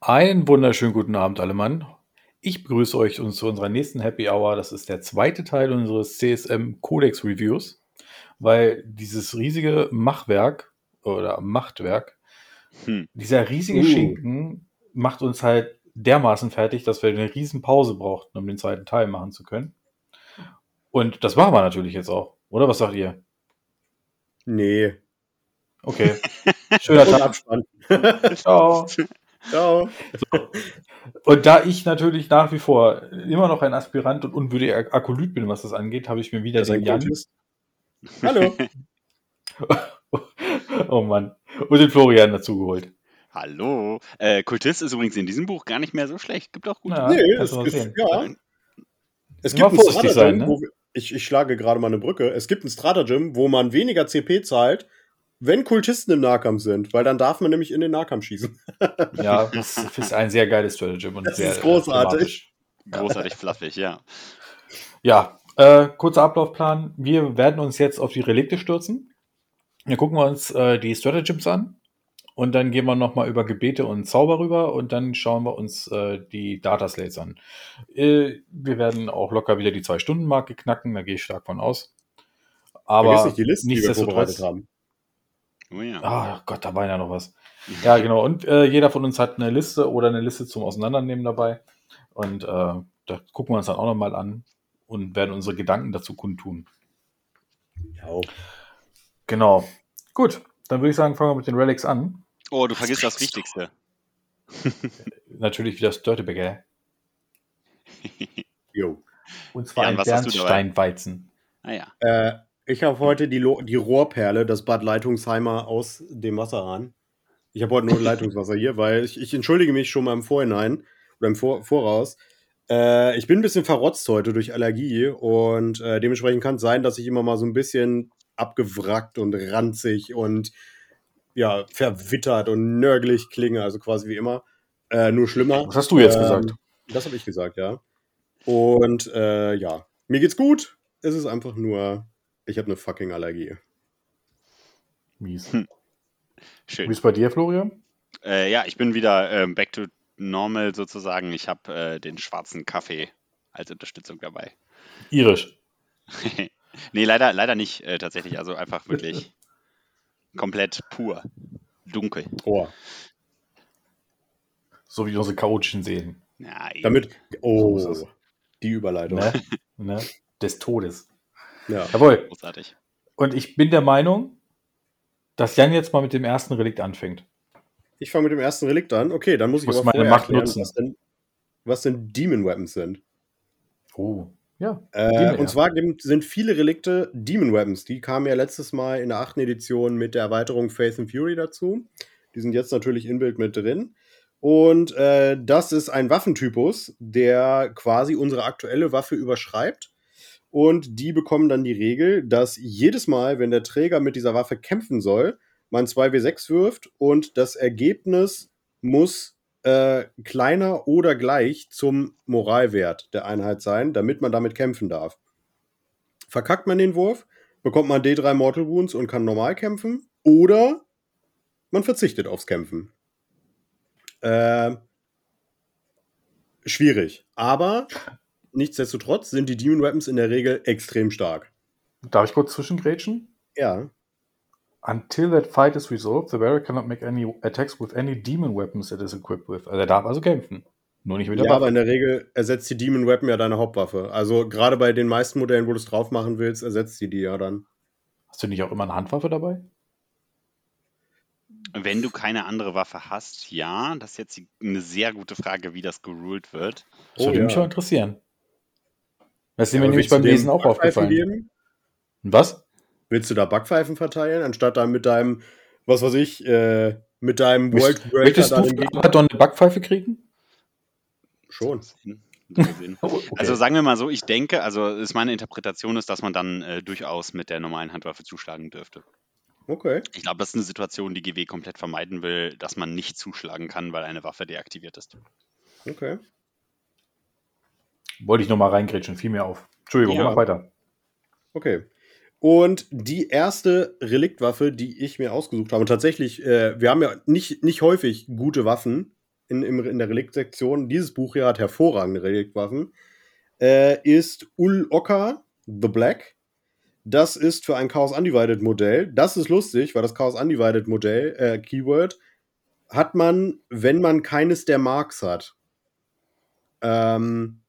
Einen wunderschönen guten Abend, alle Mann. Ich begrüße euch zu unserer nächsten Happy Hour. Das ist der zweite Teil unseres CSM Codex Reviews, weil dieses riesige Machwerk oder Machtwerk, Hm. dieser riesige Uh. Schinken macht uns halt dermaßen fertig, dass wir eine riesen Pause brauchten, um den zweiten Teil machen zu können. Und das machen wir natürlich jetzt auch, oder? Was sagt ihr? Nee. Okay. Schöner Tag. Abspann. Ciao. Ciao. Und da ich natürlich nach wie vor immer noch ein Aspirant und unwürdiger Akolyt bin, was das angeht, habe ich mir wieder ist den Jan. Hallo. oh Mann. Und den Florian dazu geholt. Hallo. Äh, Kultist ist übrigens in diesem Buch gar nicht mehr so schlecht. Gibt auch gute. Ja, nee, es, sehen. ja. Es gibt ein vorsichtig sein, ne? wo wir, ich, ich schlage gerade mal eine Brücke. Es gibt ein Stratagem, wo man weniger CP zahlt, wenn Kultisten im Nahkampf sind, weil dann darf man nämlich in den Nahkampf schießen. Ja, das ist ein sehr geiles Stratagem. Und Das sehr, ist großartig. Großartig fluffig, ja. Ja, äh, kurzer Ablaufplan. Wir werden uns jetzt auf die Relikte stürzen. Dann gucken wir uns äh, die Stratagems an. Und dann gehen wir nochmal über Gebete und Zauber rüber und dann schauen wir uns äh, die Dataslates an. Äh, wir werden auch locker wieder die Zwei-Stunden-Marke knacken, da gehe ich stark von aus. Aber nicht die Listen, die wir vorbereitet haben. Oh ja. Ah Gott, da war ja noch was. Ja, genau. Und äh, jeder von uns hat eine Liste oder eine Liste zum Auseinandernehmen dabei. Und äh, da gucken wir uns dann auch nochmal an und werden unsere Gedanken dazu kundtun. Ja. Genau. Gut, dann würde ich sagen, fangen wir mit den Relics an. Oh, du vergisst das Wichtigste. Natürlich wieder das Dirtebagger. Jo. Und zwar Jan, ein? Bernsteinweizen. Ah ja. Äh, ich habe heute die, Lo die Rohrperle, das Bad Leitungsheimer aus dem Wasserhahn. Ich habe heute nur Leitungswasser hier, weil ich, ich entschuldige mich schon mal im Vorhinein oder im Vor Voraus. Äh, ich bin ein bisschen verrotzt heute durch Allergie und äh, dementsprechend kann es sein, dass ich immer mal so ein bisschen abgewrackt und ranzig und ja, verwittert und nörgelig klinge, also quasi wie immer. Äh, nur schlimmer. Was hast du jetzt Ähm, gesagt? Das habe ich gesagt, ja. Und äh, ja, mir geht's gut. Es ist einfach nur, ich habe eine fucking Allergie. Mies. hm. Wie Schön. ist bei dir, Florian? Äh, ja, ich bin wieder ähm, back to normal sozusagen. Ich habe äh, den schwarzen Kaffee als Unterstützung dabei. Irisch. nee, leider, leider nicht äh, tatsächlich. Also einfach wirklich komplett pur. Dunkel. Oh, So wie unsere chaotischen Seen. Ja, damit, oh, So die Überleitung. Ne? ne? Des Todes. Ja. Jawohl. Großartig. Und ich bin der Meinung, dass Jan jetzt mal mit dem ersten Relikt anfängt. Ich fange mit dem ersten Relikt an. Okay, dann muss ich Muss aber meine Macht erklären, nutzen. was denn, was denn Demon Weapons sind. Oh, ja. Äh, Demon, ja. und zwar gibt, sind viele Relikte Demon Weapons. Die kamen ja letztes Mal in der achten Edition mit der Erweiterung Faith and Fury dazu. Die sind jetzt natürlich in Bild mit drin. Und äh, das ist ein Waffentypus, der quasi unsere aktuelle Waffe überschreibt. Und die bekommen dann die Regel, dass jedes Mal, wenn der Träger mit dieser Waffe kämpfen soll, man 2w6 wirft und das Ergebnis muss äh, kleiner oder gleich zum Moralwert der Einheit sein, damit man damit kämpfen darf. Verkackt man den Wurf, bekommt man D3 Mortal Wounds und kann normal kämpfen, oder man verzichtet aufs Kämpfen. Äh, schwierig. Aber nichtsdestotrotz sind die Demon Weapons in der Regel extrem stark. Darf ich kurz zwischengrätschen? Ja. Until that fight is resolved, the wearer cannot make any attacks with any demon weapons it is equipped with. Also er darf also kämpfen. Nur nicht mit der Ja, aber Waffe. in der Regel ersetzt die Demon Weapon ja deine Hauptwaffe. Also gerade bei den meisten Modellen, wo du es drauf machen willst, ersetzt die die ja dann. Hast du nicht auch immer eine Handwaffe dabei? Wenn du keine andere Waffe hast, ja. Das ist jetzt eine sehr gute Frage, wie das geruled wird. Das würde Oh, mich ja. auch interessieren. Das ist mir Aber nämlich beim Lesen auch aufgefallen. geben? Was? Willst du da Backpfeifen verteilen, anstatt dann mit deinem, was weiß ich, äh, mit deinem World Möchtest, Breaker möchtest dann du für? Abaddon eine Backpfeife kriegen? Schon. So gesehen. Okay. Also sagen wir mal so, ich denke, also ist meine Interpretation ist, dass man dann äh, durchaus mit der normalen Handwaffe zuschlagen dürfte. Okay. Ich glaube, das ist eine Situation, die GW komplett vermeiden will, dass man nicht zuschlagen kann, weil eine Waffe deaktiviert ist. Okay. Wollte ich noch mal reingrätschen, fiel mir auf. Entschuldigung, Ja. mach weiter. Okay. Und die erste Reliktwaffe, die ich mir ausgesucht habe, und tatsächlich, äh, wir haben ja nicht, nicht häufig gute Waffen in, im, in der Reliktsektion, dieses Buch hier hat hervorragende Reliktwaffen, äh, ist Ul Oka the Black. Das ist für ein Chaos Undivided Modell. Das ist lustig, weil das Chaos Undivided Modell, äh, Keyword, hat man, wenn man keines der Marks hat. Ähm,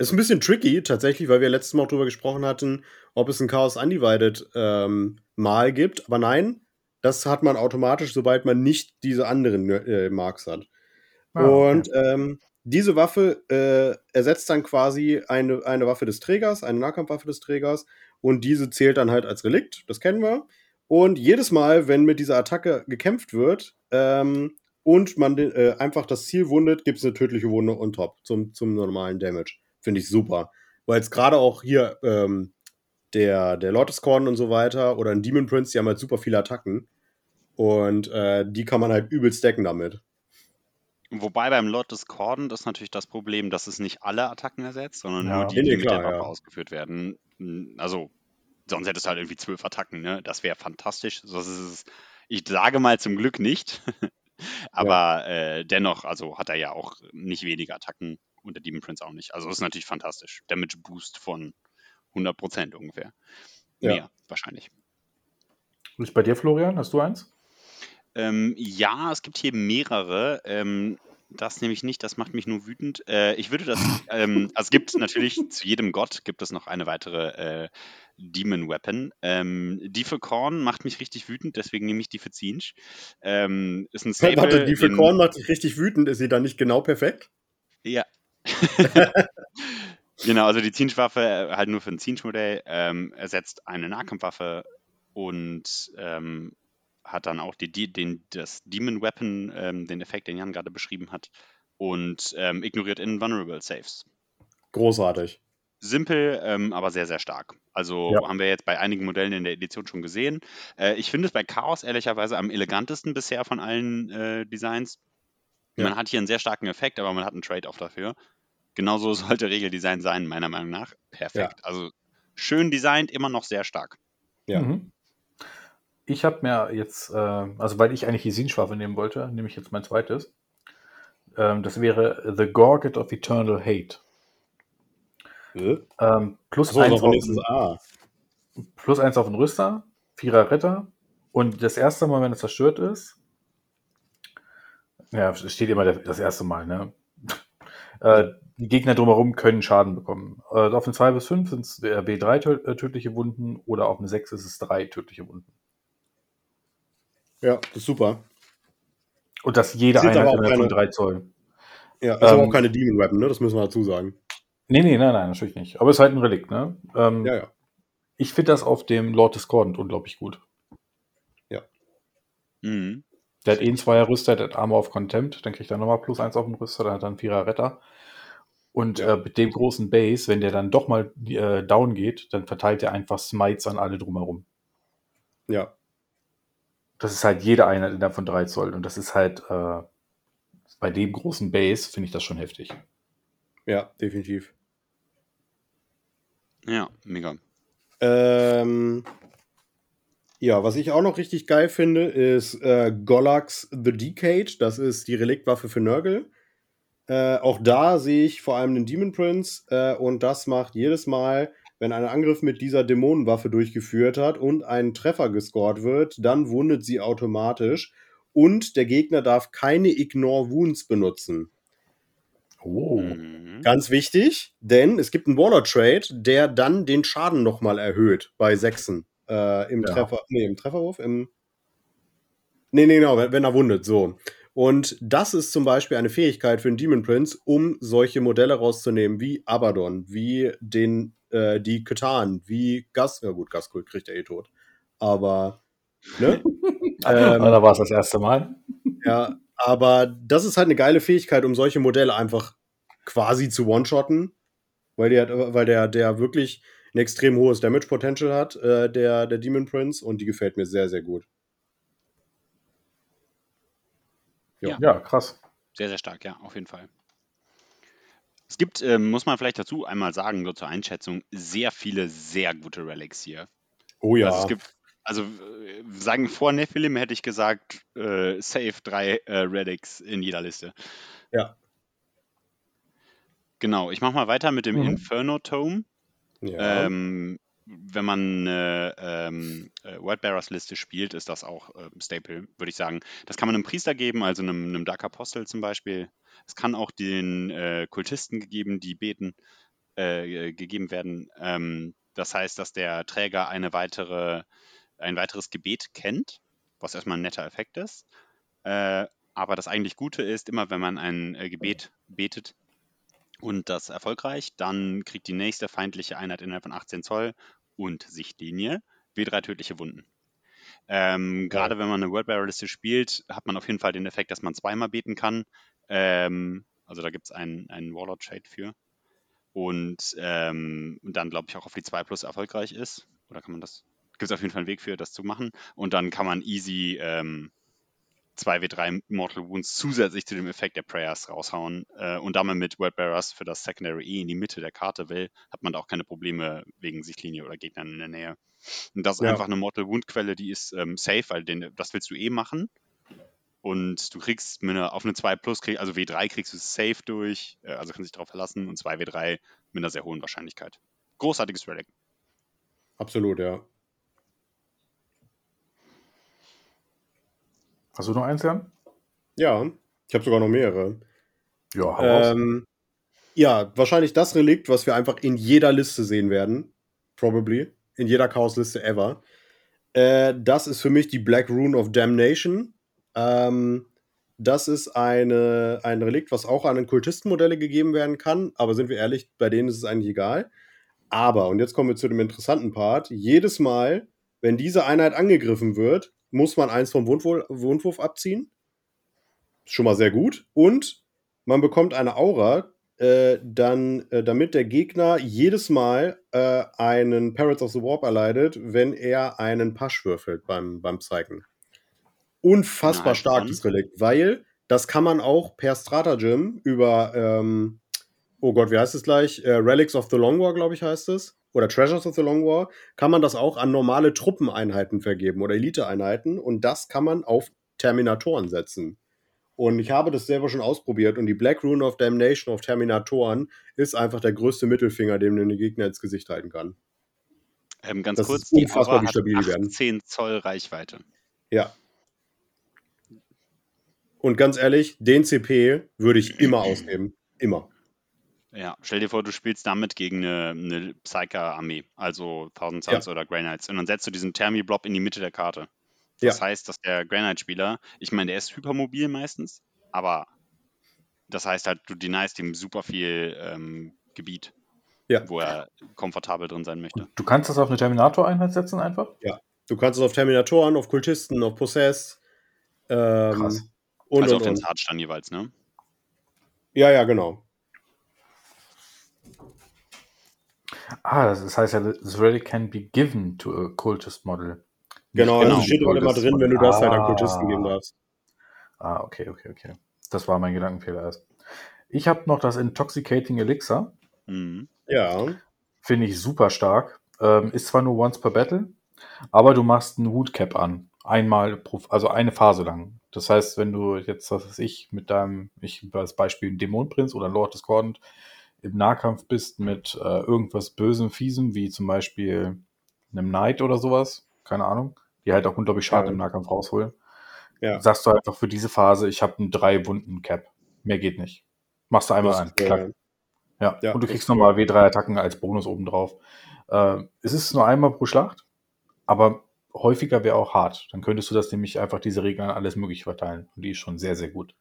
ist ein bisschen tricky tatsächlich, weil wir letztes Mal auch drüber gesprochen hatten, ob es ein Chaos Undivided ähm, Mal gibt. Aber nein, das hat man automatisch, sobald man nicht diese anderen äh, Marks hat. Ah, Und okay. ähm, diese Waffe äh, ersetzt dann quasi eine, eine Waffe des Trägers, eine Nahkampfwaffe des Trägers. Und diese zählt dann halt als Relikt, das kennen wir. Und jedes Mal, wenn mit dieser Attacke gekämpft wird ähm, und man äh, einfach das Ziel wundet, gibt es eine tödliche Wunde on top zum, zum normalen Damage. Finde ich super. Weil jetzt gerade auch hier ähm, der, der Lotus Corn und so weiter oder ein Demon Prince, die haben halt super viele Attacken. Und äh, die kann man halt übel stacken damit. Wobei beim Lotus Corden ist natürlich das Problem, dass es nicht alle Attacken ersetzt, sondern ja, nur die, die mit klar, der Waffe ja. ausgeführt werden. Hm, also, sonst hättest du halt irgendwie zwölf Attacken, ne? Das wäre fantastisch. Das ist, ich sage mal zum Glück nicht. Aber ja. äh, dennoch, also hat er ja auch nicht wenige Attacken und der Demon Prince auch nicht. Also das ist natürlich fantastisch. Damage Boost von 100% ungefähr. Mehr ja. wahrscheinlich. Und ist bei dir, Florian? Hast du eins? Ähm, ja, es gibt hier mehrere. Ähm, das nämlich nicht, das macht mich nur wütend. Äh, ich würde das, ähm, also es gibt natürlich zu jedem Gott gibt es noch eine weitere äh, Demon Weapon. Ähm, die für Korn macht mich richtig wütend, deswegen nehme ich die für Zinch. Ähm, ist ein Stable Warte, die für Korn macht dich richtig wütend, ist sie dann nicht genau perfekt? Ja. genau, also die Zinch-Waffe äh, halt nur für ein Zinch-Modell ähm, ersetzt eine Nahkampfwaffe und ähm, hat dann auch die, die, den, das Demon Weapon, ähm, den Effekt, den Jan gerade beschrieben hat, und ähm, ignoriert Invulnerable Saves. Großartig. Simpel, ähm, aber sehr, sehr stark. Also ja. haben wir jetzt bei einigen Modellen in der Edition schon gesehen. Äh, ich finde es bei Chaos ehrlicherweise am elegantesten bisher von allen äh, Designs. Ja. Man hat hier einen sehr starken Effekt, aber man hat einen Trade-off dafür. Genauso sollte Regeldesign sein, meiner Meinung nach. Perfekt. Ja. Also schön designt, immer noch sehr stark. Ja. Mhm. Ich habe mir jetzt, äh, also weil ich eigentlich die Sinschwaffe nehmen wollte, nehme ich jetzt mein zweites. Ähm, das wäre The Gorget of Eternal Hate. Äh? Ähm, plus, so, eins auf, A. plus eins auf den Rüster, Vierer Retter. Und das erste Mal, wenn es zerstört ist, ja, es steht immer das erste Mal, ne? äh, die Gegner drumherum können Schaden bekommen. Äh, auf den 2 bis 5 sind es W3 äh, tödliche Wunden oder auf den 6 ist es 3 tödliche Wunden. Ja, das ist super. Und dass jede Einheit keine, von 3 Zoll. Ja, ist ähm, aber auch keine Demon Weapon, ne? Das müssen wir dazu sagen. Nee, nee, nein, nein, natürlich nicht. Aber es ist halt ein Relikt, ne? Ähm, ja, ja. Ich finde das auf dem Lord Discordant unglaublich gut. Ja. Mhm. Der hat eh einen Zweier Rüster, der hat Armor auf Contempt, dann kriegt er nochmal plus eins auf den Rüster, dann hat er einen Vierer Retter. Und äh, mit dem großen Base, wenn der dann doch mal äh, down geht, dann verteilt er einfach Smites an alle drumherum. Ja. Das ist halt jede Einheit innerhalb von 3 Zoll. Und das ist halt äh, bei dem großen Base, finde ich das schon heftig. Ja, definitiv. Ja, mega. Ähm, ja, was ich auch noch richtig geil finde, ist äh, Golax the Decade. Das ist die Reliktwaffe für Nurgle. Äh, auch da sehe ich vor allem den Demon Prince äh, und das macht jedes Mal wenn ein Angriff mit dieser Dämonenwaffe durchgeführt hat und ein Treffer gescored wird, dann wundet sie automatisch und der Gegner darf keine Ignore Wounds benutzen. Oh. Mhm. Ganz wichtig, denn es gibt einen Waller Trade, der dann den Schaden nochmal erhöht bei Sechsen. Äh, Im ja. Treffer, nee, im Trefferwurf, im. Nee, nee, genau, wenn, wenn er wundet, so. Und das ist zum Beispiel eine Fähigkeit für einen Demon Prince, um solche Modelle rauszunehmen, wie Abaddon, wie den äh, die Katan, wie Gas, ja gut, Gaskult kriegt er eh tot. Aber, ne? ähm, da war es das erste Mal. Ja, aber das ist halt eine geile Fähigkeit, um solche Modelle einfach quasi zu one-shotten, weil, der, weil der, der wirklich ein extrem hohes Damage-Potential hat, äh, der, der Demon Prince, und die gefällt mir sehr, sehr gut. Ja. ja, krass. Sehr, sehr stark, ja, auf jeden Fall. Es gibt, ähm, muss man vielleicht dazu einmal sagen, nur zur Einschätzung, sehr viele sehr gute Relics hier. Oh ja. Also es gibt, Also sagen vor Nephilim hätte ich gesagt, äh, safe drei äh, Relics in jeder Liste. Ja. Genau, ich mache mal weiter mit dem mhm. Inferno Tome. Ähm, wenn man eine ähm, äh, Wordbearers-Liste spielt, ist das auch äh, Staple, würde ich sagen. Das kann man einem Priester geben, also einem, einem Dark Apostel zum Beispiel. Es kann auch den äh, Kultisten gegeben, die beten, äh, gegeben werden. Ähm, das heißt, dass der Träger eine weitere, ein weiteres Gebet kennt, was erstmal ein netter Effekt ist. Äh, aber das eigentlich Gute ist, immer wenn man ein äh, Gebet betet, und das erfolgreich, dann kriegt die nächste feindliche Einheit innerhalb von 18 Zoll und Sichtlinie W3 tödliche Wunden. Ähm, Gerade wenn man eine Wordbearer-Liste spielt, hat man auf jeden Fall den Effekt, dass man zweimal beten kann. Ähm, also da gibt es einen, einen Warlord-Shade für. Und ähm, dann, glaube ich, auch auf die 2 plus erfolgreich ist. Oder kann man das? Gibt es auf jeden Fall einen Weg für, das zu machen. Und dann kann man easy ähm, 2w3 Mortal Wounds zusätzlich zu dem Effekt der Prayers raushauen äh, und damit mit Wordbearers für das Secondary E in die Mitte der Karte will, hat man da auch keine Probleme wegen Sichtlinie oder Gegnern in der Nähe. Und das ist ja. einfach eine Mortal Wound Quelle, die ist ähm, safe, weil den, das willst du eh machen. Und du kriegst eine, auf eine 2 Plus, krieg, also W3 kriegst du safe durch, äh, also kannst dich darauf verlassen und 2 W3 mit einer sehr hohen Wahrscheinlichkeit. Großartiges Relic. Absolut, ja. Hast du noch eins, Jan? Ja, ich habe sogar noch mehrere. Ja, ähm, ja, wahrscheinlich das Relikt, was wir einfach in jeder Liste sehen werden. Probably. In jeder Chaos-Liste ever. Äh, das ist für mich die Black Rune of Damnation. Ähm, das ist eine, ein Relikt, was auch an den Kultistenmodelle gegeben werden kann. Aber sind wir ehrlich, bei denen ist es eigentlich egal. Aber, und jetzt kommen wir zu dem interessanten Part, jedes Mal, wenn diese Einheit angegriffen wird, muss man eins vom Wundwurf, abziehen. Ist schon mal sehr gut. Und man bekommt eine Aura, äh, dann, äh, damit der Gegner jedes Mal äh, einen Parrots of the Warp erleidet, wenn er einen Pasch würfelt beim, beim Psyken. Unfassbar Nein, starkes Relikt, weil das kann man auch per Stratagem über, ähm, oh Gott, wie heißt es gleich? Äh, Relics of the Long War, glaube ich, heißt es oder Treasures of the Long War, kann man das auch an normale Truppeneinheiten vergeben oder Eliteeinheiten und das kann man auf Terminatoren setzen. Und ich habe das selber schon ausprobiert und die Black Rune of Damnation auf Terminatoren ist einfach der größte Mittelfinger, den man den Gegner ins Gesicht halten kann. Ähm, ganz das kurz, ist unfassbar, die Aura wie stabil hat 10 Zoll Reichweite. Ja. Und ganz ehrlich, den CP würde ich immer ausgeben. Immer. Ja, stell dir vor, du spielst damit gegen eine, eine Psyker-Armee, also Thousand Suns ja. oder Grey Knights, und dann setzt du diesen Thermi-Blob in die Mitte der Karte. Das ja. heißt, dass der Grey Knight-Spieler, ich meine, der ist hypermobil meistens, aber das heißt halt, du deniest ihm super viel ähm, Gebiet, ja. wo er komfortabel drin sein möchte. Du kannst das auf eine Terminator-Einheit setzen einfach? Ja. Du kannst es auf Terminatoren, auf Kultisten, auf Possess. Ähm, Krass. Und, also und, auf den Zartstand jeweils, ne? Ja, ja, genau. Ah, das heißt ja, this relic can be given to a cultist model. Genau, genau. also steht auch immer drin, wenn du das halt an Kultisten geben darfst. Ah, okay, okay, okay. Das war mein Gedankenfehler erst. Ich habe noch das Intoxicating Elixir. Mhm. Ja. Finde ich super stark. Ähm, ist zwar nur once per Battle, aber du machst einen Hoodcap an. Einmal, pro, also eine Phase lang. Das heißt, wenn du jetzt, was weiß ich, mit deinem, ich als Beispiel Dämonenprinz oder Lord Discordant im Nahkampf bist mit äh, irgendwas Bösem, Fiesem, wie zum Beispiel einem Knight oder sowas, keine Ahnung, die halt auch unglaublich Schaden ja. im Nahkampf rausholen, ja. sagst du einfach für diese Phase, ich habe einen drei Wunden Cap. Mehr geht nicht. Machst du einmal an. Ja. ja. und du kriegst nochmal W3-Attacken als Bonus obendrauf. Äh, es ist nur einmal pro Schlacht, aber häufiger wäre auch hart. Dann könntest du das nämlich einfach diese Regeln alles möglich verteilen. Und die ist schon sehr, sehr gut.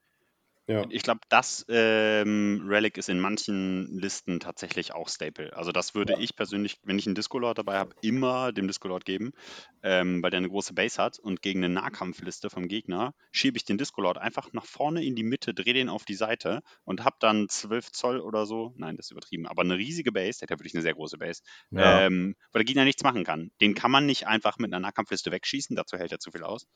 Ja. Ich glaube, das ähm, Relic ist in manchen Listen tatsächlich auch Staple. Also das würde ja. ich persönlich, wenn ich einen Disco-Lord dabei habe, immer dem Disco-Lord geben, ähm, weil der eine große Base hat und gegen eine Nahkampfliste vom Gegner schiebe ich den Disco-Lord einfach nach vorne in die Mitte, drehe den auf die Seite und habe dann 12 Zoll oder so, nein, das ist übertrieben, aber eine riesige Base, der hat ja wirklich eine sehr große Base, ja. ähm, wo der Gegner nichts machen kann. Den kann man nicht einfach mit einer Nahkampfliste wegschießen, dazu hält er zu viel aus.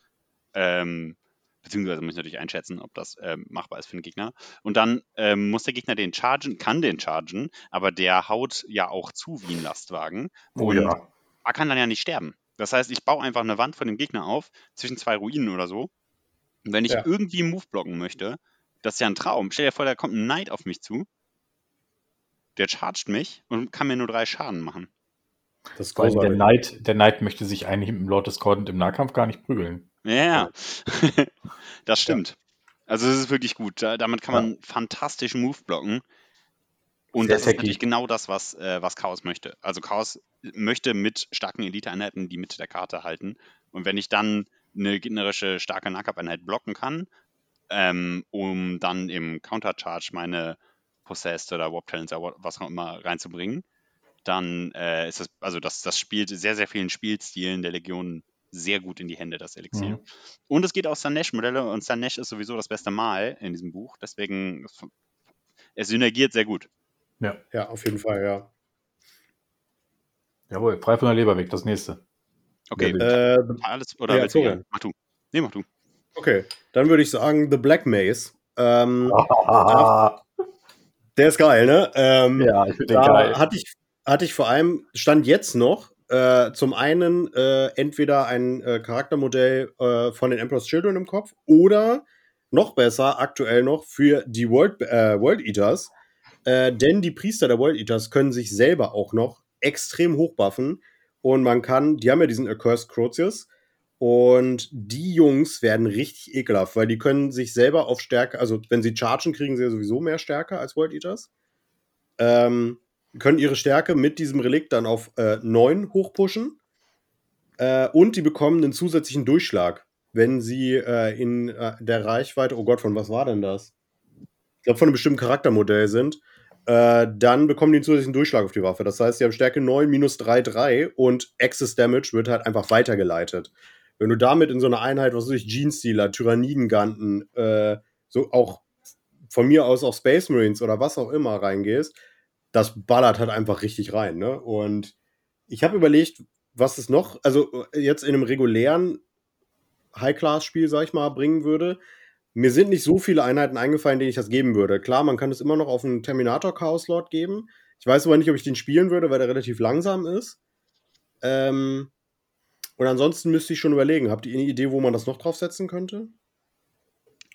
Ähm, beziehungsweise muss ich natürlich einschätzen, ob das ähm, machbar ist für den Gegner. Und dann ähm, muss der Gegner den chargen, kann den chargen, aber der haut ja auch zu wie ein Lastwagen. Oh und ja. Er kann dann ja nicht sterben. Das heißt, ich baue einfach eine Wand von dem Gegner auf, zwischen zwei Ruinen oder so. Und wenn ich ja. irgendwie einen Move blocken möchte, das ist ja ein Traum. Stell dir vor, da kommt ein Knight auf mich zu. Der chargt mich und kann mir nur drei Schaden machen. Das Weil der Knight, der Knight möchte sich eigentlich mit dem Lord Discordant im Nahkampf gar nicht prügeln. Ja, das stimmt. Ja. Also es ist wirklich gut. damit kann man ja. fantastisch Move blocken. Und Sehr das ist natürlich genau das, was, äh, was Chaos möchte. Also Chaos möchte mit starken Elite-Einheiten die Mitte der Karte halten. Und wenn ich dann eine gegnerische starke Nahkampfeinheit blocken kann, ähm, um dann im Countercharge meine Possessed oder Warp Talents oder was auch immer reinzubringen, dann äh, ist das, also das, das spielt sehr, sehr vielen Spielstilen der Legion sehr gut in die Hände, das Elixier. Mhm. Und es geht auch Sanesh-Modelle und Sanesh ist sowieso das beste Mal in diesem Buch, deswegen es synergiert sehr gut. Ja. Ja, auf jeden Fall, ja. Jawohl, frei von der Leber weg, das nächste. Okay, äh, alles, oder ja, du, mach du. Nee, mach du. Okay, dann würde ich sagen The Black Maze. Ähm, der ist geil, ne? Ähm, ja, ich finde den geil. Hatte ich, hatte ich vor allem, stand jetzt noch, äh, zum einen äh, entweder ein äh, Charaktermodell äh, von den Emperor's Children im Kopf oder noch besser, aktuell noch, für die World, äh, World Eaters. Äh, denn die Priester der World Eaters können sich selber auch noch extrem hochbuffen. Und man kann, die haben ja diesen Accursed Crotius, und die Jungs werden richtig ekelhaft, weil die können sich selber auf Stärke, also wenn sie chargen, kriegen sie ja sowieso mehr Stärke als World Eaters. Ähm, können ihre Stärke mit diesem Relikt dann auf äh, 9 hochpushen. Äh, und die bekommen einen zusätzlichen Durchschlag, wenn sie äh, in äh, der Reichweite, oh Gott, von was war denn das? Ich glaube, von einem bestimmten Charaktermodell sind. Äh, dann bekommen die einen zusätzlichen Durchschlag auf die Waffe. Das heißt, sie haben Stärke 9 minus 3, 3 und Access Damage wird halt einfach weitergeleitet. Wenn du damit in so eine Einheit, was weiß ich, Genestealer, Tyrannidenganten, äh, so auch von mir aus auch Space Marines oder was auch immer reingehst, das ballert halt einfach richtig rein. Ne? Und ich habe überlegt, was es noch, also jetzt in einem regulären High-Class-Spiel, sag ich mal, bringen würde. Mir sind nicht so viele Einheiten eingefallen, denen ich das geben würde. Klar, man kann es immer noch auf einen Terminator Chaos Lord geben. Ich weiß aber nicht, ob ich den spielen würde, weil der relativ langsam ist. Ähm, und ansonsten müsste ich schon überlegen, habt ihr eine Idee, wo man das noch draufsetzen könnte?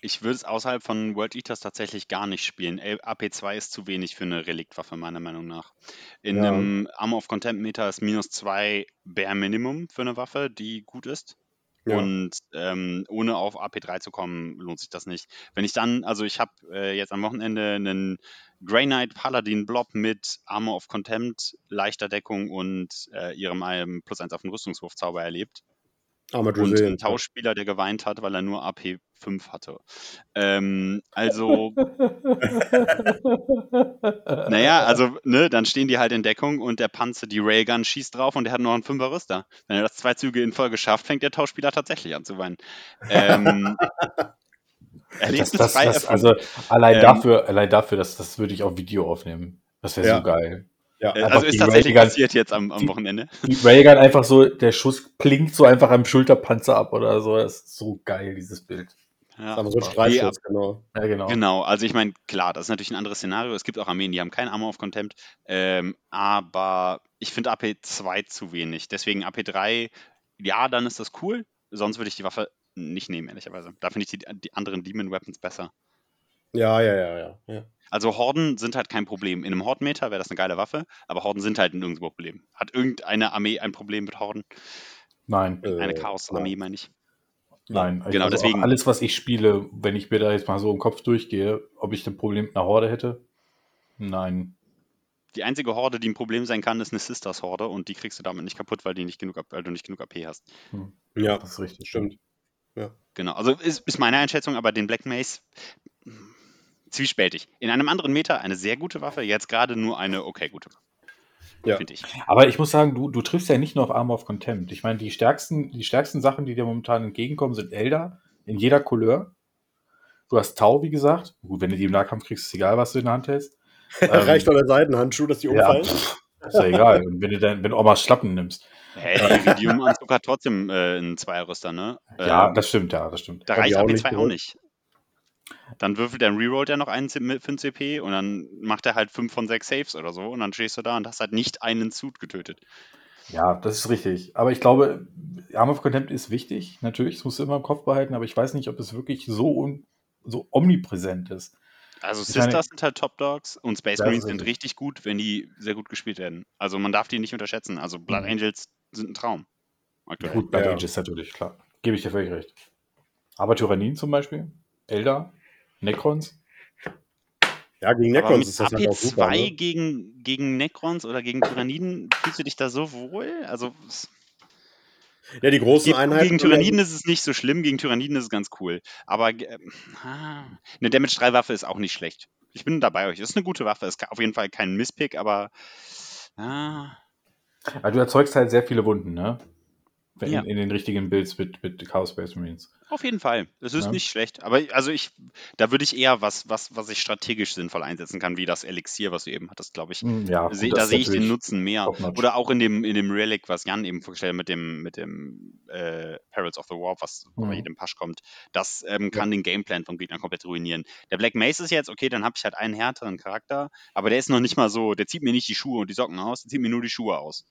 Ich würde es außerhalb von World Eaters tatsächlich gar nicht spielen. AP2 ist zu wenig für eine Reliktwaffe, meiner Meinung nach. In ja. einem Armor of Contempt Meter ist minus 2 Bare Minimum für eine Waffe, die gut ist. Ja. Und ähm, ohne auf AP3 zu kommen, lohnt sich das nicht. Wenn ich dann, also ich habe äh, jetzt am Wochenende einen Grey Knight Paladin Blob mit Armor of Contempt, leichter Deckung und äh, ihrem plus 1 auf den Rüstungswurf Zauber erlebt. Und ein Tauschspieler, der geweint hat, weil er nur AP 5 hatte. Ähm, also, naja, also, ne, dann stehen die halt in Deckung und der Panzer, die Railgun schießt drauf und der hat noch einen Fünfer Rüster. Wenn er das zwei Züge in Folge schafft, fängt der Tauschspieler tatsächlich an zu weinen. Ähm, das, das, das, also allein ähm, dafür, allein dafür, dass das würde ich auf Video aufnehmen. Das wäre ja. so geil. Ja, äh, also ist tatsächlich Railgun, passiert jetzt am, am Wochenende. Die, die Railgun einfach so, der Schuss klingt so einfach am Schulterpanzer ab oder so. Das ist so geil, dieses Bild. Ja, aber so ein Streifschuss, genau. Ja, genau. Genau, also ich meine, klar, das ist natürlich ein anderes Szenario. Es gibt auch Armeen, die haben kein Armor of Contempt, ähm, aber ich finde AP2 zu wenig. Deswegen AP3, ja, dann ist das cool. Sonst würde ich die Waffe nicht nehmen, ehrlicherweise. Da finde ich die, die, anderen Demon Weapons besser. Ja, ja, ja, ja, ja. Also Horden sind halt kein Problem. In einem Hordenmeter wäre das eine geile Waffe, aber Horden sind halt nirgendwo ein Problem. Hat irgendeine Armee ein Problem mit Horden? Nein. Eine äh, Chaos-Armee, meine ich. Nein, genau, also deswegen. Alles, was ich spiele, wenn ich mir da jetzt mal so im Kopf durchgehe, ob ich ein Problem mit einer Horde hätte? Nein. Die einzige Horde, die ein Problem sein kann, ist eine Sisters-Horde und die kriegst du damit nicht kaputt, weil, die nicht genug, weil du nicht genug AP hast. Hm. Ja, das ist richtig, stimmt. Ja. Genau, also ist, ist meine Einschätzung, aber den Black Mace zwiespältig. In einem anderen Meta eine sehr gute Waffe, jetzt gerade nur eine okay gute Waffe. Ja. Finde ich. Aber ich muss sagen, du, du triffst ja nicht nur auf Armor of Contempt. Ich meine, die stärksten, die stärksten Sachen, die dir momentan entgegenkommen, sind Elder in jeder Couleur. Du hast Tau, wie gesagt. Gut, wenn du die im Nahkampf kriegst, ist egal, was du in der Hand hältst. Reicht doch der Seitenhandschuh, dass die umfallen. Ja, ist ja egal. Und wenn du dann, wenn du auch mal Schlappen nimmst. Hä, hey, Iridium-Anzug hat trotzdem äh, einen Zweierrüster, ne? Ja, ähm, das stimmt, ja, das stimmt. Da reicht AP2 auch nicht. Dann würfelt er, rerollt er noch einen für ein CP und dann macht er halt 5 von 6 Saves oder so und dann stehst du da und hast halt nicht einen Suit getötet. Ja, das ist richtig. Aber ich glaube, Arm of Contempt ist wichtig, natürlich, das musst du immer im Kopf behalten, aber ich weiß nicht, ob es wirklich so, so omnipräsent ist. Also Sisters sind halt Top Dogs und Space Marines sind richtig gut, wenn die sehr gut gespielt werden. Also man darf die nicht unterschätzen. Also Blood mhm. Angels sind ein Traum. Aktuell. Gut, Blood ja. Angels natürlich, klar. Gebe ich dir völlig recht. Aber Tyrannin zum Beispiel, Elder, Necrons. Ja, gegen Necrons ist das AP2 halt auch super. Ne? Gegen, gegen Necrons oder gegen Tyranniden, fühlst du dich da so wohl? Also. Ja, die großen Einheiten. Gegen Tyranniden ist es nicht so schlimm, gegen Tyranniden ist es ganz cool. Aber äh, eine Damage 3 Waffe ist auch nicht schlecht. Ich bin dabei euch. Das ist eine gute Waffe. Ist auf jeden Fall kein Misspick, aber. Ah. Aber du erzeugst halt sehr viele Wunden, ne? In, ja. in, den richtigen Builds mit, mit Chaos Space Marines. Auf jeden Fall. Das ist ja. nicht schlecht. Aber also ich, da würde ich eher was, was, was ich strategisch sinnvoll einsetzen kann, wie das Elixier, was du eben hattest, glaube ich. Hm, ja, Se, da sehe ich den Nutzen mehr. Oder auch in dem, in dem Relic, was Jan eben vorgestellt hat, mit dem, mit dem äh, Perils of the Warp, was mhm. bei jedem Pasch kommt. Das ähm, kann ja. den Gameplan vom Gegner komplett ruinieren. Der Black Mace ist jetzt, okay, dann habe ich halt einen härteren Charakter, aber der ist noch nicht mal so, der zieht mir nicht die Schuhe und die Socken aus, der zieht mir nur die Schuhe aus.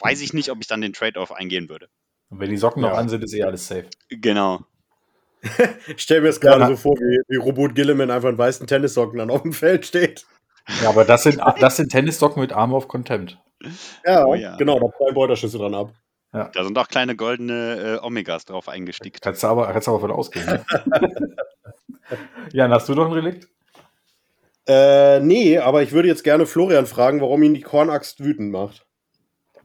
Weiß ich nicht, ob ich dann den Trade-off eingehen würde. Und wenn die Socken ja. noch an sind, ist eh alles safe. Genau. ich stelle mir es gerade ja. so vor, wie, wie Robot Gilliman einfach in weißen Tennissocken dann auf dem Feld steht. Ja, aber das sind, das sind Tennissocken mit Arm of Contempt. Ja, oh, ja. genau, da fallen Beuterschüsse dran ab. Ja. Da sind auch kleine goldene äh, Omegas drauf eingestickt. Kannst du aber, kannst du aber von ausgehen. Ne? Jan, hast du noch ein Relikt? Äh, nee, aber ich würde jetzt gerne Florian fragen, warum ihn die Kornaxt wütend macht.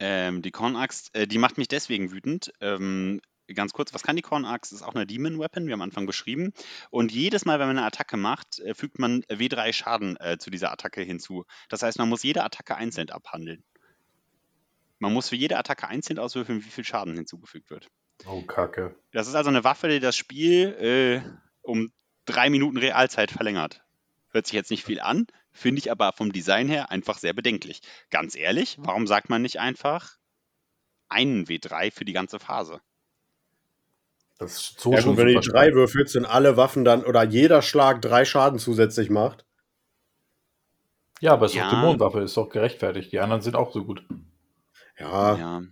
Ähm, die Kornaxt, äh, die macht mich deswegen wütend. Ähm, ganz kurz, was kann die Kornaxt? Ist auch eine Demon Weapon, wie am Anfang beschrieben. Und jedes Mal, wenn man eine Attacke macht, äh, fügt man W3 Schaden äh, zu dieser Attacke hinzu. Das heißt, man muss jede Attacke einzeln abhandeln. Man muss für jede Attacke einzeln auswürfeln, wie viel Schaden hinzugefügt wird. Oh, Kacke. Das ist also eine Waffe, die das Spiel äh, um drei Minuten Realzeit verlängert. Hört sich jetzt nicht viel an, finde ich aber vom Design her einfach sehr bedenklich. Ganz ehrlich, warum sagt man nicht einfach einen W3 für die ganze Phase? Das ist so ja, schon wenn du die drei würfelst und alle Waffen dann oder jeder Schlag drei Schaden zusätzlich macht. Ja, aber es ist ja. doch Dämonenwaffe, ist doch gerechtfertigt. Die anderen sind auch so gut. Ja.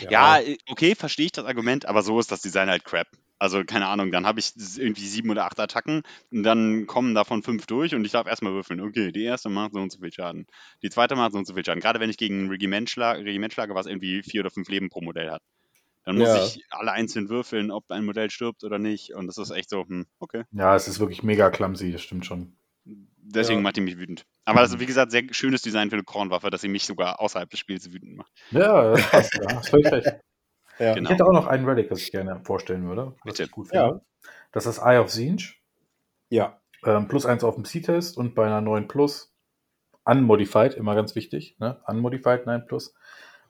Ja, ja okay, verstehe ich das Argument, aber so ist das Design halt crap. Also keine Ahnung, dann habe ich irgendwie sieben oder acht Attacken und dann kommen davon fünf durch und ich darf erstmal würfeln. Okay, die erste macht so und so viel Schaden. Die zweite macht so und so viel Schaden. Gerade wenn ich gegen ein Regiment, schlag, Regiment schlage, was irgendwie vier oder fünf Leben pro Modell hat. Dann muss ja. ich alle einzeln würfeln, ob ein Modell stirbt oder nicht. Und das ist echt so, hm, okay. Ja, es ist wirklich mega clumsy, das stimmt schon. Deswegen ja. macht die mich wütend. Aber das ist, wie gesagt, sehr schönes Design für eine Kornwaffe, dass sie mich sogar außerhalb des Spiels wütend macht. Ja, das passt, ja. Das völlig recht. Ja. Genau. Ich hätte auch noch einen Relic, das ich gerne vorstellen würde. Was Bitte. ich gut finde. Ja. Das ist Eye of Zinj. Ja. Ähm, plus eins auf dem C-Test und bei einer 9 Plus unmodified, immer ganz wichtig, ne? Unmodified 9 Plus,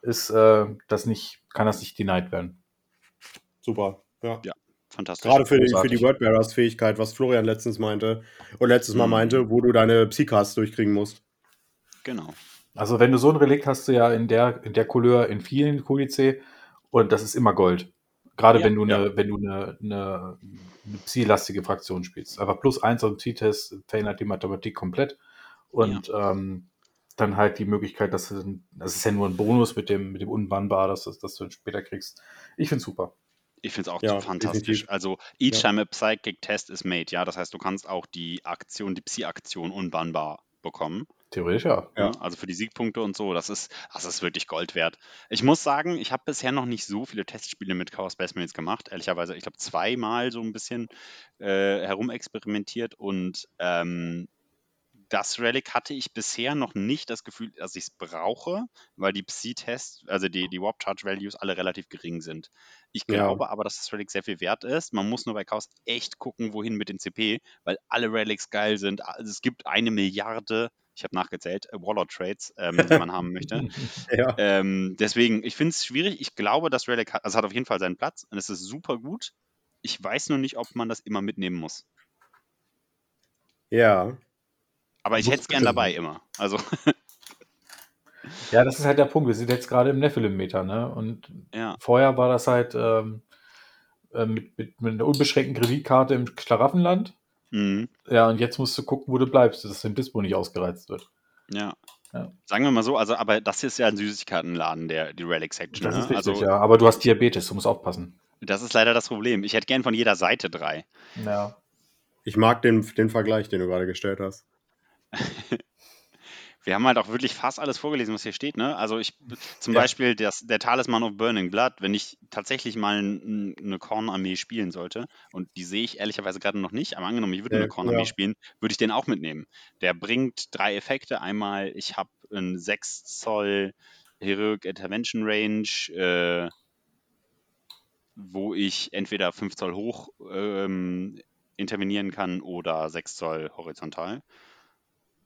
ist äh, das nicht, kann das nicht denied werden. Super. Ja. ja. Fantastisch. Gerade für die, für die Wordbearers-Fähigkeit, was Florian letztens meinte und letztes Mal mhm. meinte, wo du deine Psycast durchkriegen musst. Genau. Also wenn du so ein Relikt hast du ja in der, in der Couleur in vielen Kodice und das ist immer Gold. Gerade ja, wenn du eine, ja. wenn du eine, eine, eine Psi-lastige Fraktion spielst. Einfach plus eins auf dem Psi-Test verändert die Mathematik komplett. Und ja. ähm, dann halt die Möglichkeit, dass du, das ist ja nur ein Bonus mit dem, mit dem Unbannbar, dass, dass du später kriegst. Ich finde es super. Ich finde es auch ja, fantastisch. Definitiv. Also, each time a psychic test is made, ja. Das heißt, du kannst auch die Aktion, die Psi-Aktion unbannbar bekommen. Theoretisch ja. ja. Also für die Siegpunkte und so, das ist, das ist wirklich Gold wert. Ich muss sagen, ich habe bisher noch nicht so viele Testspiele mit Chaos Space Marines gemacht. Ehrlicherweise, ich glaube, zweimal so ein bisschen äh, herumexperimentiert und ähm, das Relic hatte ich bisher noch nicht das Gefühl, dass ich es brauche, weil die Psi-Tests, also die, die Warp-Charge-Values alle relativ gering sind. Ich glaube ja. aber, dass das Relic sehr viel wert ist. Man muss nur bei Chaos echt gucken, wohin mit den CP, weil alle Relics geil sind. Also es gibt eine Milliarde ich habe nachgezählt, äh, Warlord Trades, ähm, die man haben möchte. ja. ähm, deswegen, ich finde es schwierig. Ich glaube, das Relic hat, also hat auf jeden Fall seinen Platz und es ist super gut. Ich weiß nur nicht, ob man das immer mitnehmen muss. Ja. Aber ich hätte es gern dabei immer. Also. ja, das ist halt der Punkt. Wir sind jetzt gerade im Nephilim-Meter, ne? Und ja. vorher war das halt ähm, äh, mit, mit, mit einer unbeschränkten Kreditkarte im Schlaraffenland. Mhm. Ja, und jetzt musst du gucken, wo du bleibst, dass dein Dispo nicht ausgereizt wird. Ja. Ja. Sagen wir mal so, also, aber das ist ja ein Süßigkeitenladen, der, die Relic-Section. Das ne? ist richtig, also, ja. Aber du hast Diabetes, du musst aufpassen. Das ist leider das Problem. Ich hätte gern von jeder Seite drei. Ja. Ich mag den, den Vergleich, den du gerade gestellt hast. Wir haben halt auch wirklich fast alles vorgelesen, was hier steht. Ne? Also ich zum Ja. Beispiel das, der Talisman of Burning Blood, wenn ich tatsächlich mal eine Kornarmee spielen sollte, und die sehe ich ehrlicherweise gerade noch nicht, aber angenommen, ich würde Äh, eine Kornarmee ja. spielen, würde ich den auch mitnehmen. Der bringt drei Effekte. Einmal, ich habe einen 6 Zoll Heroic Intervention Range, äh, wo ich entweder 5 Zoll hoch ähm, intervenieren kann oder 6 Zoll horizontal.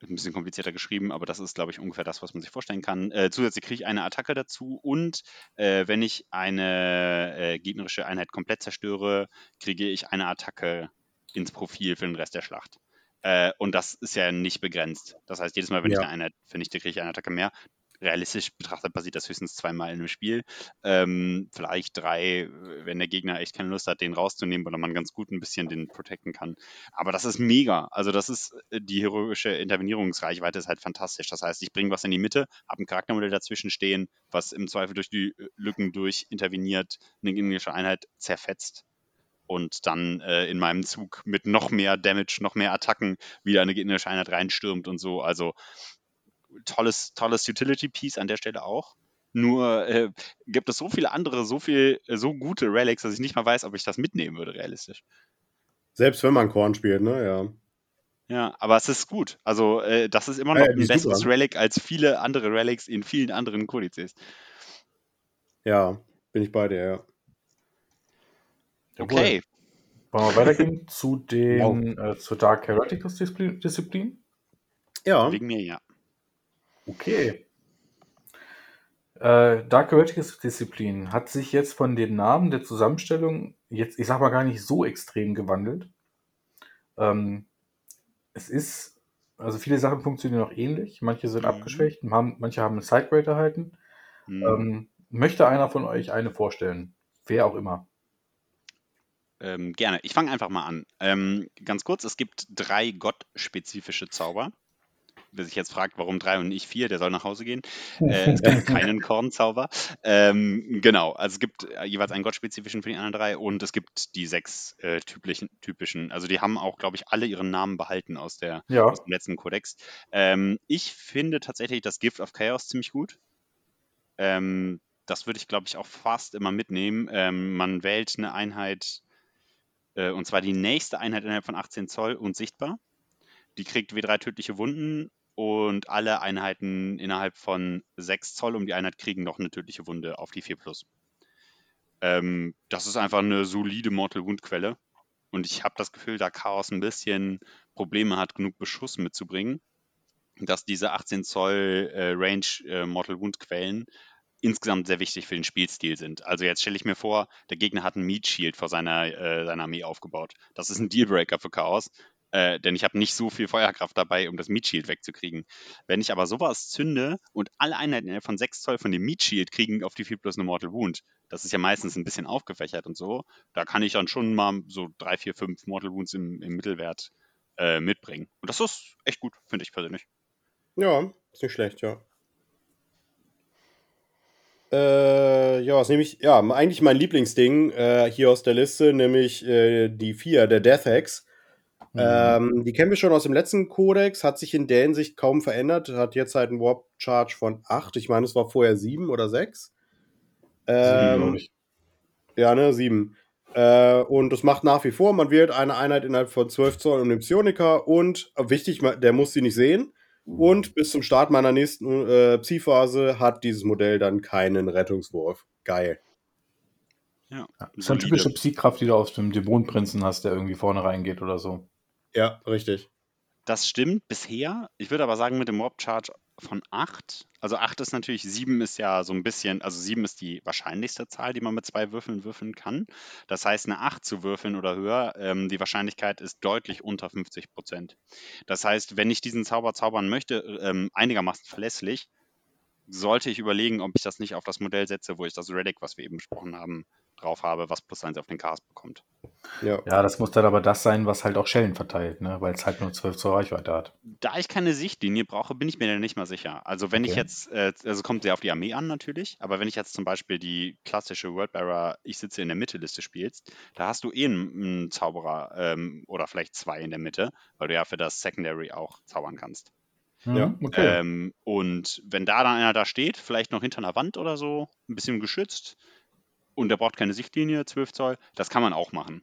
Ein bisschen komplizierter geschrieben, aber das ist, glaube ich, ungefähr das, was man sich vorstellen kann. Äh, zusätzlich kriege ich eine Attacke dazu und äh, wenn ich eine äh, gegnerische Einheit komplett zerstöre, kriege ich eine Attacke ins Profil für den Rest der Schlacht. Äh, und das ist ja nicht begrenzt. Das heißt, jedes Mal, wenn ich Ja. eine Einheit vernichte, kriege ich eine Attacke mehr. Realistisch betrachtet passiert das höchstens zweimal in einem Spiel. Ähm, vielleicht drei, wenn der Gegner echt keine Lust hat, den rauszunehmen oder man ganz gut ein bisschen den protecten kann. Aber das ist mega. Also das ist äh, die heroische Intervenierungsreichweite ist halt fantastisch. Das heißt, ich bringe was in die Mitte, habe ein Charaktermodell dazwischen stehen, was im Zweifel durch die äh, Lücken durch interveniert, eine gegnerische Einheit zerfetzt und dann äh, in meinem Zug mit noch mehr Damage, noch mehr Attacken wieder eine gegnerische Einheit reinstürmt und so. Also tolles, tolles Utility-Piece an der Stelle auch. Nur äh, gibt es so viele andere, so viel, so gute Relics, dass ich nicht mal weiß, ob ich das mitnehmen würde, realistisch. Selbst wenn man Korn spielt, ne? Ja. Ja, aber es ist gut. Also, äh, das ist immer noch ja, ein besseres. Relic als viele andere Relics in vielen anderen Kodizes. Ja, bin ich bei dir, ja. Jawohl. Okay. Wollen wir weitergehen zu den, äh, zur Dark Heretics? Disziplin? Ja, Wegen mir, ja. Okay. Äh, Dark Heretics Disziplin hat sich jetzt von den Namen der Zusammenstellung jetzt, ich sag mal, gar nicht so extrem gewandelt. Ähm, es ist, also viele Sachen funktionieren noch ähnlich, manche sind Mhm. abgeschwächt, haben, manche haben eine Sidegrade erhalten. Hm. Ähm, möchte einer von euch eine vorstellen? Wer auch immer. Ähm, gerne. Ich fange einfach mal an. Ähm, ganz kurz, es gibt drei gottspezifische Zauber. Wer sich jetzt fragt, warum drei und nicht vier, der soll nach Hause gehen. Äh, es gibt keinen Kornzauber. Ähm, genau, also es gibt äh, jeweils einen gottspezifischen für die anderen drei und es gibt die sechs äh, typischen, typischen. Also die haben auch, glaube ich, alle ihren Namen behalten aus, der, Ja, aus dem letzten Kodex. Ähm, ich finde tatsächlich das Gift of Chaos ziemlich gut. Ähm, das würde ich, glaube ich, auch fast immer mitnehmen. Ähm, man wählt eine Einheit, äh, und zwar die nächste Einheit innerhalb von 18 Zoll und sichtbar. Die kriegt W3 tödliche Wunden und alle Einheiten innerhalb von 6 Zoll um die Einheit kriegen noch eine tödliche Wunde auf die 4 Plus. Ähm, das ist einfach eine solide Mortal Wound Quelle. Und ich habe das Gefühl, da Chaos ein bisschen Probleme hat, genug Beschuss mitzubringen, dass diese 18 Zoll äh, Range äh, Mortal Wound Quellen insgesamt sehr wichtig für den Spielstil sind. Also jetzt stelle ich mir vor, der Gegner hat ein Meat Shield vor seiner, äh, seiner Armee aufgebaut. Das ist ein Dealbreaker für Chaos, äh, denn ich habe nicht so viel Feuerkraft dabei, um das Meat Shield wegzukriegen. Wenn ich aber sowas zünde und alle Einheiten von 6 Zoll von dem Meat Shield kriegen auf die 4 plus eine Mortal Wound, das ist ja meistens ein bisschen aufgefächert und so, da kann ich dann schon mal so 3, 4, 5 Mortal Wounds im, im Mittelwert äh, mitbringen. Und das ist echt gut, finde ich persönlich. ja, ist nicht schlecht, ja. Äh, ja, was nehme ich? Ja, eigentlich mein Lieblingsding äh, hier aus der Liste, nämlich äh, die vier, der Death Hex. Mhm. Ähm, die kennen wir schon aus dem letzten Kodex, hat sich in der Hinsicht kaum verändert, hat jetzt halt einen Warp Charge von 8. Ich meine, es war vorher 7 oder 6. Sieben, Ähm, glaub ich. ja, ne, 7. Äh, und das macht nach wie vor, man wählt eine Einheit innerhalb von 12 Zoll um den Psioniker und, wichtig, der muss sie nicht sehen. Und bis zum Start meiner nächsten äh, Psi-Phase hat dieses Modell dann keinen Rettungswurf. Geil. Ja, Ja, ist eine typische Psy-Kraft, die du aus dem Dämonenprinzen hast, der irgendwie vorne reingeht oder so. Ja, richtig. Das stimmt bisher. Ich würde aber sagen, mit dem Warp Charge von 8, also 8 ist natürlich, 7 ist ja so ein bisschen, also 7 ist die wahrscheinlichste Zahl, die man mit zwei Würfeln würfeln kann. Das heißt, eine 8 zu würfeln oder höher, ähm, die Wahrscheinlichkeit ist deutlich unter 50 Prozent. Das heißt, wenn ich diesen Zauber zaubern möchte, ähm, einigermaßen verlässlich, sollte ich überlegen, ob ich das nicht auf das Modell setze, wo ich das Relic, was wir eben besprochen haben, drauf habe, was plus 1 auf den Cast bekommt. Ja. ja, das muss dann aber das sein, was halt auch Schellen verteilt, ne? weil es halt nur 12 zur Reichweite hat. Da ich keine Sichtlinie brauche, bin ich mir da nicht mal sicher. Also wenn okay. ich jetzt, äh, also kommt sehr auf die Armee an natürlich, aber wenn ich jetzt zum Beispiel die klassische Worldbearer Ich sitze in der Mitte Liste spielst, da hast du eh einen, einen Zauberer ähm, oder vielleicht zwei in der Mitte, weil du ja für das Secondary auch zaubern kannst. Mhm, ja, okay. Ähm, und wenn da dann einer da steht, vielleicht noch hinter einer Wand oder so, ein bisschen geschützt, und der braucht keine Sichtlinie, 12 Zoll, das kann man auch machen.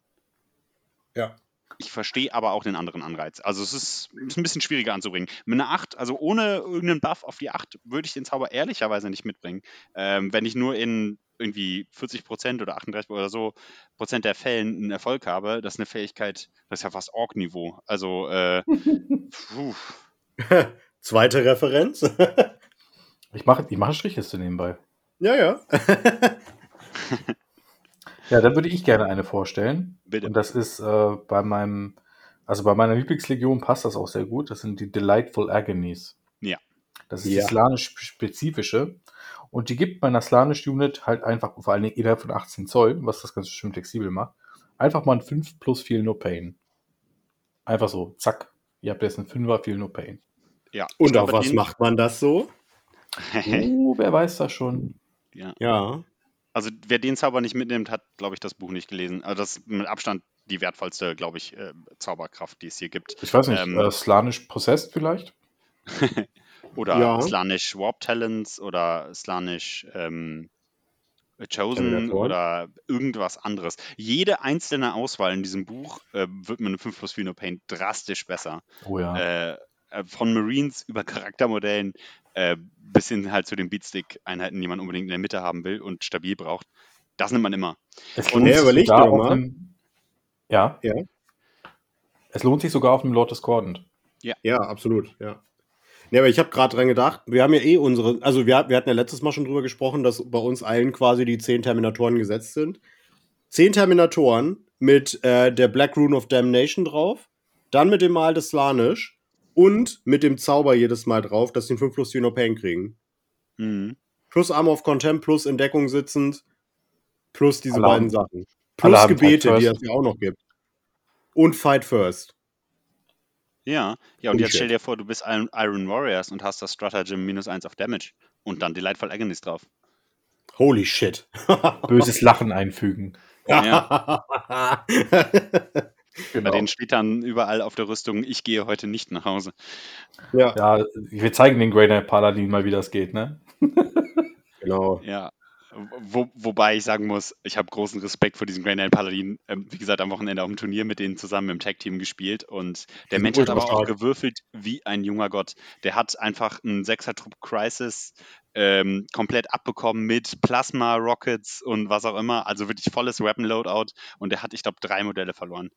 Ja. Ich verstehe aber auch den anderen Anreiz. Also es ist, ist, ein bisschen schwieriger anzubringen. Mit einer 8, also ohne irgendeinen Buff auf die 8, würde ich den Zauber ehrlicherweise nicht mitbringen. Ähm, wenn ich nur in irgendwie 40 Prozent oder 38 oder so Prozent der Fällen einen Erfolg habe, das ist eine Fähigkeit, das ist ja fast Org-Niveau. Also, äh, Zweite Referenz. ich mache ich mach Strichliste nebenbei. Ja, ja. ja, dann würde ich gerne eine vorstellen. Bitte. Und das ist äh, bei meinem, also bei meiner Lieblingslegion passt das auch sehr gut. Das sind die Delightful Agonies. Ja. Das ist ja. die slanisch-spezifische. Und die gibt meiner Slanisch-Unit halt einfach, vor allen Dingen innerhalb von 18 Zoll, was das Ganze schön flexibel macht, einfach mal ein 5 plus Feel No Pain. Einfach so, zack. Ihr habt jetzt ein 5er Feel No Pain. Ja. Und auf was macht man das so? oh, wer weiß das schon. Ja. ja. Also wer den Zauber nicht mitnimmt, hat, glaube ich, das Buch nicht gelesen. Also das ist mit Abstand die wertvollste, glaube ich, äh, Zauberkraft, die es hier gibt. Ich weiß nicht, ähm, äh, Slanisch Possessed vielleicht? oder ja. Slanisch Warp Talents oder Slanisch ähm, Chosen oder irgendwas anderes. Jede einzelne Auswahl in diesem Buch äh, wird mit einem 5 plus 4 No Paint drastisch besser. Oh ja. Äh, äh, von Marines über Charaktermodellen äh, bis hin halt zu den Beatstick-Einheiten, die man unbedingt in der Mitte haben will und stabil braucht. Das nimmt man immer. Es und ja, überlegt sogar auf einem, ja. ja. Es lohnt sich sogar auf dem Lord Discordant. Ja. Ja, absolut, ja. Ja, aber ich habe gerade dran gedacht, wir haben ja eh unsere, also wir, wir hatten ja letztes Mal schon drüber gesprochen, dass bei uns allen quasi die zehn Terminatoren gesetzt sind. Zehn Terminatoren mit äh, der Black Rune of Damnation drauf, dann mit dem Mal des Slanisch, und mit dem Zauber jedes Mal drauf, dass sie den 5 plus Dino Pain kriegen. Mhm. Plus Arm of Contempt, plus Entdeckung sitzend, plus diese Alarm. beiden Sachen. Plus Gebete, die es ja auch noch gibt. Und Fight First. Ja, ja, und, und jetzt shit. stell dir vor, du bist Iron Warriors und hast das Stratagem minus 1 auf Damage und dann Delightful Agonies drauf. Holy shit. Böses Lachen einfügen. Ja. Genau. Bei denen steht dann überall auf der Rüstung, ich gehe heute nicht nach Hause. Ja, ja wir zeigen den Grey Knight Paladin mal, wie das geht, ne? genau. Ja. Wo, wobei ich sagen muss, ich habe großen Respekt vor diesem Grey Knight Paladin. Ähm, wie gesagt, am Wochenende auf dem Turnier mit denen zusammen im Tag-Team gespielt und der Mensch hat aber auch gewürfelt wie ein junger Gott. Der hat einfach einen Sechser-Trupp Crisis ähm, komplett abbekommen mit Plasma, Rockets und was auch immer. Also wirklich volles Weapon-Loadout und der hat, ich glaube, drei Modelle verloren.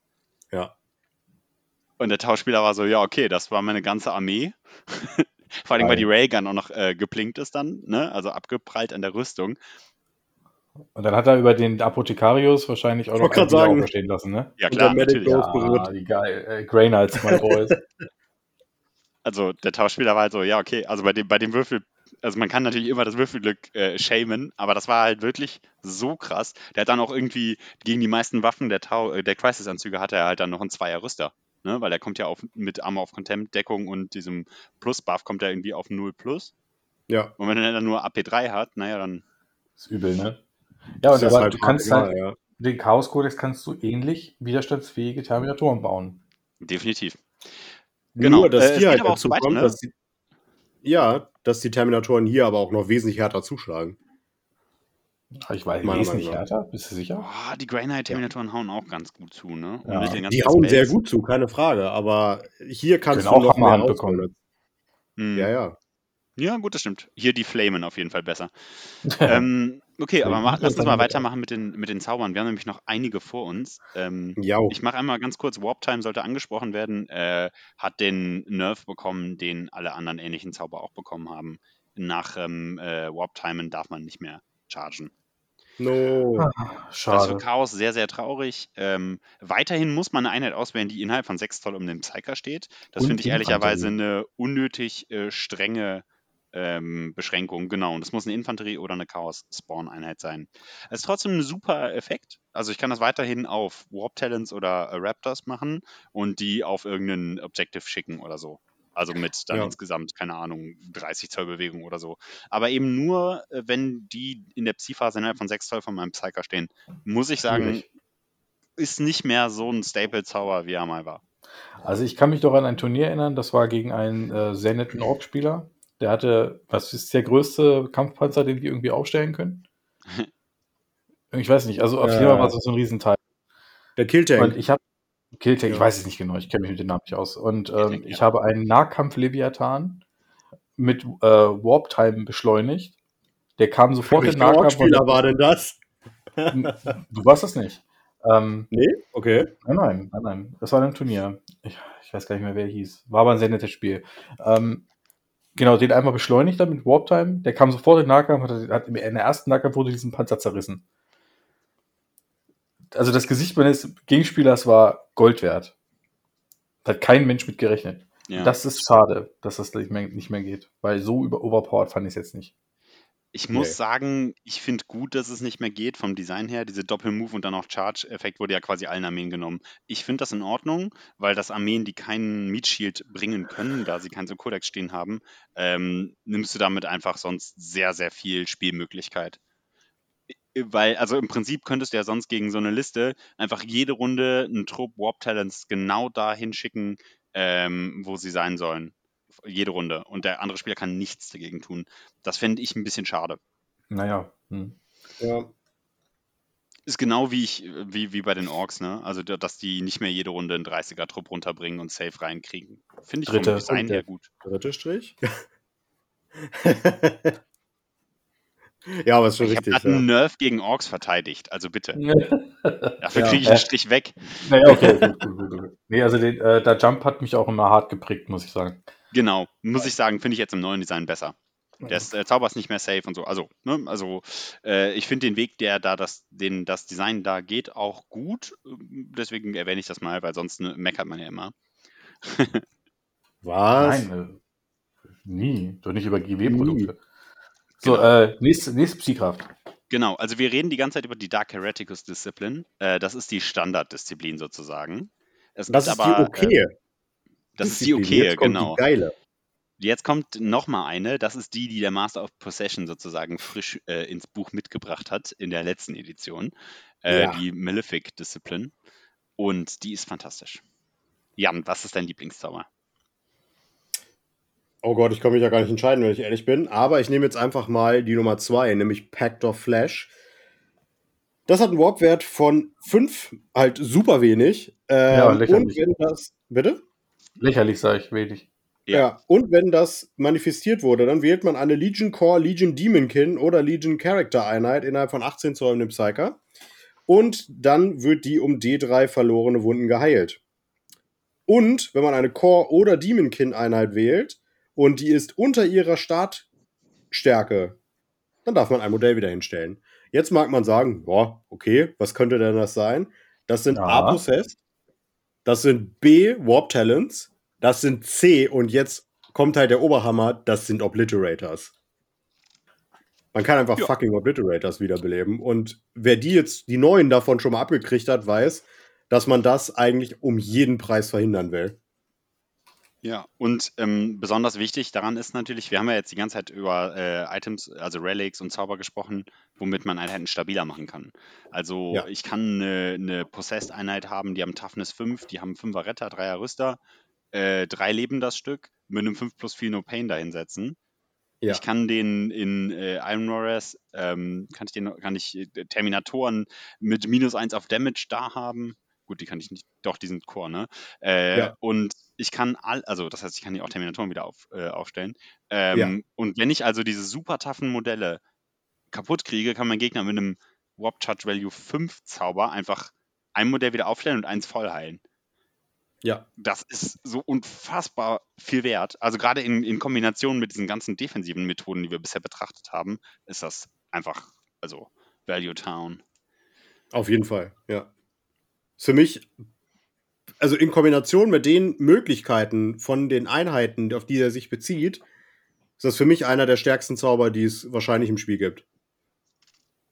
Ja. Und der Tauschspieler war so, ja, okay, das war meine ganze Armee. Vor allem, weil die Railgun auch noch äh, geplinkt ist dann, ne? also abgeprallt an der Rüstung. Und dann hat er über den Apothekarius wahrscheinlich auch noch einen sagen, stehen lassen, ne? Ja, klar, natürlich. Ja, die geil. Äh, Grey Knights, mein Boys. Also der Tauschspieler war halt so, ja, okay, also bei dem, bei dem Würfel also man kann natürlich immer das Würfelglück äh, shamen, aber das war halt wirklich so krass. Der hat dann auch irgendwie gegen die meisten Waffen der, Tau äh, der Crisis-Anzüge hatte er halt dann noch einen Zweier-Rüster. Ne? Weil der kommt ja auf, mit Armor of Contempt-Deckung und diesem Plus-Buff kommt er irgendwie auf 0 Plus. Ja. Und wenn er dann nur AP3 hat, naja, dann. ist übel, ne? Ja, und aber halt du kannst egal, halt, ja. den Chaos-Kodex kannst du ähnlich widerstandsfähige Terminatoren bauen. Definitiv. Genau. Nur, dass äh, hier halt dazu kommt, ne? dass die, ja, dass die Terminatoren hier aber auch noch wesentlich härter zuschlagen. Ich weiß, wesentlich härter, bist du sicher? Oh, die Grey Knight Terminatoren ja. hauen auch ganz gut zu, ne? Ja. Die hauen Spells. sehr gut zu, keine Frage, aber hier kannst Können du auch noch mehr bekommen. Hm. Ja, ja. Ja, gut, das stimmt. Hier die Flamen auf jeden Fall besser. ähm, okay, aber mach, lass uns mal weitermachen mit den, mit den Zaubern. Wir haben nämlich noch einige vor uns. Ähm, ich mache einmal ganz kurz, Warp Time sollte angesprochen werden, äh, hat den Nerf bekommen, den alle anderen ähnlichen Zauber auch bekommen haben. Nach ähm, äh, Warp Time darf man nicht mehr chargen. No. Ah, schade. Das ist für Chaos sehr, sehr traurig. Ähm, weiterhin muss man eine Einheit auswählen, die innerhalb von 6 Zoll um den Psyker steht. Das finde ich ehrlicherweise eine unnötig äh, strenge ähm, Beschränkung, genau. Und es muss eine Infanterie- oder eine Chaos-Spawn-Einheit sein. Es ist trotzdem ein super Effekt. Also ich kann das weiterhin auf Warp Talents oder Raptors machen und die auf irgendeinen Objective schicken oder so. Also mit dann ja. insgesamt, keine Ahnung, 30 Zoll Bewegung oder so. Aber eben nur, äh, wenn die in der Psi-Phase innerhalb von 6 Zoll von meinem Psyker stehen, muss ich sagen, Schwierig. ist nicht mehr so ein Staple-Zauber, wie er mal war. Also ich kann mich doch an ein Turnier erinnern, das war gegen einen äh, sehr netten Ork-Spieler. Der hatte, was ist der größte Kampfpanzer, den wir irgendwie aufstellen können? ich weiß nicht, also auf jeden Fall war es so ein Riesenteil. Der Killtank. Und ich habe Killtank, ja. ich weiß es nicht genau, ich kenne mich mit dem Namen nicht aus. Und ähm, ich ja. habe einen Nahkampf-Leviathan mit äh, Warp-Time beschleunigt. Der kam sofort in Nahkampf. Spieler war denn das? du warst das nicht. Ähm, nee? Okay. Nein, nein, nein, nein. Das war ein Turnier. Ich, ich, weiß gar nicht mehr, wer hieß. War aber ein sehr nettes Spiel. Ähm, genau, den einmal beschleunigt dann mit Warp Time. Der kam sofort in Nahkampf, hat, hat in der ersten Nahkampf wurde diesen Panzer zerrissen also das Gesicht meines Gegenspielers war Gold wert. Da hat kein Mensch mit gerechnet. Ja. Das ist schade, dass das nicht mehr, nicht mehr geht. Weil so über overpowered fand ich es jetzt nicht. Ich muss nee. sagen, ich finde gut, dass es nicht mehr geht vom Design her. Diese Doppelmove und dann auch Charge-Effekt wurde ja quasi allen Armeen genommen. Ich finde das in Ordnung, weil das Armeen, die keinen Meat Shield bringen können, da sie keinen so Codex stehen haben, ähm, nimmst du damit einfach sonst sehr, sehr viel Spielmöglichkeit weil, also im Prinzip könntest du ja sonst gegen so eine Liste einfach jede Runde einen Trupp Warp Talents genau dahin schicken, ähm, wo sie sein sollen. Jede Runde. Und der andere Spieler kann nichts dagegen tun. Das fände ich ein bisschen schade. Naja. Hm. Ja. Ist genau wie ich, wie, wie bei den Orks, ne? Also, dass die nicht mehr jede Runde einen 30er-Trupp runterbringen und safe reinkriegen. Finde ich Dritte. vom Design her gut. Dritte Strich? Ja, aber ist schon ich richtig. Ich habe ja. einen Nerf gegen Orks verteidigt, also bitte. Dafür kriege ich einen Strich weg. Naja, okay, gut, gut, gut. Nee, also den, äh, der Jump hat mich auch immer hart geprägt, muss ich sagen. Genau, muss ich sagen, finde ich jetzt im neuen Design besser. Der ist, äh, Zauber ist nicht mehr safe und so. Also, ne, also äh, ich finde den Weg, der da das, den, das Design da geht, auch gut. Deswegen erwähne ich das mal, weil sonst ne, meckert man ja immer. Was? Nein, äh, nie. Doch nicht über GW-Produkte. So, genau. äh, nächste, nächste Psykraft. Genau, also wir reden die ganze Zeit über die Dark Hereticus Disziplin. Äh, das ist die Standarddisziplin sozusagen. Es das ist aber, die okay. Das ist die okay, genau. Die geile. Jetzt kommt noch mal eine, das ist die, die der Master of Possession sozusagen frisch äh, ins Buch mitgebracht hat in der letzten Edition, äh, ja. die Malefic Discipline. Und die ist fantastisch. Jan, was ist dein Lieblingszauber? Oh Gott, ich kann mich ja gar nicht entscheiden, wenn ich ehrlich bin. Aber ich nehme jetzt einfach mal die Nummer 2, nämlich Pact of Flash. Das hat einen Warp-Wert von 5, halt super wenig. Ähm, ja. Und wenn das. Bitte? Lächerlich, sage ich, wenig. Ja. ja. und wenn das manifestiert wurde, dann wählt man eine Legion Core, Legion Demonkin oder Legion Character Einheit innerhalb von 18 Zoll im Psyker. Und dann wird die um D3 verlorene Wunden geheilt. Und wenn man eine Core- oder Demonkin-Einheit wählt, und die ist unter ihrer Startstärke, dann darf man ein Modell wieder hinstellen. Jetzt mag man sagen, boah, okay, was könnte denn das sein? Das sind ja. A Possessed, das sind B Warp Talents, das sind C und jetzt kommt halt der Oberhammer, das sind Obliterators. Man kann einfach ja. fucking Obliterators wiederbeleben. Und wer die jetzt, die neuen davon schon mal abgekriegt hat, weiß, dass man das eigentlich um jeden Preis verhindern will. Ja, und ähm, besonders wichtig daran ist natürlich, wir haben ja jetzt die ganze Zeit über äh, Items, also Relics und Zauber gesprochen, womit man Einheiten stabiler machen kann. Also ja. ich kann eine, eine Possessed-Einheit haben, die haben Toughness 5, die haben 5er Retter, 3er Rüster, äh, 3 Leben das Stück, mit einem 5 plus 4 No Pain dahinsetzen. Ja. Ich kann den in äh, Iron Warriors, ähm, kann ich den, kann ich äh, Terminatoren mit minus 1 auf Damage da haben. Gut, die kann ich nicht, doch, die sind Core, ne? Äh, ja. Und ich kann all, also das heißt, ich kann die auch Terminatoren wieder auf, äh, aufstellen. Ähm, ja. Und wenn ich also diese super toughen Modelle kaputt kriege, kann mein Gegner mit einem Warp Charge Value 5 Zauber einfach ein Modell wieder aufstellen und eins voll heilen. Ja. Das ist so unfassbar viel wert. Also gerade in, in Kombination mit diesen ganzen defensiven Methoden, die wir bisher betrachtet haben, ist das einfach, also Value Town. Auf jeden Fall, ja. Für mich also in Kombination mit den Möglichkeiten von den Einheiten, auf die er sich bezieht, ist das für mich einer der stärksten Zauber, die es wahrscheinlich im Spiel gibt.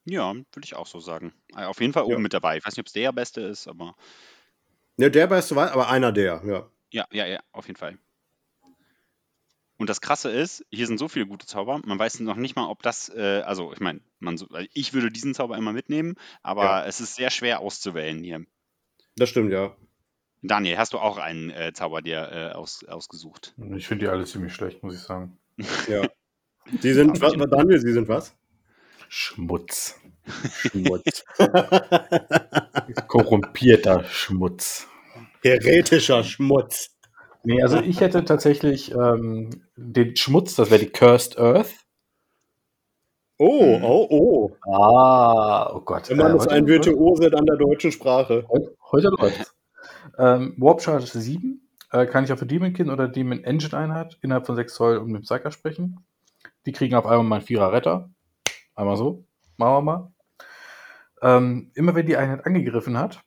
Ja, würde ich auch so sagen. Äh, auf jeden Fall oben ja. mit dabei. Ich weiß nicht, ob es der beste ist, aber. Ne, der beste war, aber einer der, ja. Ja, ja, ja, auf jeden Fall. Und das Krasse ist, hier sind so viele gute Zauber, man weiß noch nicht mal, ob das, äh, also ich meine, ich würde diesen Zauber immer mitnehmen, aber ja. es ist sehr schwer auszuwählen hier. Das stimmt, ja. Daniel, hast du auch einen äh, Zauber dir äh, aus, ausgesucht? Ich finde die alle ziemlich schlecht, muss ich sagen. Ja. Sie sind, was, Daniel, Sie sind was? Schmutz. Schmutz. Korrumpierter Schmutz. Heretischer Schmutz. Nee, also ich hätte tatsächlich ähm, den Schmutz, das wäre die Cursed Earth. Oh, hm. oh, oh. Ah, oh Gott. Der Mann äh, ist ein Virtuose an der deutschen Sprache. Heute, heute läuft's. ähm, Warp Charge 7 äh, kann ich auf der Demonkin oder Demon Engine Einheit innerhalb von 6 Zoll um den Psyker sprechen. Die kriegen auf einmal mal einen Vierer Retter. Einmal so. Machen wir mal. Ähm, immer wenn die Einheit angegriffen hat,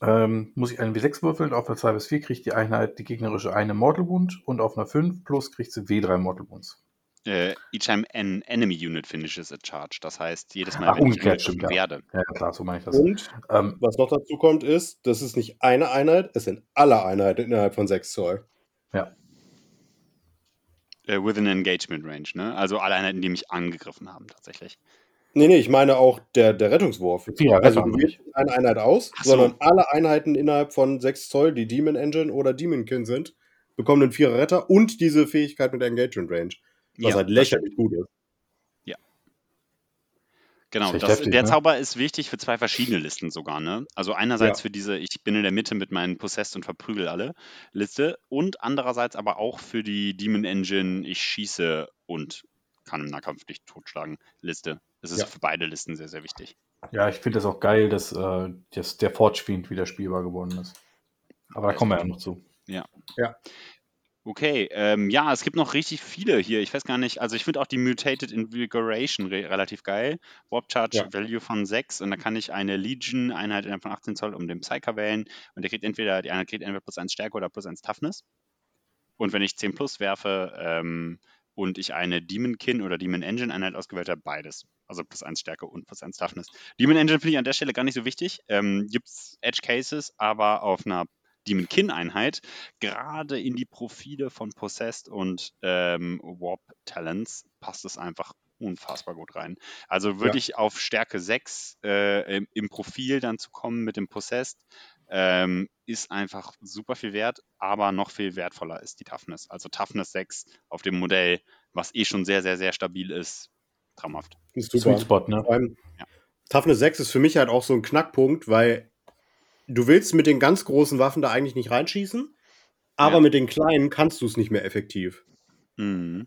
ähm, muss ich einen W6 würfeln. Auf einer 2 bis 4 kriegt die Einheit die gegnerische eine Mortal Wound und auf einer 5 plus kriegt sie W3 Mortal Wounds. Äh, each time an enemy unit finishes a charge. Das heißt, jedes Mal, Ach, wenn ich stimmt, werde. Ja. ja, klar, so meine ich das. Und ähm, was noch dazu kommt, ist, das ist nicht eine Einheit, es sind alle Einheiten innerhalb von 6 Zoll. Ja. Äh, within Engagement Range, ne? Also alle Einheiten, die mich angegriffen haben, tatsächlich. Nee, nee, ich meine auch der, der Rettungswurf. Ja, also du wählst eine Einheit aus, so. sondern alle Einheiten innerhalb von 6 Zoll, die Demon Engine oder Demon Kin sind, bekommen einen Vierer Retter und diese Fähigkeit mit Engagement Range. Was ja, halt lächerlich gut ist. Ja. Genau, das, heftig, der ne? Zauber ist wichtig für zwei verschiedene Listen sogar, ne? Also einerseits ja. für diese, ich bin in der Mitte mit meinen Possessed und verprügel alle Liste und andererseits aber auch für die Demon Engine, ich schieße und kann im Nahkampf nicht totschlagen Liste. Das ist ja. für beide Listen sehr, sehr wichtig. Ja, ich finde es auch geil, dass, äh, dass der Forge Fiend wieder spielbar geworden ist. Aber da kommen wir ja noch zu. Ja. Ja. Okay, ähm, ja, es gibt noch richtig viele hier. Ich weiß gar nicht, also ich finde auch die Mutated Invigoration re relativ geil. Warp Charge ja. Value von 6 und da kann ich eine Legion-Einheit von 18 Zoll um den Psyker wählen und der kriegt entweder, die Einheit kriegt entweder plus 1 Stärke oder plus 1 Toughness. Und wenn ich 10 plus werfe, ähm, und ich eine Demon Kin oder Demon Engine Einheit ausgewählt habe, beides. Also plus 1 Stärke und plus 1 Toughness. Demon Engine finde ich an der Stelle gar nicht so wichtig. Ähm, Gibt es Edge Cases, aber auf einer Demon Kin Einheit, gerade in die Profile von Possessed und ähm, Warp Talents, passt es einfach unfassbar gut rein. Also würde ja. ich auf Stärke 6 äh, im, im, Profil dann zu kommen mit dem Possessed, ähm, ist einfach super viel wert, aber noch viel wertvoller ist die Toughness. Also Toughness 6 auf dem Modell, was eh schon sehr, sehr, sehr stabil ist. Traumhaft. Ist super. Sweet Spot, ne? Ja. Toughness 6 ist für mich halt auch so ein Knackpunkt, weil du willst mit den ganz großen Waffen da eigentlich nicht reinschießen, aber ja. mit den kleinen kannst du es nicht mehr effektiv. Mhm.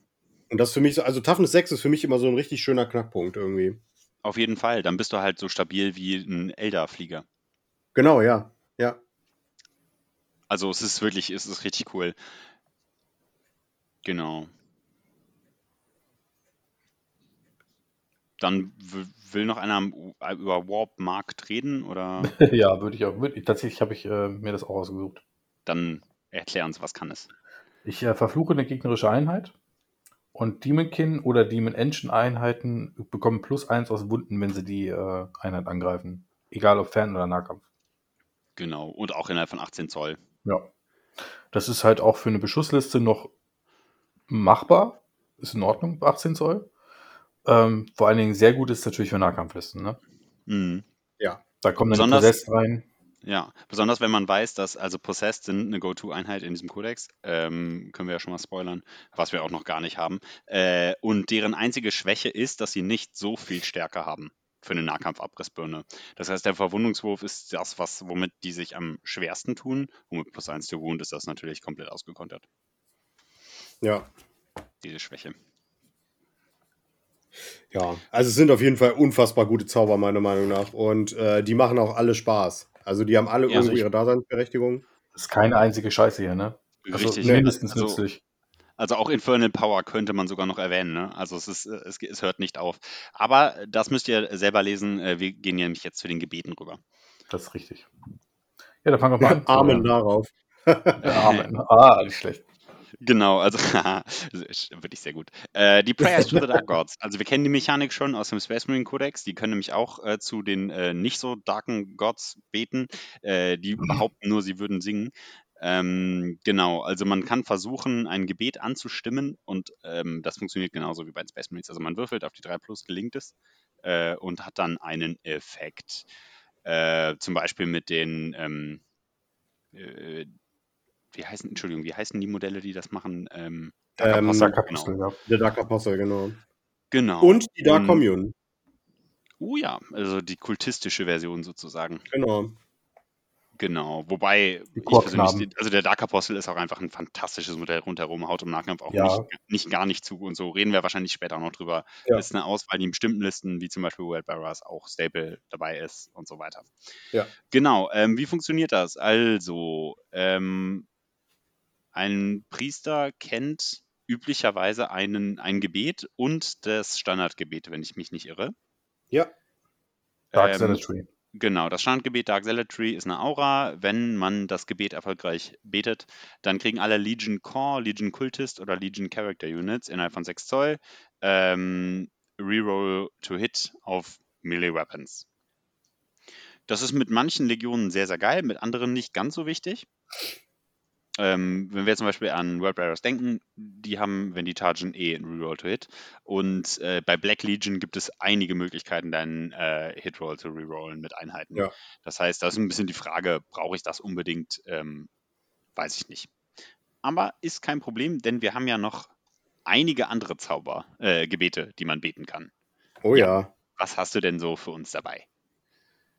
Und das für mich so, also Toughness 6 ist für mich immer so ein richtig schöner Knackpunkt irgendwie. Auf jeden Fall, dann bist du halt so stabil wie ein Elder-Flieger. Genau, ja. Ja. Also es ist wirklich, es ist richtig cool. Genau. Dann will noch einer über Warp Markt reden oder? ja, würde ich auch. Würd, tatsächlich habe ich äh, mir das auch ausgesucht. Dann erklär uns, was kann es? Ich äh, verfluche eine gegnerische Einheit und Demonkin oder Demon Engine Einheiten bekommen plus eins aus Wunden, wenn sie die äh, Einheit angreifen. Egal ob Fern- oder Nahkampf. Genau, und auch innerhalb von 18 Zoll. Ja. Das ist halt auch für eine Beschussliste noch machbar. Ist in Ordnung, 18 Zoll. Ähm, vor allen Dingen sehr gut ist natürlich für Nahkampflisten, ne? Mhm. Ja. Da kommen dann besonders, Possessed rein. Ja, besonders wenn man weiß, dass also Possessed sind eine Go-To-Einheit in diesem Kodex, ähm, können wir ja schon mal spoilern, was wir auch noch gar nicht haben. Äh, und deren einzige Schwäche ist, dass sie nicht so viel Stärke haben für eine Nahkampfabrissbirne. Das heißt, der Verwundungswurf ist das, was, womit die sich am schwersten tun. Und mit plus 1 to Wound ist das natürlich komplett ausgekontert. Ja. Diese Schwäche. Ja, also es sind auf jeden Fall unfassbar gute Zauber, meiner Meinung nach. Und äh, die machen auch alle Spaß. Also die haben alle ja, irgendwo ihre Daseinsberechtigung. Das ist keine einzige Scheiße hier, ne? Also Richtig. mindestens also, nützlich. Also auch Infernal Power könnte man sogar noch erwähnen. Ne? Also es, ist, es, es hört nicht auf. Aber das müsst ihr selber lesen. Äh, wir gehen nämlich jetzt zu den Gebeten rüber. Das ist richtig. Ja, dann fangen wir mal an. Amen darauf. Amen. Ah, nicht schlecht. Genau, also wirklich sehr gut. Äh, die Prayers to the Dark Gods. Also wir kennen die Mechanik schon aus dem Space Marine Codex. Die können nämlich auch äh, zu den äh, nicht so darken Gods beten. Äh, die behaupten nur, sie würden singen. Ähm, genau, also man kann versuchen, ein Gebet anzustimmen und ähm, das funktioniert genauso wie bei den Space Marines. Also man würfelt auf die 3 Plus, gelingt es äh, und hat dann einen Effekt. Äh, zum Beispiel mit den ähm, wie heißen, Entschuldigung, wie heißen die Modelle, die das machen? Ähm, Dark ähm, Apostle, genau. ja. Der Dark Apostle, genau. Genau. Und die Dark Commune. Oh ja, also die kultistische Version sozusagen. Genau. Genau, wobei ich persönlich, also der Dark Apostle ist auch einfach ein fantastisches Modell rundherum, haut im Nahkampf auch ja. nicht, nicht, gar nicht zu und so reden wir wahrscheinlich später auch noch drüber. Ja. Ist eine Auswahl, die in bestimmten Listen, wie zum Beispiel World Barras, auch Staple dabei ist und so weiter. Ja. Genau, ähm, wie funktioniert das? Also, ähm, ein Priester kennt üblicherweise einen, ein Gebet und das Standardgebet, wenn ich mich nicht irre. Ja. Dark ähm, Zealotry. Genau, das Standardgebet Dark Zealotry ist eine Aura. Wenn man das Gebet erfolgreich betet, dann kriegen alle Legion Core, Legion Cultist oder Legion Character Units innerhalb von 6 Zoll ähm, Reroll to Hit auf Melee Weapons. Das ist mit manchen Legionen sehr, sehr geil, mit anderen nicht ganz so wichtig. Ähm, wenn wir zum Beispiel an World Bearers denken, die haben, wenn die chargen, eh einen Reroll to Hit. Und äh, bei Black Legion gibt es einige Möglichkeiten, deinen äh, Hitroll zu rerollen mit Einheiten. Ja. Das heißt, da ist ein bisschen die Frage, brauche ich das unbedingt? Ähm, weiß ich nicht. Aber ist kein Problem, denn wir haben ja noch einige andere Zauber, äh, Gebete, die man beten kann. Oh ja. ja. Was hast du denn so für uns dabei?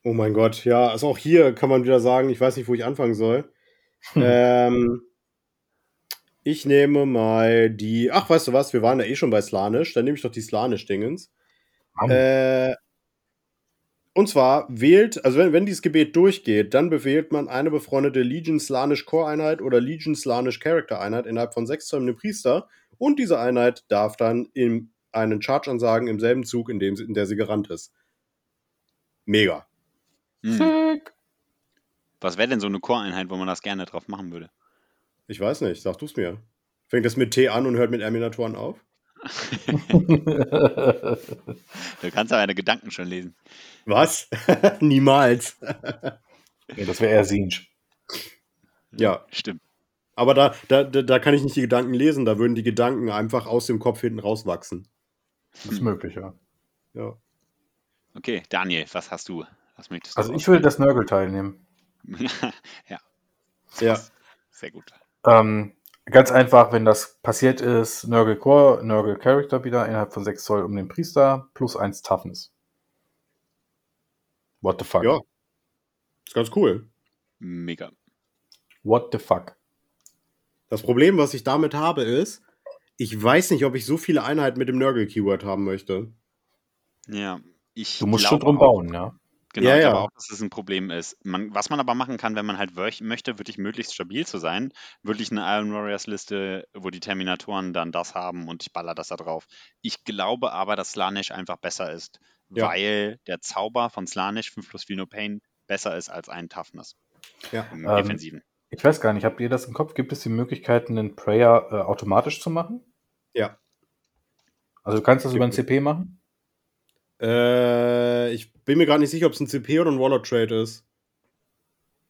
Oh mein Gott, ja, also auch hier kann man wieder sagen, ich weiß nicht, wo ich anfangen soll. Hm. Ähm, ich nehme mal die. Ach, weißt du was? Wir waren ja eh schon bei Slanisch. Dann nehme ich doch die Slanisch-Dingens. Äh, und zwar wählt, also wenn, wenn dieses Gebet durchgeht, dann bewählt man eine befreundete Legion Slanisch Core-Einheit oder Legion Slanisch Character-Einheit innerhalb von sechs Zäumen den Priester. Und diese Einheit darf dann in einen Charge ansagen im selben Zug, in, dem, in der sie gerannt ist. Mega. Hm. Was wäre denn so eine Core-Einheit, wo man das gerne drauf machen würde? Ich weiß nicht, sag du es mir. Fängt das mit T an und hört mit Erminatoren auf? du kannst aber deine Gedanken schon lesen. Was? Niemals. nee, das wäre eher Sinj. Ja. Stimmt. Aber da, da, da kann ich nicht die Gedanken lesen, da würden die Gedanken einfach aus dem Kopf hinten rauswachsen. Das ist möglich, ja. Ja. Okay, Daniel, was hast du? Was möchtest du also ich will das Nörgel teilnehmen. ja. Ja. Sehr gut. Ähm, ganz einfach, wenn das passiert ist, Nurgle Core, Nurgle Character wieder innerhalb von 6 Zoll um den Priester plus 1 Toughness. What the fuck? Ja. Ist ganz cool. Mega. What the fuck? Das Problem, was ich damit habe, ist, ich weiß nicht, ob ich so viele Einheiten mit dem Nurgle-Keyword haben möchte. Ja, ich. Du musst schon drum bauen, ja. Genau, ja, ich glaube auch, dass es ein Problem ist. Man, was man aber machen kann, wenn man halt möchte, wirklich möglichst stabil zu sein, wirklich eine Iron Warriors Liste, wo die Terminatoren dann das haben und ich baller das da drauf. Ich glaube aber, dass Slanish einfach besser ist, ja. weil der Zauber von Slanish 5 plus 4 No Pain besser ist als ein Toughness. Ja. Im ähm, Defensiven. Ich weiß gar nicht, habt ihr das im Kopf? Gibt es die Möglichkeit, einen Prayer äh, automatisch zu machen? Ja. Also du kannst das über ein CP machen? Äh, ich bin mir gar nicht sicher, ob es ein CP oder ein Waller Trade ist.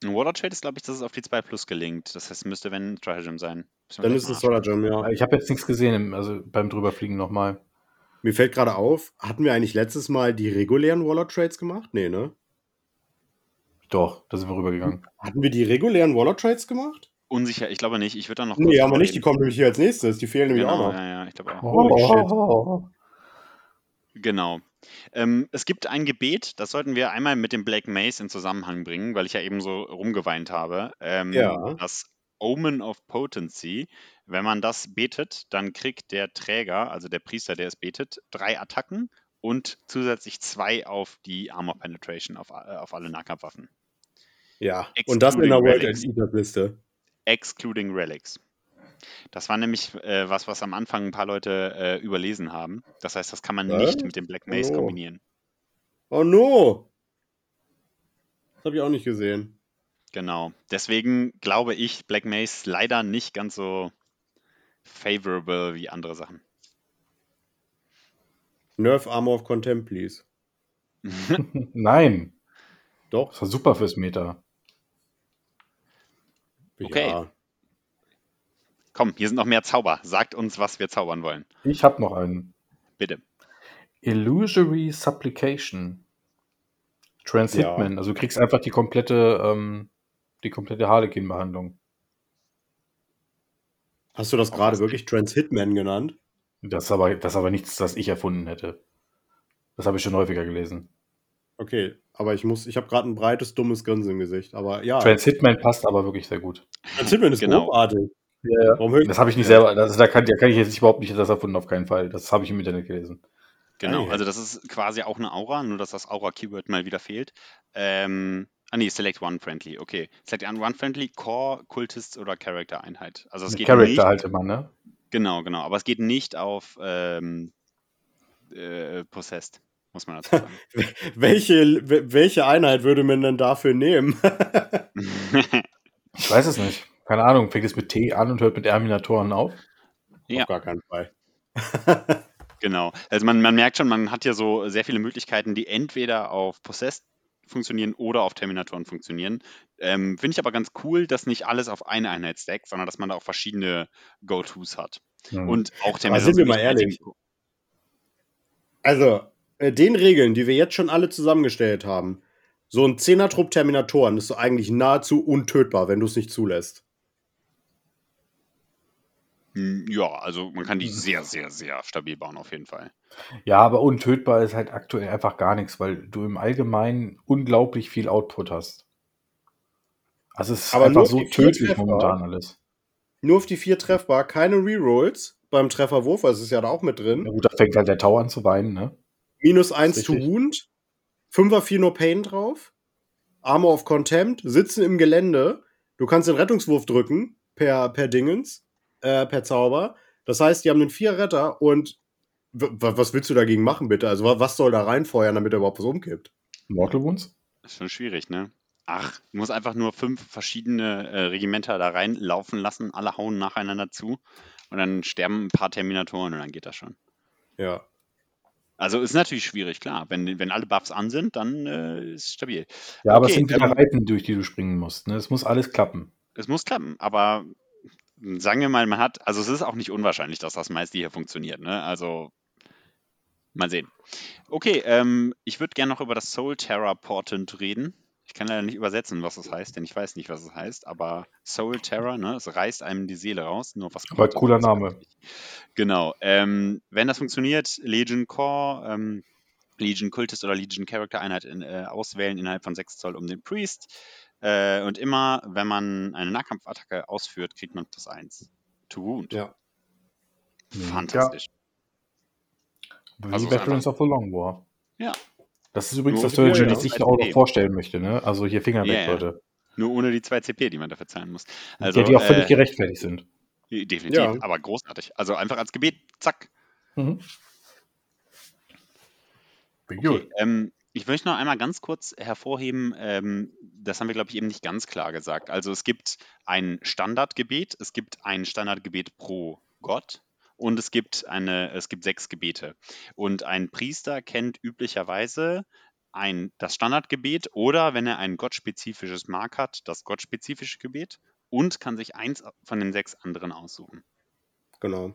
Ein Waller Trade ist, glaube ich, dass es auf die 2 Plus gelingt. Das heißt, müsste, wenn ein Stratagem sein. Dann ist es Stratagem, ja. Ich habe jetzt nichts gesehen, also beim drüberfliegen nochmal. Mir fällt gerade auf, hatten wir eigentlich letztes Mal die regulären Waller Trades gemacht? Nee, ne? Doch, da sind wir rübergegangen. Hatten wir die regulären Waller Trades gemacht? Unsicher, ich glaube nicht. Ich würde dann noch. Nee, aber nicht. Die kommen nämlich hier als nächstes. Die fehlen nämlich genau, auch noch. Ja, ja, ich glaube auch. Holy shit. Genau. Ähm, es gibt ein Gebet, das sollten wir einmal mit dem Black Mace in Zusammenhang bringen, weil ich ja eben so rumgeweint habe. Ähm, Ja. Das Omen of Potency. Wenn man das betet, dann kriegt der Träger, also der Priester, der es betet, drei Attacken und zusätzlich zwei auf die Armor Penetration auf, äh, auf alle Nahkampfwaffen. Ja. Und das in der World. Liste. Excluding Relics. Das war nämlich äh, was, was am Anfang ein paar Leute äh, überlesen haben. Das heißt, das kann man nicht mit dem Black Mace oh. kombinieren. Oh no! Das habe ich auch nicht gesehen. Genau. Deswegen glaube ich, Black Mace leider nicht ganz so favorable wie andere Sachen. Nerf Armor of Contempt, please. Nein. Doch. Das war super fürs Meta. Okay. Ja. Komm, hier sind noch mehr Zauber. Sagt uns, was wir zaubern wollen. Ich habe noch einen. Bitte. Illusory Supplication. Transhitman. Ja. Also du kriegst einfach die komplette, ähm, die komplette Harlequin-Behandlung. Hast du das gerade wirklich Transhitman genannt? Das ist, aber, das ist aber nichts, das ich erfunden hätte. Das habe ich schon häufiger gelesen. Okay, aber ich muss, ich habe gerade ein breites, dummes Grinsen im Gesicht. Aber ja. Transhitman passt aber wirklich sehr gut. Transhitman ist genau. großartig. Ja, ja. Das habe ich nicht selber, das, da, kann, da kann ich jetzt überhaupt nicht das erfunden, auf keinen Fall. Das habe ich im Internet gelesen. Genau, also das ist quasi auch eine Aura, nur dass das Aura-Keyword mal wieder fehlt. Ähm, ah nee, Select One Friendly, okay. Select One Friendly, Core, Kultist oder Character-Einheit. Also es geht Character nicht, halt immer, ne? Genau, genau. Aber es geht nicht auf ähm, äh, Possessed, muss man dazu sagen. welche, welche Einheit würde man denn dafür nehmen? ich weiß es nicht. Keine Ahnung. Fängt es mit T an und hört mit Terminatoren auf? Ja. Auf gar keinen Fall. Genau. Also man, man merkt schon, man hat ja so sehr viele Möglichkeiten, die entweder auf Possessed funktionieren oder auf Terminatoren funktionieren. Ähm, Finde ich aber ganz cool, dass nicht alles auf eine Einheit stackt, sondern dass man da auch verschiedene Go-Tos hat. Mhm. Und auch Terminatoren. sind wir mal ehrlich. Also, äh, den Regeln, die wir jetzt schon alle zusammengestellt haben, so ein Zehner-Trupp Terminatoren ist so eigentlich nahezu untötbar, wenn du es nicht zulässt. Hm, ja, also man kann die sehr, sehr, sehr stabil bauen, auf jeden Fall. Ja, aber untötbar ist halt aktuell einfach gar nichts, weil du im Allgemeinen unglaublich viel Output hast. Also es ist aber einfach so tödlich momentan alles. Nur auf die vier treffbar, keine Rerolls beim Trefferwurf, also ist ja da auch mit drin. Ja gut, da fängt halt der Tau an zu weinen, ne? Minus eins to Wound, 5er 4 No Pain drauf, Armor of Contempt, sitzen im Gelände, du kannst den Rettungswurf drücken per, per Dingens äh, per Zauber. Das heißt, die haben einen Vier-Retter und was willst du dagegen machen, bitte? Also, was soll da reinfeuern, damit er überhaupt was umkippt? Mortal Wounds? Das ist schon schwierig, ne? Ach, du musst einfach nur fünf verschiedene äh, Regimenter da reinlaufen lassen, alle hauen nacheinander zu und dann sterben ein paar Terminatoren und dann geht das schon. Ja. Also ist natürlich schwierig, klar. Wenn, wenn alle Buffs an sind, dann äh, ist es stabil. Ja, aber okay, es sind wieder ähm, Reiten, durch die du springen musst. Ne? Es muss alles klappen. Es muss klappen, aber sagen wir mal, man hat, also es ist auch nicht unwahrscheinlich, dass das meiste hier funktioniert. Ne? Also mal sehen. Okay, ähm, ich würde gerne noch über das Soul Terror Portent reden. Ich kann leider nicht übersetzen, was das heißt, denn ich weiß nicht, was es das heißt, aber Soul Terror, ne, es reißt einem die Seele raus. Nur was aber cooler Name. Genau. Ähm, wenn das funktioniert, Legion Core, ähm, Legion Kultist oder Legion Character Einheit in, äh, auswählen innerhalb von 6 Zoll um den Priest. Äh, und immer, wenn man eine Nahkampfattacke ausführt, kriegt man plus 1. To Wound. Ja. Fantastisch. Ja. Also Veterans of the Long War. Ja. Das ist übrigens Nur das Strategy, das ich auch noch vorstellen möchte. Ne? Also hier Finger weg, yeah, Leute. Nur ohne die 2 CP, die man dafür zahlen muss. Also, ja, die auch völlig äh, gerechtfertigt sind. Definitiv, ja. aber großartig. Also einfach als Gebet, zack. Mhm. Okay, ähm, ich möchte noch einmal ganz kurz hervorheben, ähm, das haben wir, glaube ich, eben nicht ganz klar gesagt. Also es gibt ein Standardgebet, es gibt ein Standardgebet pro Gott und es gibt eine, es gibt sechs Gebete. Und ein Priester kennt üblicherweise ein, das Standardgebet oder wenn er ein gottspezifisches Mark hat, das gottspezifische Gebet und kann sich eins von den sechs anderen aussuchen. Genau.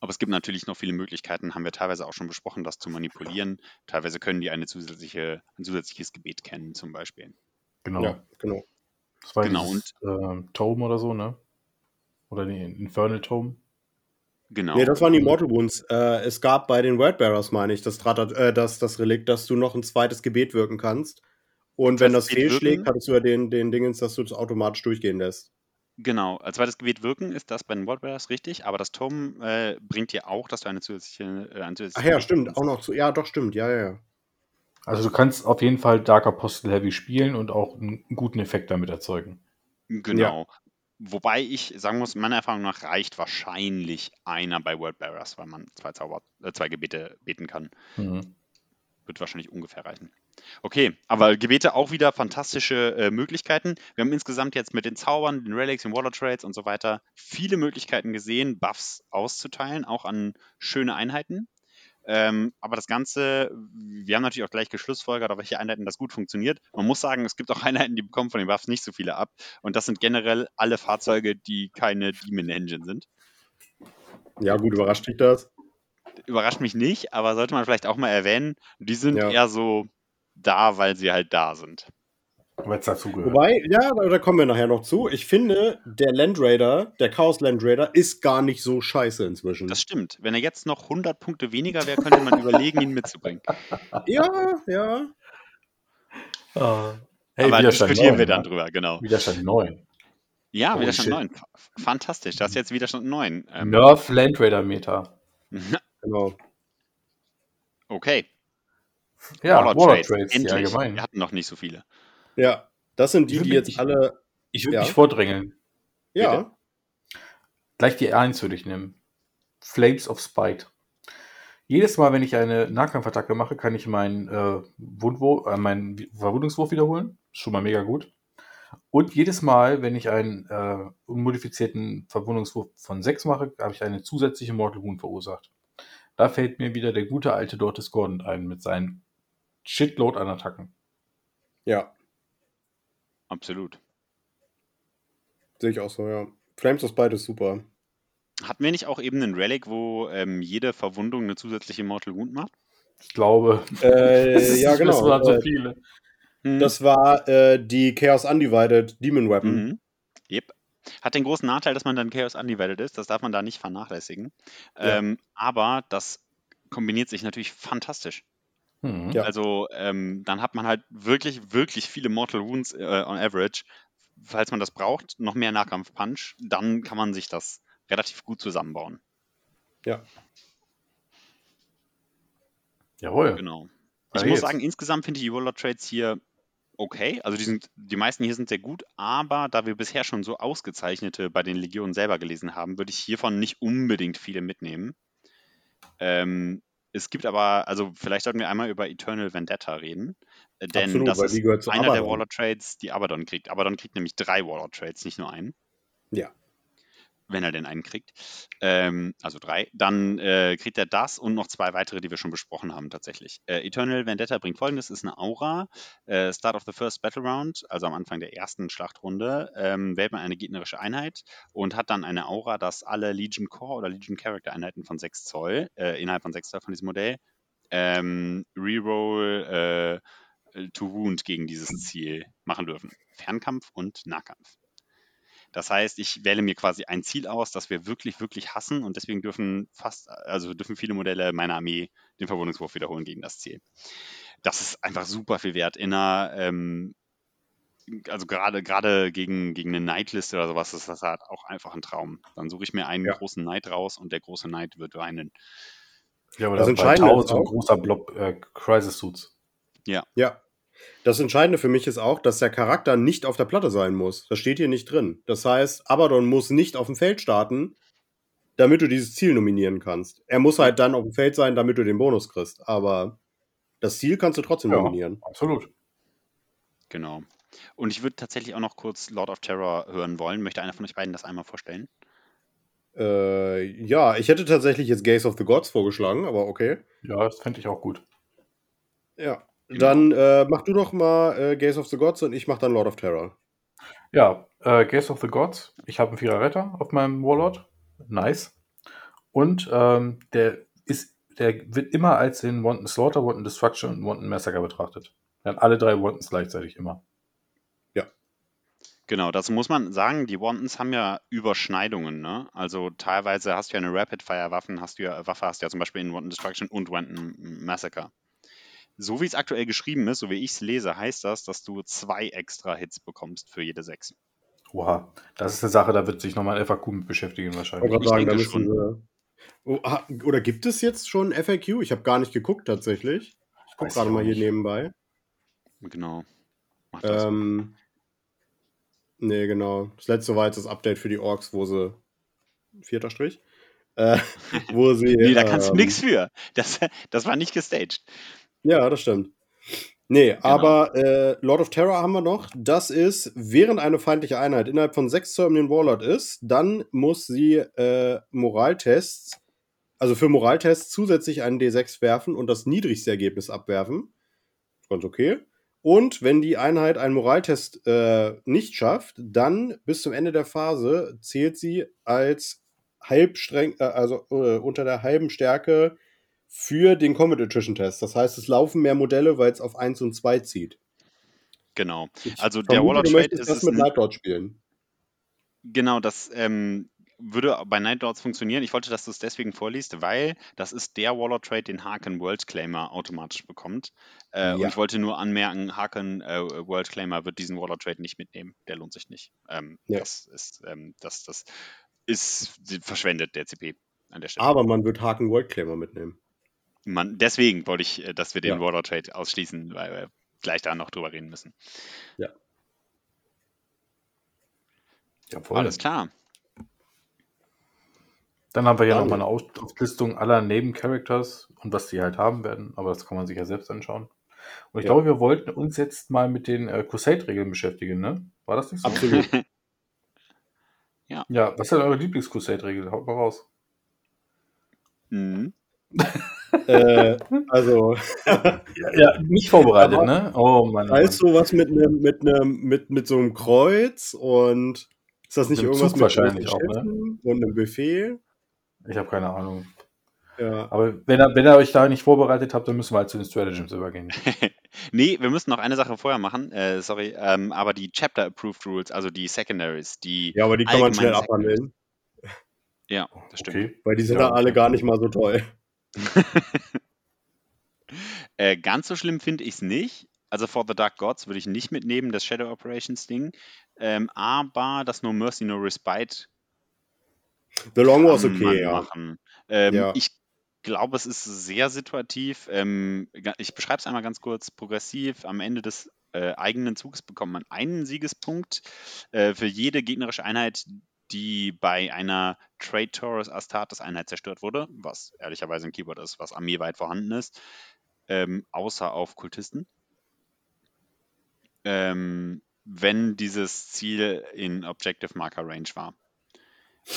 Aber es gibt natürlich noch viele Möglichkeiten, haben wir teilweise auch schon besprochen, das zu manipulieren. Teilweise können die eine zusätzliche, ein zusätzliches Gebet kennen, zum Beispiel. Genau. Ja, genau. Das war genau. Dieses, und, äh, Tome oder so, ne? Oder die Infernal Tome. Genau. Nee, das waren die Mortal Wounds. Äh, es gab bei den Wordbearers, meine ich, das, äh, das, das Relikt, dass du noch ein zweites Gebet wirken kannst. Und das wenn das fehlschlägt, hattest du ja den, den Dingens, dass du das automatisch durchgehen lässt. Genau, als zweites Gebet wirken ist das bei den Wordbearers richtig, aber das Turm äh, bringt dir auch, dass du eine zusätzliche, äh, ein Ach ja, stimmt, auch noch zu. Ja, doch, stimmt, ja, ja, ja. Also du kannst auf jeden Fall Dark Apostle Heavy spielen und auch einen guten Effekt damit erzeugen. Genau. Ja. Wobei ich sagen muss, meiner Erfahrung nach reicht wahrscheinlich einer bei Wordbearers, weil man zwei, Zauber, äh, zwei Gebete beten kann. Mhm. Wird wahrscheinlich ungefähr reichen. Okay, aber Gebete auch wieder fantastische äh, Möglichkeiten. Wir haben insgesamt jetzt mit den Zaubern, den Relics, den Water Trades und so weiter viele Möglichkeiten gesehen, Buffs auszuteilen, auch an schöne Einheiten. Ähm, aber das Ganze, wir haben natürlich auch gleich geschlussfolgert, auf welche Einheiten das gut funktioniert. Man muss sagen, es gibt auch Einheiten, die bekommen von den Buffs nicht so viele ab. Und das sind generell alle Fahrzeuge, die keine Demon Engine sind. Ja, gut, überrascht dich das? Überrascht mich nicht, aber sollte man vielleicht auch mal erwähnen, die sind ja. eher so da, weil sie halt da sind. Wobei, ja, da, kommen wir nachher noch zu. Ich finde, der Land Raider, der Chaos Land Raider, ist gar nicht so scheiße inzwischen. Das stimmt. Wenn er jetzt noch 100 Punkte weniger wäre, könnte man überlegen, ihn mitzubringen. Ja, ja. Uh, hey, Aber diskutieren 9, wir dann ne? drüber, genau. Widerstand 9. Ja, oh, Widerstand shit. 9. Fantastisch. Das ist jetzt Widerstand 9. Ähm, Nerf Land Raider Meter. genau. Okay. Ja, Waller, Waller Trades, Endlich. allgemein. Wir hatten noch nicht so viele. Ja, das sind die, die jetzt ich, alle. Ich würde ja. mich vordrängeln. Ja. Bitte. Gleich die 1 würde ich nehmen. Flames of Spite. Jedes Mal, wenn ich eine Nahkampfattacke mache, kann ich meinen, äh, Wundwurf, äh, meinen Verwundungswurf wiederholen. Schon mal mega gut. Und jedes Mal, wenn ich einen äh, unmodifizierten Verwundungswurf von 6 mache, habe ich eine zusätzliche Mortal Wound verursacht. Da fällt mir wieder der gute alte Dortis Gordon ein mit seinen Shitload an Attacken. Ja. Absolut. Sehe ich auch so, ja. Flames of Spite ist super. Hatten wir nicht auch eben einen Relic, wo ähm, jede Verwundung eine zusätzliche Mortal Wound macht? Ich glaube. Äh, ja, genau. Das waren so viele. Hm. Das war äh, die Chaos Undivided Demon Weapon. Mhm. Yep. Hat den großen Nachteil, dass man dann Chaos Undivided ist. Das darf man da nicht vernachlässigen. Ja. Ähm, aber das kombiniert sich natürlich fantastisch. Mhm. Ja. Also ähm, dann hat man halt wirklich, wirklich viele Mortal Wounds äh, on average. Falls man das braucht, noch mehr Nahkampf-Punch, dann kann man sich das relativ gut zusammenbauen. Ja. Jawohl. Genau. Ich muss sagen, insgesamt finde ich die Roller Trades hier okay. Also die, sind, die meisten hier sind sehr gut, aber da wir bisher schon so ausgezeichnete bei den Legionen selber gelesen haben, würde ich hiervon nicht unbedingt viele mitnehmen. Ähm, es gibt aber, also vielleicht sollten wir einmal über Eternal Vendetta reden. Äh, denn Absolut, das ist einer Abaddon. der Warlord Trades, die Abaddon kriegt. Abaddon kriegt nämlich drei Warlord Trades, nicht nur einen. Ja wenn er denn einen kriegt, ähm, also drei, dann äh, kriegt er das und noch zwei weitere, die wir schon besprochen haben tatsächlich. Äh, Eternal Vendetta bringt folgendes, ist eine Aura, äh, Start of the First Battle Round, also am Anfang der ersten Schlachtrunde, ähm, wählt man eine gegnerische Einheit und hat dann eine Aura, dass alle Legion Core oder Legion Character Einheiten von 6 Zoll, äh, innerhalb von 6 Zoll von diesem Modell, ähm, Reroll äh, to Wound gegen dieses Ziel machen dürfen. Fernkampf und Nahkampf. Das heißt, ich wähle mir quasi ein Ziel aus, das wir wirklich, wirklich hassen und deswegen dürfen fast, also dürfen viele Modelle meiner Armee den Verwundungswurf wiederholen gegen das Ziel. Das ist einfach super viel wert. In einer, ähm, also gerade gerade gegen, gegen eine Nightliste oder sowas ist das halt auch einfach ein Traum. Dann suche ich mir einen ja. großen Knight raus und der große Knight wird weinen. Ja, aber das, das entscheidend ist so ein großer Blob äh, Crisis Suits. Ja. Ja, das Entscheidende für mich ist auch, dass der Charakter nicht auf der Platte sein muss. Das steht hier nicht drin. Das heißt, Abaddon muss nicht auf dem Feld starten, damit du dieses Ziel nominieren kannst. Er muss halt dann auf dem Feld sein, damit du den Bonus kriegst. Aber das Ziel kannst du trotzdem ja, nominieren. Absolut. Genau. Und ich würde tatsächlich auch noch kurz Lord of Terror hören wollen. Möchte einer von euch beiden das einmal vorstellen? Äh, ja, ich hätte tatsächlich jetzt Gaze of the Gods vorgeschlagen, aber okay. Ja, das fände ich auch gut. Ja, Genau. Dann äh, mach du doch mal äh, Gaze of the Gods und ich mach dann Lord of Terror. Ja, äh, Gaze of the Gods. Ich habe einen Vierer Retter auf meinem Warlord. Nice. Und ähm, der ist, der wird immer als in Wanton Slaughter, Wanton Destruction und Wanton Massacre betrachtet. Er hat alle drei Wantons gleichzeitig immer. Ja. Genau, dazu muss man sagen, die Wantons haben ja Überschneidungen, ne? Also teilweise hast du ja eine Rapid-Fire-Waffe, hast du ja Waffe, hast du ja zum Beispiel in Wanton Destruction und Wanton Massacre. So wie es aktuell geschrieben ist, so wie ich es lese, heißt das, dass du zwei extra Hits bekommst für jede sechs. Oha, das ist eine Sache, da wird sich nochmal ein FAQ mit beschäftigen wahrscheinlich. Ich, sagen, denke schon. Wir... Oh, oder gibt es jetzt schon FAQ? Ich habe gar nicht geguckt tatsächlich. Ich gucke gerade mal hier nicht. nebenbei. Genau. Mach das. Ähm, nee, genau. Das letzte war jetzt das Update für die Orks, wo sie. Vierter Strich. Äh, wo sie. nee, da kannst ähm, du nichts für. Das, das war nicht gestaged. Ja, das stimmt. Nee, genau. aber äh, Lord of Terror haben wir noch. Das ist, während eine feindliche Einheit innerhalb von sechs Turmen den Warlord ist, dann muss sie äh, Moraltests, also für Moraltests zusätzlich einen D6 werfen und das niedrigste Ergebnis abwerfen. Ganz okay. Und wenn die Einheit einen Moraltest äh, nicht schafft, dann bis zum Ende der Phase zählt sie als halbstreng, äh, also äh, unter der halben Stärke für den Combat Attrition Test. Das heißt, es laufen mehr Modelle, weil es auf 1 und 2 zieht. Genau. Ich also der Warlord Trade ist das mit Night Lord spielen. Genau, das ähm, würde bei Night Lords funktionieren. Ich wollte, dass du es deswegen vorliest, weil das ist der Warlord Trade, den Haken World Claimer automatisch bekommt. Äh, ja. Und ich wollte nur anmerken, Haken äh, World Claimer wird diesen Warlord Trade nicht mitnehmen. Der lohnt sich nicht. Ähm, ja. Das ist, ähm, das, das ist verschwendet der CP an der Stelle. Aber man wird Haken World Claimer mitnehmen man, deswegen wollte ich, äh, dass wir den ja. Water Trade ausschließen, weil wir gleich da noch drüber reden müssen. Ja. Jawohl. Alles klar. Dann haben wir ja noch mal eine Auflistung aller Nebencharacters und was die halt haben werden, aber das kann man sich ja selbst anschauen. Und ich ja. glaube, wir wollten uns jetzt mal mit den äh, Crusade-Regeln beschäftigen, ne? War das nicht so? Absolut. ja. Ja, was ist denn eure Lieblings-Crusade-Regel? Haut mal raus. Mhm. äh, also. ja, ja, nicht vorbereitet, ne? Oh Mann. Weißt du was mit einem mit einem mit, mit so einem Kreuz und ist das nicht irgendwas Zug wahrscheinlich auch, ne? Und einem Buffet? Ich habe keine Ahnung. Ja. Aber wenn ihr, wenn ihr euch da nicht vorbereitet habt, dann müssen wir halt zu den Stratagems übergehen. nee, wir müssen noch eine Sache vorher machen. Äh, sorry, ähm, aber die Chapter Approved Rules, also die Secondaries, die. Ja, aber die kann man schnell abhandeln. Ja, das stimmt. Okay. Weil die sind ja, da alle gar nicht mal so toll. äh, ganz so schlimm finde ich es nicht. Also For the Dark Gods würde ich nicht mitnehmen, das Shadow Operations Ding. Ähm, aber das No Mercy, No Respite. The Long was okay, ja. Ähm, ja. Ich glaube, es ist sehr situativ. Ähm, ich beschreibe es einmal ganz kurz. Progressiv am Ende des äh, eigenen Zugs bekommt man einen Siegespunkt. Äh, für jede gegnerische Einheit, die bei einer Trade Taurus Astartes Einheit zerstört wurde, was ehrlicherweise ein Keyword ist, was armeeweit vorhanden ist, ähm, außer auf Kultisten. Ähm, wenn dieses Ziel in Objective Marker Range war.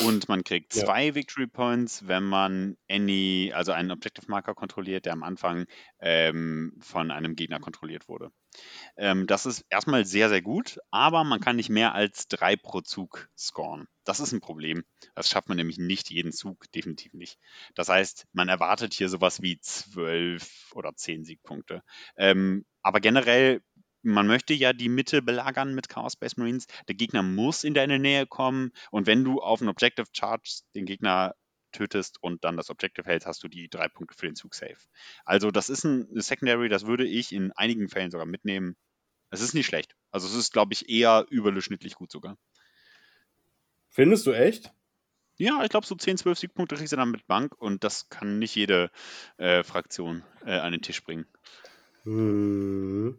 Und man kriegt zwei ja. Victory Points, wenn man any, also einen Objective Marker kontrolliert, der am Anfang ähm, von einem Gegner kontrolliert wurde. Ähm, das ist erstmal sehr, sehr gut, aber man kann nicht mehr als drei pro Zug scoren. Das ist ein Problem. Das schafft man nämlich nicht jeden Zug, definitiv nicht. Das heißt, man erwartet hier sowas wie zwölf oder zehn Siegpunkte. Ähm, aber generell man möchte ja die Mitte belagern mit Chaos Space Marines. Der Gegner muss in deine Nähe kommen und wenn du auf ein Objective Charge den Gegner tötest und dann das Objective hältst, hast du die drei Punkte für den Zug safe. Also das ist ein Secondary, das würde ich in einigen Fällen sogar mitnehmen. Es ist nicht schlecht. Also es ist, glaube ich, eher überdurchschnittlich gut sogar. Findest du echt? Ja, ich glaube, so 10, 12 Siegpunkte kriegst du dann mit Bank und das kann nicht jede äh, Fraktion äh, an den Tisch bringen. Hm.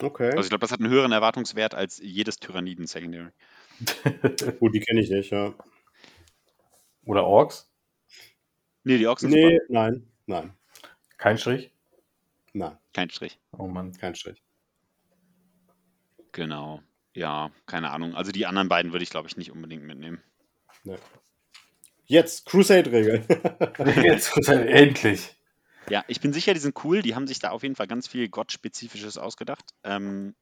Okay. Also ich glaube, das hat einen höheren Erwartungswert als jedes Tyranniden Secondary. Gut, die kenne ich nicht, ja. Oder Orks? Nee, die Orks sind Nee, super. nein, nein. Kein Strich? Nein. Kein Strich. Oh Mann. Kein Strich. Genau. Ja, keine Ahnung. Also die anderen beiden würde ich, glaube ich, nicht unbedingt mitnehmen. Nee. Jetzt, Crusade-Regel. Jetzt, Crusade, endlich. Ja, ich bin sicher, die sind cool. Die haben sich da auf jeden Fall ganz viel Gottspezifisches ausgedacht. Ähm,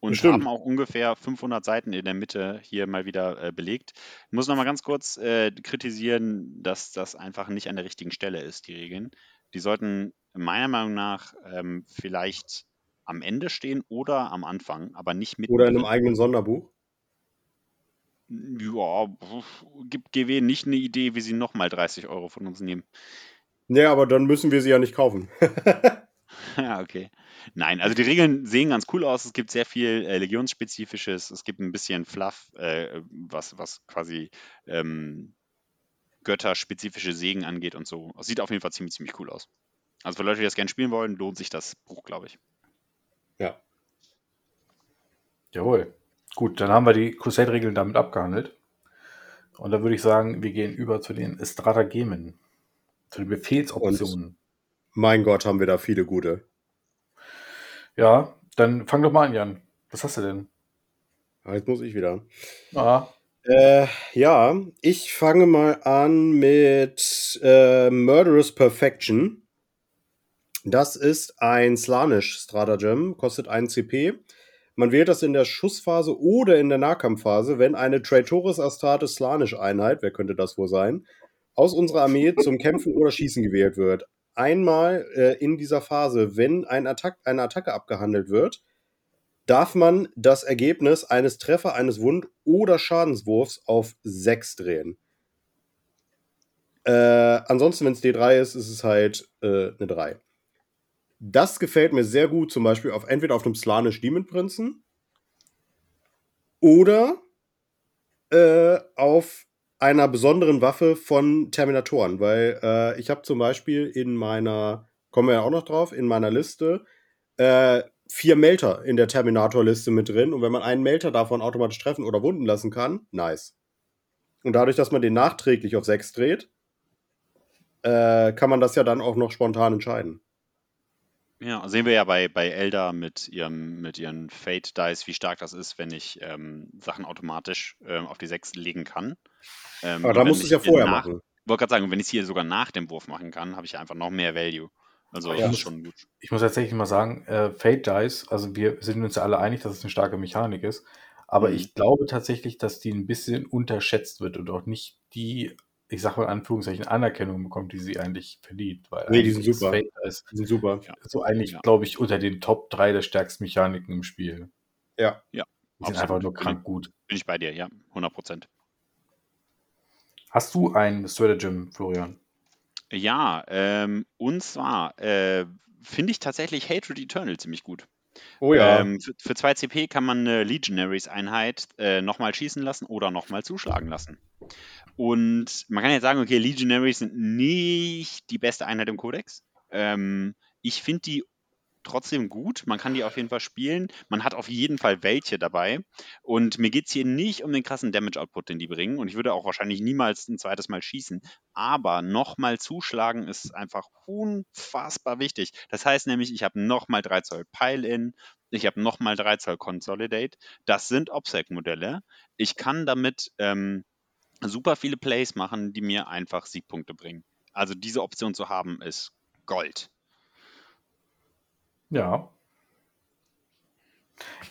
und Bestimmt. haben auch ungefähr 500 Seiten in der Mitte hier mal wieder äh, belegt. Ich muss noch mal ganz kurz äh, kritisieren, dass das einfach nicht an der richtigen Stelle ist, die Regeln. Die sollten meiner Meinung nach ähm, vielleicht am Ende stehen oder am Anfang, aber nicht mit. Oder in einem eigenen Sonderbuch? Ja, gibt GW nicht eine Idee, wie sie nochmal 30 Euro von uns nehmen. Nee, aber dann müssen wir sie ja nicht kaufen. ja, okay. Nein, also die Regeln sehen ganz cool aus. Es gibt sehr viel äh, Legionsspezifisches. Es gibt ein bisschen Fluff, äh, was, was quasi ähm, götterspezifische Segen angeht und so. Es sieht auf jeden Fall ziemlich, ziemlich cool aus. Also für Leute, die das gerne spielen wollen, lohnt sich das Buch, glaube ich. Ja. Jawohl. Gut, dann haben wir die Crusade-Regeln damit abgehandelt. Und dann würde ich sagen, wir gehen über zu den Stratagemen. Zu den Befehlsoptionen. Und mein Gott, haben wir da viele gute. Ja, dann fang doch mal an, Jan. Was hast du denn? Ah, jetzt muss ich wieder. Äh, ja, ich fange mal an mit äh, Murderous Perfection. Das ist ein Slanish Stratagem, kostet 1 CP. Man wählt das in der Schussphase oder in der Nahkampfphase, wenn eine Traitoris Astartes Slanish Einheit, wer könnte das wohl sein, aus unserer Armee zum Kämpfen oder Schießen gewählt wird. Einmal äh, in dieser Phase, wenn ein Attack, eine Attacke abgehandelt wird, darf man das Ergebnis eines Treffer, eines Wund- oder Schadenswurfs auf 6 drehen. Äh, ansonsten, wenn es D3 ist, ist es halt äh, eine 3. Das gefällt mir sehr gut, zum Beispiel auf entweder auf dem Slanish Demon Prinzen oder äh, auf einer besonderen Waffe von Terminatoren, weil äh, ich habe zum Beispiel in meiner, kommen wir ja auch noch drauf, in meiner Liste äh, vier Melter in der Terminator-Liste mit drin und wenn man einen Melter davon automatisch treffen oder wunden lassen kann, nice. Und dadurch, dass man den nachträglich auf 6 dreht, äh, kann man das ja dann auch noch spontan entscheiden. Ja, sehen wir ja bei, bei Elder mit ihrem, mit ihren Fate Dice, wie stark das ist, wenn ich ähm, Sachen automatisch ähm, auf die 6 legen kann. Ähm, Aber da musst du es ja vorher nach, machen. Ich wollte gerade sagen, wenn ich es hier sogar nach dem Wurf machen kann, habe ich einfach noch mehr Value. Also ja, das ist schon gut. Ich muss tatsächlich mal sagen, äh, Fate Dice, also wir sind uns ja alle einig, dass es eine starke Mechanik ist. Aber mhm. ich glaube tatsächlich, dass die ein bisschen unterschätzt wird und auch nicht die ich sag mal in Anführungszeichen, Anerkennung bekommt, die sie eigentlich verdient. Weil nee, die sind super. Ist, die sind super. So eigentlich, ja. glaube ich, unter den Top 3 der stärksten Mechaniken im Spiel. Ja. Ja. Die sind einfach nur krank gut. Bin ich bei dir, ja, 100 Prozent. Hast du ein Stratagem, Florian? Ja, ähm, und zwar äh, finde ich tatsächlich Hatred Eternal ziemlich gut. Oh ja. Ähm, für, für 2 CP kann man eine Legionaries-Einheit äh, nochmal schießen lassen oder nochmal zuschlagen lassen. Und man kann jetzt sagen, okay, Legionaries sind nicht die beste Einheit im Kodex. Ähm, ich finde die trotzdem gut. Man kann die auf jeden Fall spielen. Man hat auf jeden Fall welche dabei. Und mir geht es hier nicht um den krassen Damage-Output, den die bringen. Und ich würde auch wahrscheinlich niemals ein zweites Mal schießen. Aber nochmal zuschlagen ist einfach unfassbar wichtig. Das heißt nämlich, ich habe nochmal 3 Zoll Pile-In. Ich habe nochmal 3 Zoll Consolidate. Das sind OPSEC-Modelle. Ich kann damit ähm, super viele Plays machen, die mir einfach Siegpunkte bringen. Also diese Option zu haben, ist Gold. Ja.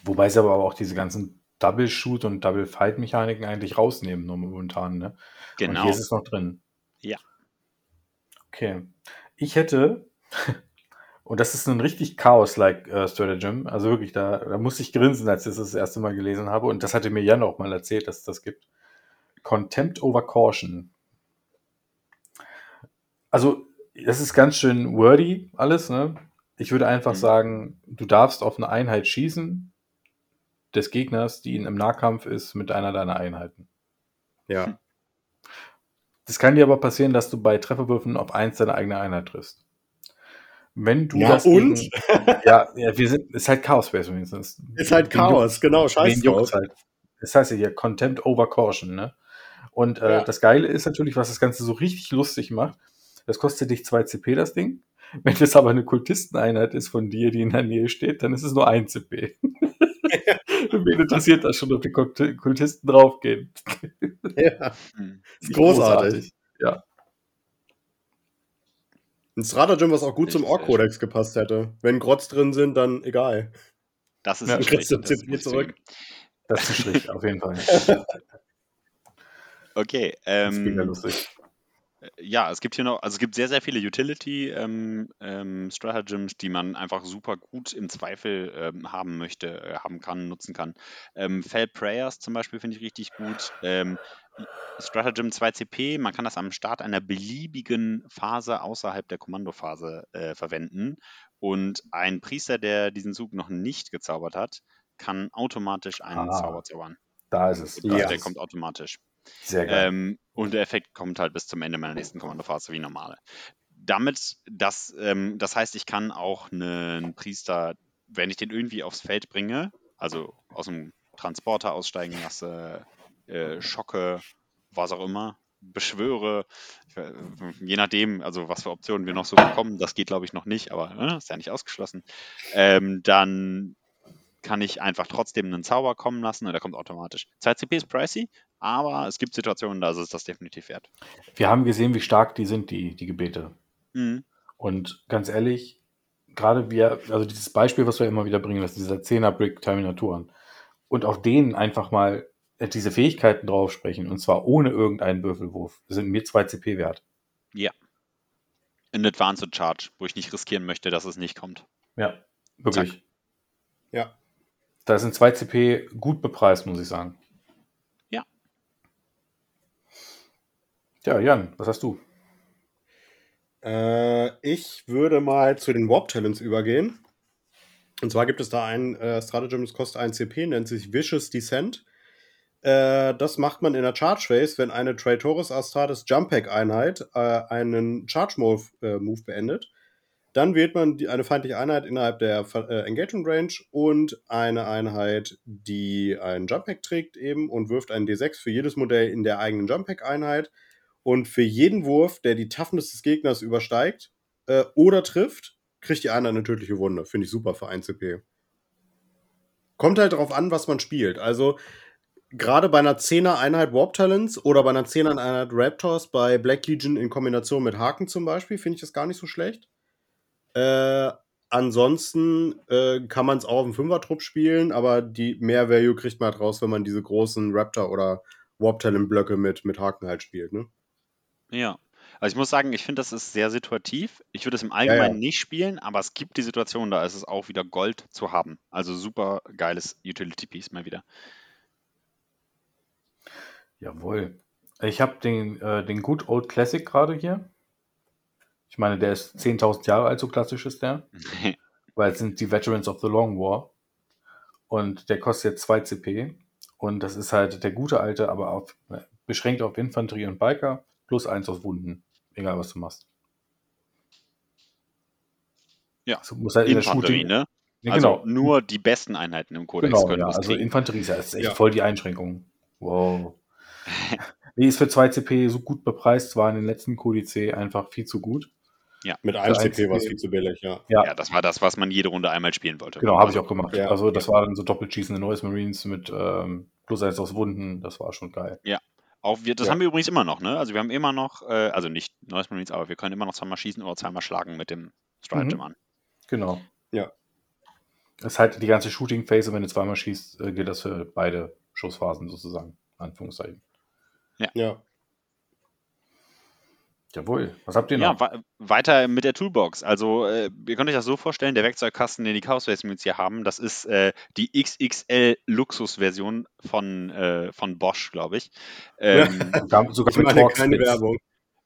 Wobei sie aber auch diese ganzen Double-Shoot- und Double-Fight-Mechaniken eigentlich rausnehmen momentan, ne? Genau. Und hier ist es noch drin. Ja. Okay. Ich hätte, und das ist ein richtig Chaos-like uh, Stratagem, also wirklich, da, da musste ich grinsen, als ich das das erste Mal gelesen habe. Und das hatte mir Jan auch mal erzählt, dass es das gibt. Contempt over Caution. Also, das ist ganz schön wordy alles, ne? Ich würde einfach mhm. sagen, du darfst auf eine Einheit schießen des Gegners, die im Nahkampf ist, mit einer deiner Einheiten. Ja. Das kann dir aber passieren, dass du bei Trefferwürfen auf eins deiner eigene Einheit triffst. Wenn du ja, das und? Gegen, ja, ja, wir sind, ist halt Chaos Space wenigstens. Ist halt Chaos, genau, scheiße. Halt. Das heißt ja hier Contempt over Caution, ne? Und äh, ja. das Geile ist natürlich, was das Ganze so richtig lustig macht. Das kostet dich 2 CP, das Ding. Wenn das aber eine Kultisteneinheit ist von dir, die in der Nähe steht, dann ist es nur 1 CP. Wen interessiert das schon, ob die Kultisten draufgehen? Ja. Hm. Ist großartig. großartig. Ja. Ein Stratagem, was auch gut zum Ork-Kodex gepasst hätte. Wenn Grotz drin sind, dann egal. Das ist ja, ein Strich. Das, ist zurück. das ist ein Strich, auf jeden Fall. Okay. Ähm, das lustig. Äh, ja, es gibt hier noch, also es gibt sehr, sehr viele Utility ähm, ähm, die man einfach super gut im Zweifel ähm, haben möchte, äh, haben kann, nutzen kann. Ähm, Fell Prayers zum Beispiel finde ich richtig gut. Ähm, Stratagem 2CP, man kann das am Start einer beliebigen Phase außerhalb der Kommandophase äh, verwenden. Und ein Priester, der diesen Zug noch nicht gezaubert hat, kann automatisch einen ah, Zauber zaubern. Da ist es. Also, Der kommt automatisch. Sehr geil. Ähm, und der Effekt kommt halt bis zum Ende meiner nächsten Kommandophase wie normale. Damit, das, ähm, das heißt, ich kann auch einen Priester, wenn ich den irgendwie aufs Feld bringe, also aus dem Transporter aussteigen lasse, äh, schocke, was auch immer, beschwöre, je nachdem, also was für Optionen wir noch so bekommen, das geht glaube ich noch nicht, aber ne, ist ja nicht ausgeschlossen, ähm, dann kann ich einfach trotzdem einen Zauber kommen lassen und der kommt automatisch. 2 CP ist pricey, aber es gibt Situationen, da ist es das definitiv wert. Wir haben gesehen, wie stark die sind, die, die Gebete. Mhm. Und ganz ehrlich, gerade wir, also dieses Beispiel, was wir immer wieder bringen, das ist dieser 10er Brick Terminatoren. Und auf denen einfach mal diese Fähigkeiten drauf sprechen, und zwar ohne irgendeinen Würfelwurf, sind mir 2 CP wert. Ja. In Advanced Charge, wo ich nicht riskieren möchte, dass es nicht kommt. Ja, wirklich. Zack. Ja. Da sind 2 CP gut bepreist, muss ich sagen. Ja. Ja, Jan, was hast du? Äh, ich würde mal zu den Warp Talents übergehen. Und zwar gibt es da ein äh, Stratagem, das kostet 1 CP, nennt sich Vicious Descent. Äh, das macht man in der Charge Phase, wenn eine Traitoris Astartes Jump Pack Einheit äh, einen Charge Move, äh, Move beendet. Dann wählt man die, eine feindliche Einheit innerhalb der äh, Engagement Range und eine Einheit, die einen Jump Pack trägt eben und wirft einen D6 für jedes Modell in der eigenen Jump Pack Einheit. Und für jeden Wurf, der die Toughness des Gegners übersteigt äh, oder trifft, kriegt die Einheit eine tödliche Wunde. Finde ich super für 1 CP. Kommt halt darauf an, was man spielt. Also gerade bei einer 10er Einheit Warp Talents oder bei einer 10er Einheit Raptors bei Black Legion in Kombination mit Haken zum Beispiel, finde ich das gar nicht so schlecht. Äh, ansonsten äh, kann man es auch auf dem Fünfer-Trupp spielen, aber die mehr Value kriegt man halt raus, wenn man diese großen Raptor oder Warp Talent Blöcke mit, mit Haken halt spielt, ne? Ja. Also ich muss sagen, ich finde, das ist sehr situativ. Ich würde es im Allgemeinen ja, ja. nicht spielen, aber es gibt die Situation, da ist es auch wieder Gold zu haben. Also super geiles Utility Piece mal wieder. Jawohl. Ich habe den, äh, den Good Old Classic gerade hier. Ich meine, der ist 10.000 Jahre alt, so klassisch ist der. weil es sind die Veterans of the Long War. Und der kostet jetzt 2 CP. Und das ist halt der gute alte, aber auf, beschränkt auf Infanterie und Biker, plus 1 auf Wunden. Egal, was du machst. Ja, also muss halt Infanterie, ne? Ja, also genau. nur die besten Einheiten im Kodex genau, können ja, Also kriegen. Infanterie ist, ja, ist echt ja. voll die Einschränkung. Wow. nee, ist für 2 CP so gut bepreist, war in den letzten QDC einfach viel zu gut. Ja. Mit 1 CP war es viel zu billig, ja. ja. ja. das war das, was man jede Runde einmal spielen wollte. Genau, habe ich auch gemacht. Ja. Also das war dann so doppelschießende Noise Marines mit ähm, plus 1 aus Wunden, das war schon geil. Ja. Auch wir, das haben wir übrigens immer noch, ne? Also wir haben immer noch, äh, also nicht Noise Marines, aber wir können immer noch zweimal schießen oder zweimal schlagen mit dem Stratagem mhm. an. Genau. Ja. Das ist halt die ganze Shooting-Phase, wenn du zweimal schießt, äh, gilt das für beide Schussphasen sozusagen. Anführungszeichen. Ja. ja. Jawohl. Was habt ihr noch? Ja, weiter mit der Toolbox. Also, äh, ihr könnt euch das so vorstellen, der Werkzeugkasten, den die Chaos Race jetzt hier haben, das ist äh, die XXL Luxus-Version von, äh, von Bosch, glaube ich. Ähm, ja, sogar mit eine kleine Werbung.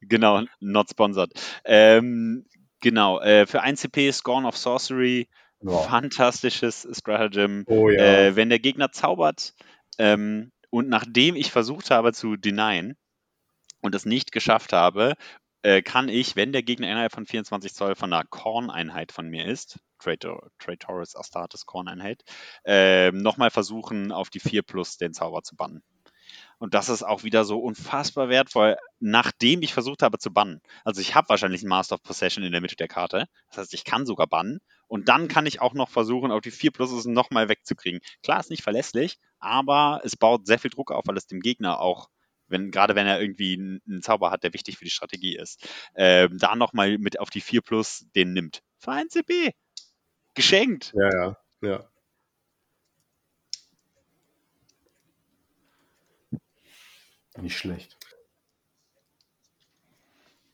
Genau, not sponsored. Ähm, genau, äh, für 1 CP Scorn of Sorcery, ja. fantastisches Stratagem. Oh, ja. Äh, wenn der Gegner zaubert ähm, und nachdem ich versucht habe zu denyen, und es nicht geschafft habe, äh, kann ich, wenn der Gegner innerhalb von 24 Zoll von einer Korn-Einheit von mir ist, Traitor, Traitoris Astartes Korn-Einheit, äh, nochmal versuchen, auf die 4 plus den Zauber zu bannen. Und das ist auch wieder so unfassbar wertvoll, nachdem ich versucht habe zu bannen. Also ich habe wahrscheinlich einen Master of Possession in der Mitte der Karte. Das heißt, ich kann sogar bannen. Und dann kann ich auch noch versuchen, auf die 4 Pluses nochmal wegzukriegen. Klar, ist nicht verlässlich, aber es baut sehr viel Druck auf, weil es dem Gegner auch wenn, gerade wenn er irgendwie einen, Zauber hat, der wichtig für die Strategie ist, ähm, da nochmal mit auf die 4 Plus den nimmt. Für 1 CP. Geschenkt. Ja, ja, ja. Nicht schlecht.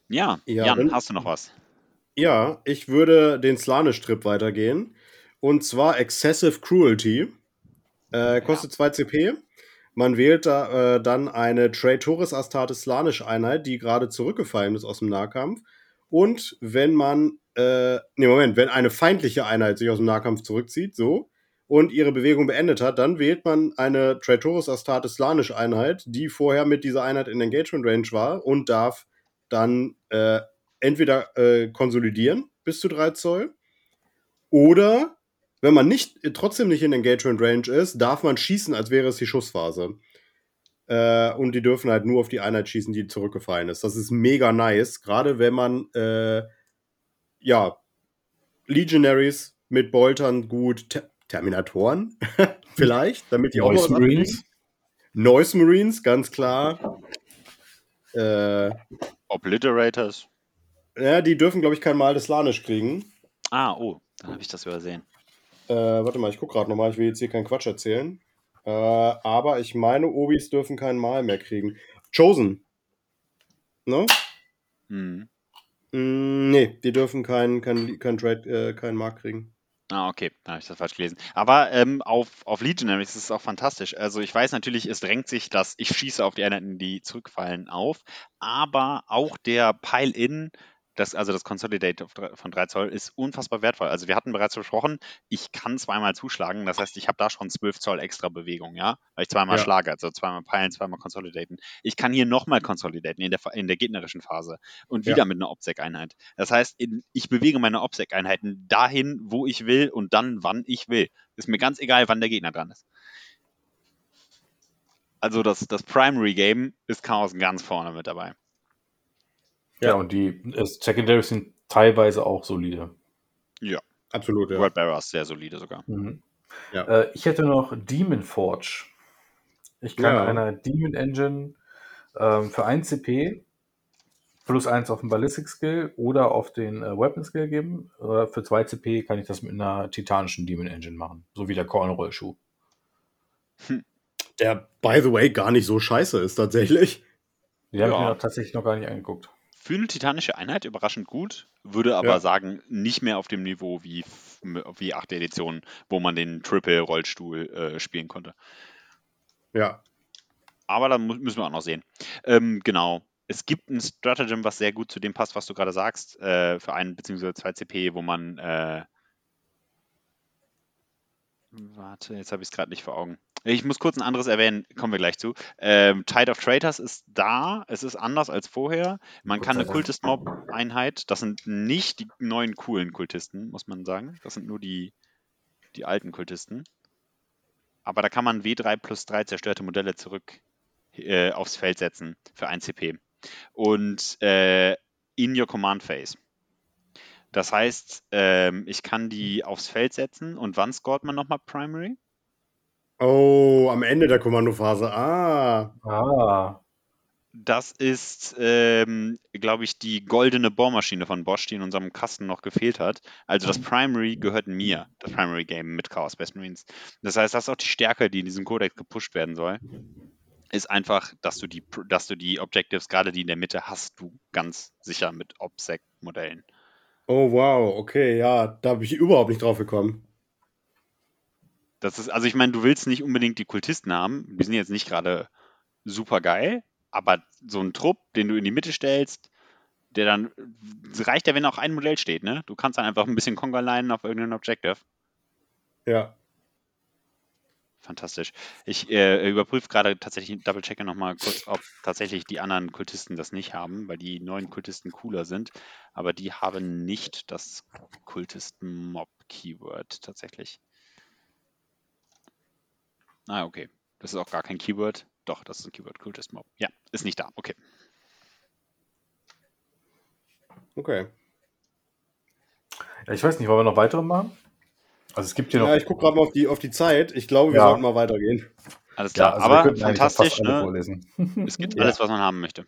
Ja, ja Jan, wenn, hast du noch was? Ja, ich würde den Slane-Strip weitergehen. Und zwar Excessive Cruelty. Äh, kostet ja. 2 CP. Man wählt da, äh, dann eine Traitoris Astartes Slanisch Einheit, die gerade zurückgefallen ist aus dem Nahkampf. Und wenn man, äh, nee, Moment, wenn eine feindliche Einheit sich aus dem Nahkampf zurückzieht, so, und ihre Bewegung beendet hat, dann wählt man eine Traitoris Astartes Slanisch Einheit, die vorher mit dieser Einheit in Engagement Range war und darf dann äh, entweder äh, konsolidieren bis zu 3 Zoll oder wenn man nicht, trotzdem nicht in Engagement Range ist, darf man schießen, als wäre es die Schussphase. Äh, und die dürfen halt nur auf die Einheit schießen, die zurückgefallen ist. Das ist mega nice, gerade wenn man äh, ja Legionaries mit Boltern gut Te Terminatoren vielleicht, damit die Noise auch noch Marines. Noise Marines, ganz klar. Äh, Obliterators. Ja, die dürfen, glaube ich, kein Mal des Lanisch kriegen. Ah, oh, dann habe ich das übersehen. Äh, warte mal, ich gucke gerade nochmal, ich will jetzt hier keinen Quatsch erzählen. Äh, aber ich meine, Obis dürfen kein Mal mehr kriegen. Chosen. Ne? Hm. Mm, nee, die dürfen keinen kein, kein Trade, äh, keinen Markt kriegen. Ah, okay, da habe ich das falsch gelesen. Aber ähm, auf, auf Legionaries ist es auch fantastisch. Also ich weiß natürlich, es drängt sich, dass ich schieße auf die Einheiten, die zurückfallen, auf. Aber auch der Pile-In das, also das Consolidate von 3 Zoll ist unfassbar wertvoll. Also wir hatten bereits besprochen, ich kann zweimal zuschlagen. Das heißt, ich habe da schon 12 Zoll extra Bewegung, ja, weil ich zweimal ja. schlage, also zweimal peilen, zweimal consolidaten. Ich kann hier nochmal consolidaten in der, in der gegnerischen Phase und wieder ja. mit einer OPSEC-Einheit. Das heißt, in, ich bewege meine OPSEC-Einheiten dahin, wo ich will und dann, wann ich will. Ist mir ganz egal, wann der Gegner dran ist. Also das, das Primary Game ist Chaos ganz vorne mit dabei. Ja, und die Secondaries sind teilweise auch solide. Ja, absolut. Ja. World Bearer ist sehr solide sogar. Mhm. Ja. Äh, ich hätte noch Demon Forge. Ich kann ja. einer Demon Engine ähm, für 1 CP plus 1 auf den Ballistic Skill oder auf den äh, Weapon Skill geben. Äh, für 2 CP kann ich das mit einer titanischen Demon Engine machen, so wie der Cornroll Schuh. Hm. Der, by the way, gar nicht so scheiße ist tatsächlich. Die ja. habe ich mir tatsächlich noch gar nicht angeguckt. Für eine titanische Einheit überraschend gut, würde aber ja. sagen, nicht mehr auf dem Niveau wie, wie 8. Edition, wo man den Triple-Rollstuhl äh, spielen konnte. Ja. Aber da müssen wir auch noch sehen. Ähm, genau. Es gibt ein Stratagem, was sehr gut zu dem passt, was du gerade sagst, äh, für ein bzw. zwei CP, wo man äh, Warte, jetzt habe ich es gerade nicht vor Augen. Ich muss kurz ein anderes erwähnen, kommen wir gleich zu. Ähm, Tide of Traitors ist da, es ist anders als vorher. Man kann eine Kultist-Mob-Einheit, das sind nicht die neuen coolen Kultisten, muss man sagen. Das sind nur die, die alten Kultisten. Aber da kann man W3 plus 3 zerstörte Modelle zurück äh, aufs Feld setzen für 1 CP. Und äh, in your Command Phase. Das heißt, ähm, ich kann die aufs Feld setzen und wann scoret man nochmal Primary? Oh, am Ende der Kommandophase. Ah. Ah. Das ist, ähm, glaube ich, die goldene Bohrmaschine von Bosch, die in unserem Kasten noch gefehlt hat. Also das Primary gehört mir, das Primary Game mit Chaos Best Marines. Das heißt, das ist auch die Stärke, die in diesem Codex gepusht werden soll. Ist einfach, dass du die, dass du die Objectives, gerade die in der Mitte, hast du ganz sicher mit OPSEC-Modellen. Oh, wow, okay, ja, da habe ich überhaupt nicht drauf gekommen. Das ist, also ich meine, du willst nicht unbedingt die Kultisten haben, die sind jetzt nicht gerade super geil, aber so ein Trupp, den du in die Mitte stellst, der dann, reicht ja, wenn auch ein Modell steht, ne? Du kannst dann einfach ein bisschen Conga leinen auf irgendein Objective. Ja fantastisch. Ich äh, überprüfe gerade tatsächlich, double-checke nochmal kurz, ob tatsächlich die anderen Kultisten das nicht haben, weil die neuen Kultisten cooler sind. Aber die haben nicht das Kultisten-Mob-Keyword tatsächlich. Ah, okay. Das ist auch gar kein Keyword. Doch, das ist ein Keyword, Kultist-Mob. Ja, ist nicht da. Okay. Okay. Ja, ich weiß nicht, wollen wir noch weitere machen? Also es gibt hier noch. Ja, ich gucke gerade mal auf die, auf die Zeit. Ich glaube, wir ja. sollten mal weitergehen. Alles klar, ja, also aber fantastisch. Ne? Es gibt alles, was man haben möchte.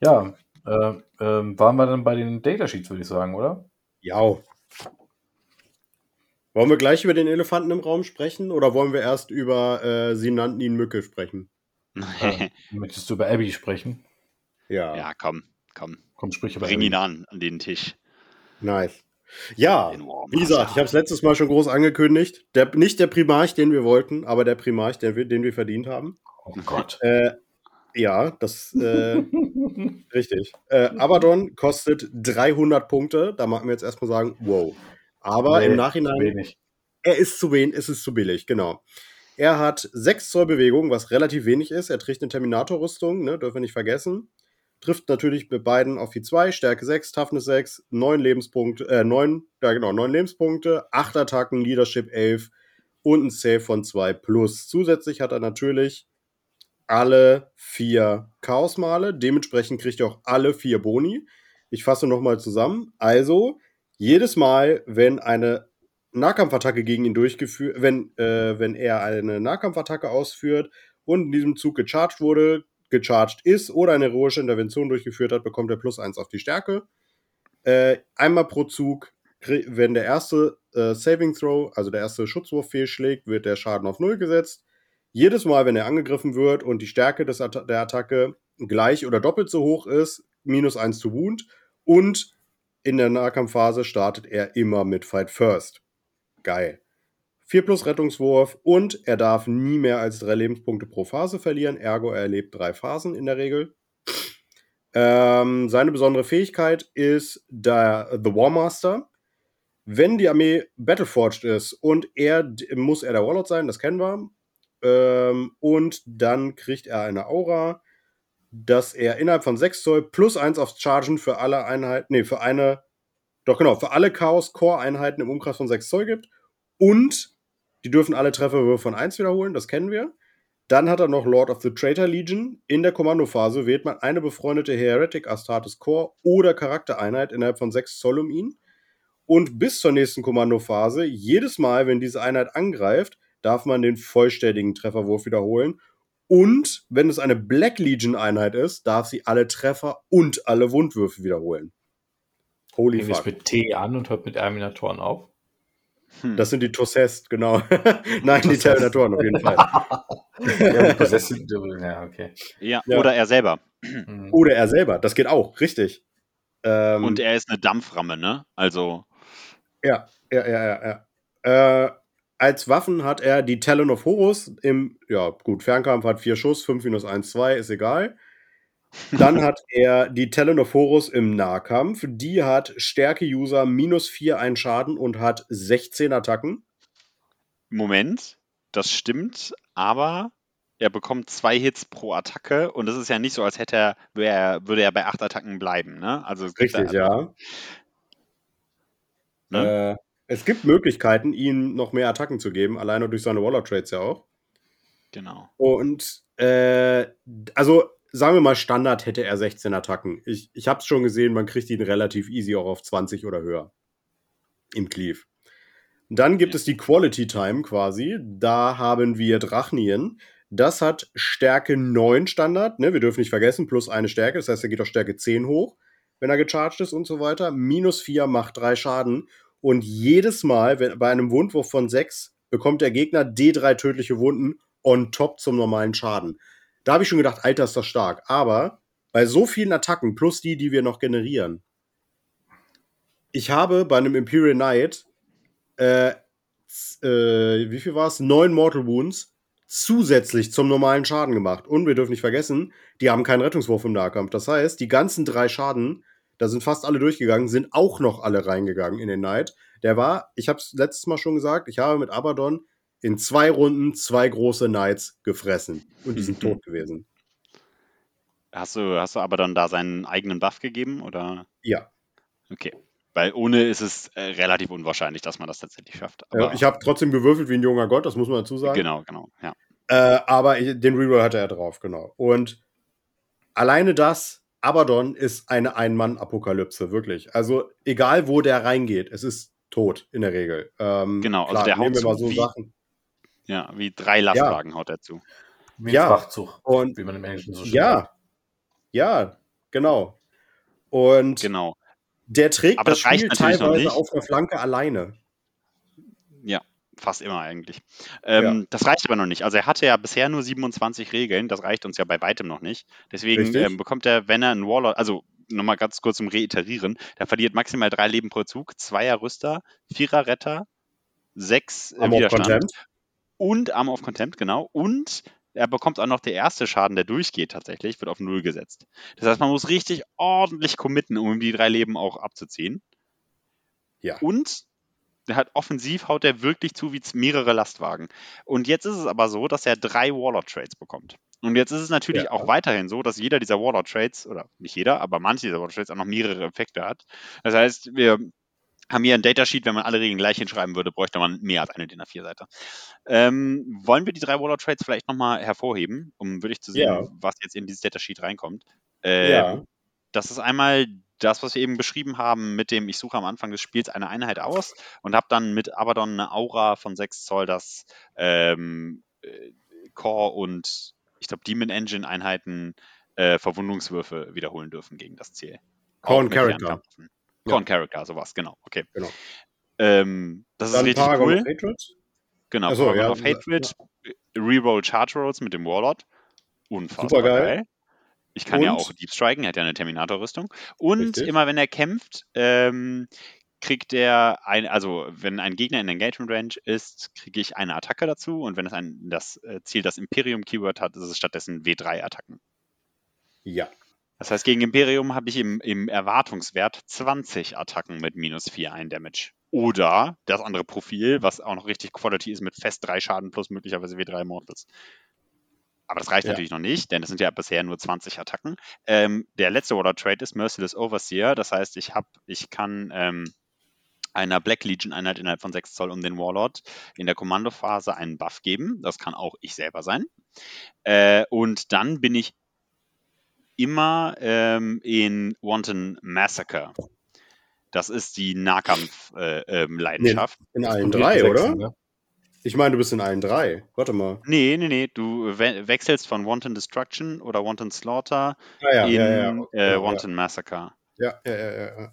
Ja, äh, äh, waren wir dann bei den Datasheets, würde ich sagen, oder? Ja. Wollen wir gleich über den Elefanten im Raum sprechen oder wollen wir erst über äh, Sie nannten ihn Mücke sprechen? äh, möchtest du über Abby sprechen? Ja. Ja, komm, komm. Komm, sprich über Bring Abby. ihn an, an den Tisch. Nice. Ja, wie gesagt, ich habe es letztes Mal schon groß angekündigt. Der, nicht der Primarch, den wir wollten, aber der Primarch, den wir, den wir verdient haben. Oh Gott. Äh, ja, das äh, richtig. Äh, Abaddon kostet 300 Punkte. Da machen wir jetzt erstmal sagen, wow. Aber nee, im Nachhinein, wenig. er ist zu wenig, ist es zu billig, genau. Er hat 6 Zoll Bewegung, was relativ wenig ist. Er trägt eine Terminator-Rüstung, ne, dürfen wir nicht vergessen trifft natürlich mit beiden auf die 2, Stärke 6, Toughness 6, 9 Lebenspunkte, äh, 9, ja genau, 9 Lebenspunkte, 8 Attacken, Leadership 11 und ein Save von 2 plus. Zusätzlich hat er natürlich alle vier Chaosmale. Dementsprechend kriegt er auch alle vier Boni. Ich fasse nochmal zusammen. Also, jedes Mal, wenn eine Nahkampfattacke gegen ihn durchgeführt, wenn, äh, wenn er eine Nahkampfattacke ausführt und in diesem Zug gecharged wurde, gecharged ist oder eine heroische Intervention durchgeführt hat, bekommt er plus eins auf die Stärke. Äh, einmal pro Zug, wenn der erste äh, Saving Throw, also der erste Schutzwurf fehlschlägt, wird der Schaden auf Null gesetzt. Jedes Mal, wenn er angegriffen wird und die Stärke des At der Attacke gleich oder doppelt so hoch ist, minus 1 zu Wound. Und in der Nahkampfphase startet er immer mit Fight First. Geil. 4 plus Rettungswurf und er darf nie mehr als 3 Lebenspunkte pro Phase verlieren, ergo er erlebt 3 Phasen in der Regel. Ähm, seine besondere Fähigkeit ist der The War Master. Wenn die Armee Battleforged ist und er muss er der Warlord sein, das kennen wir. Ähm, und dann kriegt er eine Aura, dass er innerhalb von 6 Zoll plus 1 aufs Chargen für alle Einheiten, nee, für eine, doch genau, für alle Chaos-Core-Einheiten im Umkreis von 6 Zoll gibt. Und die dürfen alle Trefferwürfe von 1 wiederholen, das kennen wir. Dann hat er noch Lord of the Traitor Legion. In der Kommandophase wählt man eine befreundete Heretic Astartes Core oder Charaktereinheit innerhalb von 6 Zoll um ihn. Und bis zur nächsten Kommandophase, jedes Mal, wenn diese Einheit angreift, darf man den vollständigen Trefferwurf wiederholen. Und wenn es eine Black Legion Einheit ist, darf sie alle Treffer und alle Wundwürfe wiederholen. Holy Fängt fuck. mit T an und hört mit Terminatoren auf? Hm. Das sind die Tossest, genau. Nein, die Terminatoren auf jeden Fall. ja, Possessed, ja, okay. Ja, ja, oder er selber. Hm. Oder er selber, das geht auch, richtig. Ähm, und er ist eine Dampframme, ne? Also. Ja, ja, ja, ja. ja. Äh, als Waffen hat er die Talon of Horus im, ja, gut, Fernkampf hat vier Schuss, 5 minus 1, 2, ist egal. Dann hat er die Talon of Horus im Nahkampf. Die hat Stärke-User minus 4 ein Schaden und hat 16 Attacken. Moment, das stimmt, aber er bekommt zwei Hits pro Attacke und es ist ja nicht so, als hätte er, er würde er bei acht Attacken bleiben, ne? Also Richtig, ja. Ne? Äh, es gibt Möglichkeiten, ihm noch mehr Attacken zu geben, alleine durch seine Waller-Trades ja auch. Genau. Und äh, also sagen wir mal, Standard hätte er 16 Attacken. Ich, ich habe es schon gesehen, man kriegt ihn relativ easy auch auf 20 oder höher. Im Cleave. Dann gibt ja. es die Quality Time quasi. Da haben wir Drachnien. Das hat Stärke 9 Standard. Ne? Wir dürfen nicht vergessen, plus eine Stärke. Das heißt, er geht auf Stärke 10 hoch, wenn er gecharged ist und so weiter. Minus 4 macht 3 Schaden. Und jedes Mal, wenn, bei einem Wundwurf von 6, bekommt der Gegner D3 tödliche Wunden on top zum normalen Schaden. Da habe ich schon gedacht, Alter, ist das stark. Aber bei so vielen Attacken, plus die, die wir noch generieren, ich habe bei einem Imperial Knight, äh, äh, wie viel war es? Neun Mortal Wounds zusätzlich zum normalen Schaden gemacht. Und wir dürfen nicht vergessen, die haben keinen Rettungswurf im Nahkampf. Das heißt, die ganzen drei Schaden da sind fast alle durchgegangen, sind auch noch alle reingegangen in den Night. Der war, ich habe es letztes Mal schon gesagt, ich habe mit Abaddon in zwei Runden zwei große Knights gefressen und die sind tot gewesen. Hast du, hast du Abaddon da seinen eigenen Buff gegeben oder? Ja. Okay. Weil ohne ist es äh, relativ unwahrscheinlich, dass man das tatsächlich schafft. Aber ich habe trotzdem gewürfelt wie ein junger Gott, das muss man dazu sagen. Genau, genau, ja. Äh, aber ich, den Reroll hatte er drauf, genau. Und alleine das Abaddon ist eine Ein-Mann-Apokalypse, wirklich. Also egal, wo der reingeht, es ist tot in der Regel. Ähm, genau, also klar, der haut wir so wie, Sachen. Ja, wie drei Lastwagen ja. haut er zu. Wie ja, Frachtzug, und, wie man im Englischen so schön Ja, sagt. ja, genau. Und genau. der trägt Aber das, das Spiel teilweise auf der Flanke alleine. Ja, fast immer eigentlich. Ähm, ja. Das reicht aber noch nicht. Also er hatte ja bisher nur 27 Regeln, das reicht uns ja bei weitem noch nicht. Deswegen ähm, bekommt er, wenn er einen Warlord, also nochmal ganz kurz zum Reiterieren, der verliert maximal drei Leben pro Zug, zweier Rüster, vierer Retter, sechs äh, Widerstand und Arm of Contempt, genau. Und er bekommt auch noch der erste Schaden, der durchgeht tatsächlich, wird auf Null gesetzt. Das heißt, man muss richtig ordentlich committen, um die drei Leben auch abzuziehen. Ja. Und der hat offensiv haut er wirklich zu wie mehrere Lastwagen. Und jetzt ist es aber so, dass er drei Warlord-Trades bekommt. Und jetzt ist es natürlich ja. auch weiterhin so, dass jeder dieser Warlord-Trades, oder nicht jeder, aber manche dieser Warlord-Trades auch noch mehrere Effekte hat. Das heißt, wir haben hier ein Datasheet, wenn man alle Regeln gleich hinschreiben würde, bräuchte man mehr als eine DIN A4-Seite. Ähm, wollen wir die drei Warlord Trades vielleicht nochmal hervorheben, um wirklich zu sehen, ja. was jetzt in dieses Datasheet reinkommt? Äh, ja. Das ist einmal das, was wir eben beschrieben haben, mit dem ich suche am Anfang des Spiels eine Einheit aus und habe dann mit Abaddon eine Aura von 6 Zoll, das ähm, äh, Core und ich glaube Demon Engine Einheiten äh, Verwundungswürfe wiederholen dürfen gegen das Ziel. Core und Character. Core ja. Character, sowas, genau. Okay. Genau. Ähm, das dann ist richtig Paragon cool. Hatred? Genau, Achso, Paragon ja, of Hatred. Reroll Charge Rolls mit dem Warlord. Unfassbar geil. geil. Ich kann und? ja auch Deep Striken, er hat ja eine Terminator-Rüstung. Und Richtig. immer wenn er kämpft, ähm, kriegt er ein, also wenn ein Gegner in Engagement Range ist, kriege ich eine Attacke dazu und wenn es ein, das äh, Ziel das Imperium Keyword hat, ist es stattdessen W3 Attacken. Ja. Das heißt, gegen Imperium habe ich im, im Erwartungswert 20 Attacken mit minus 4 ein Damage. Oder das andere Profil, was auch noch richtig Quality ist, mit fest 3 Schaden plus möglicherweise W3 Mortals. Aber das reicht ja. natürlich noch nicht, denn es sind ja bisher nur 20 Attacken. Ähm, der letzte Order Trade ist Merciless Overseer. Das heißt, ich habe, ich kann ähm, einer Black Legion Einheit innerhalb von 6 Zoll um den Warlord in der Kommandophase einen Buff geben. Das kann auch ich selber sein. Äh, und dann bin ich immer ähm, in Wanton Massacre. Das ist die Nahkampf-Leidenschaft. Äh, ähm, in allen drei, oder? Ich meine, du bist in allen drei. Warte mal. Nee, nee, nee. Du we wechselst von Wanton Destruction oder Wanton Slaughter ah, ja, in ja, ja. Äh, Wanton Massacre. Ja, ja, ja, ja.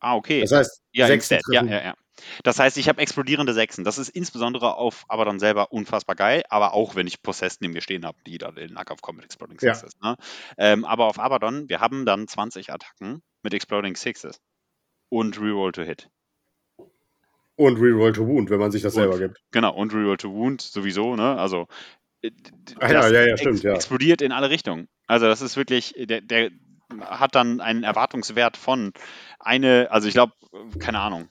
Ah, okay. Das heißt, ja, instead. Ja, ja, ja. Das heißt, ich habe explodierende Sechsen. Das ist insbesondere auf Abaddon selber unfassbar geil, aber auch wenn ich Possessed neben mir stehen habe, die dann in Nackauf kommen mit Exploding Sixes. Ja. Ne? Ähm, aber auf Abaddon, wir haben dann 20 Attacken mit Exploding Sixes und Reroll to Hit. Und Reroll to Wound, wenn man sich das und, selber gibt. Genau, und Reroll to Wound sowieso, ne? Also äh, Ach ja, ja, ja, stimmt, ja. explodiert in alle Richtungen. Also das ist wirklich, der, der hat dann einen Erwartungswert von eine, also ich glaube, keine Ahnung,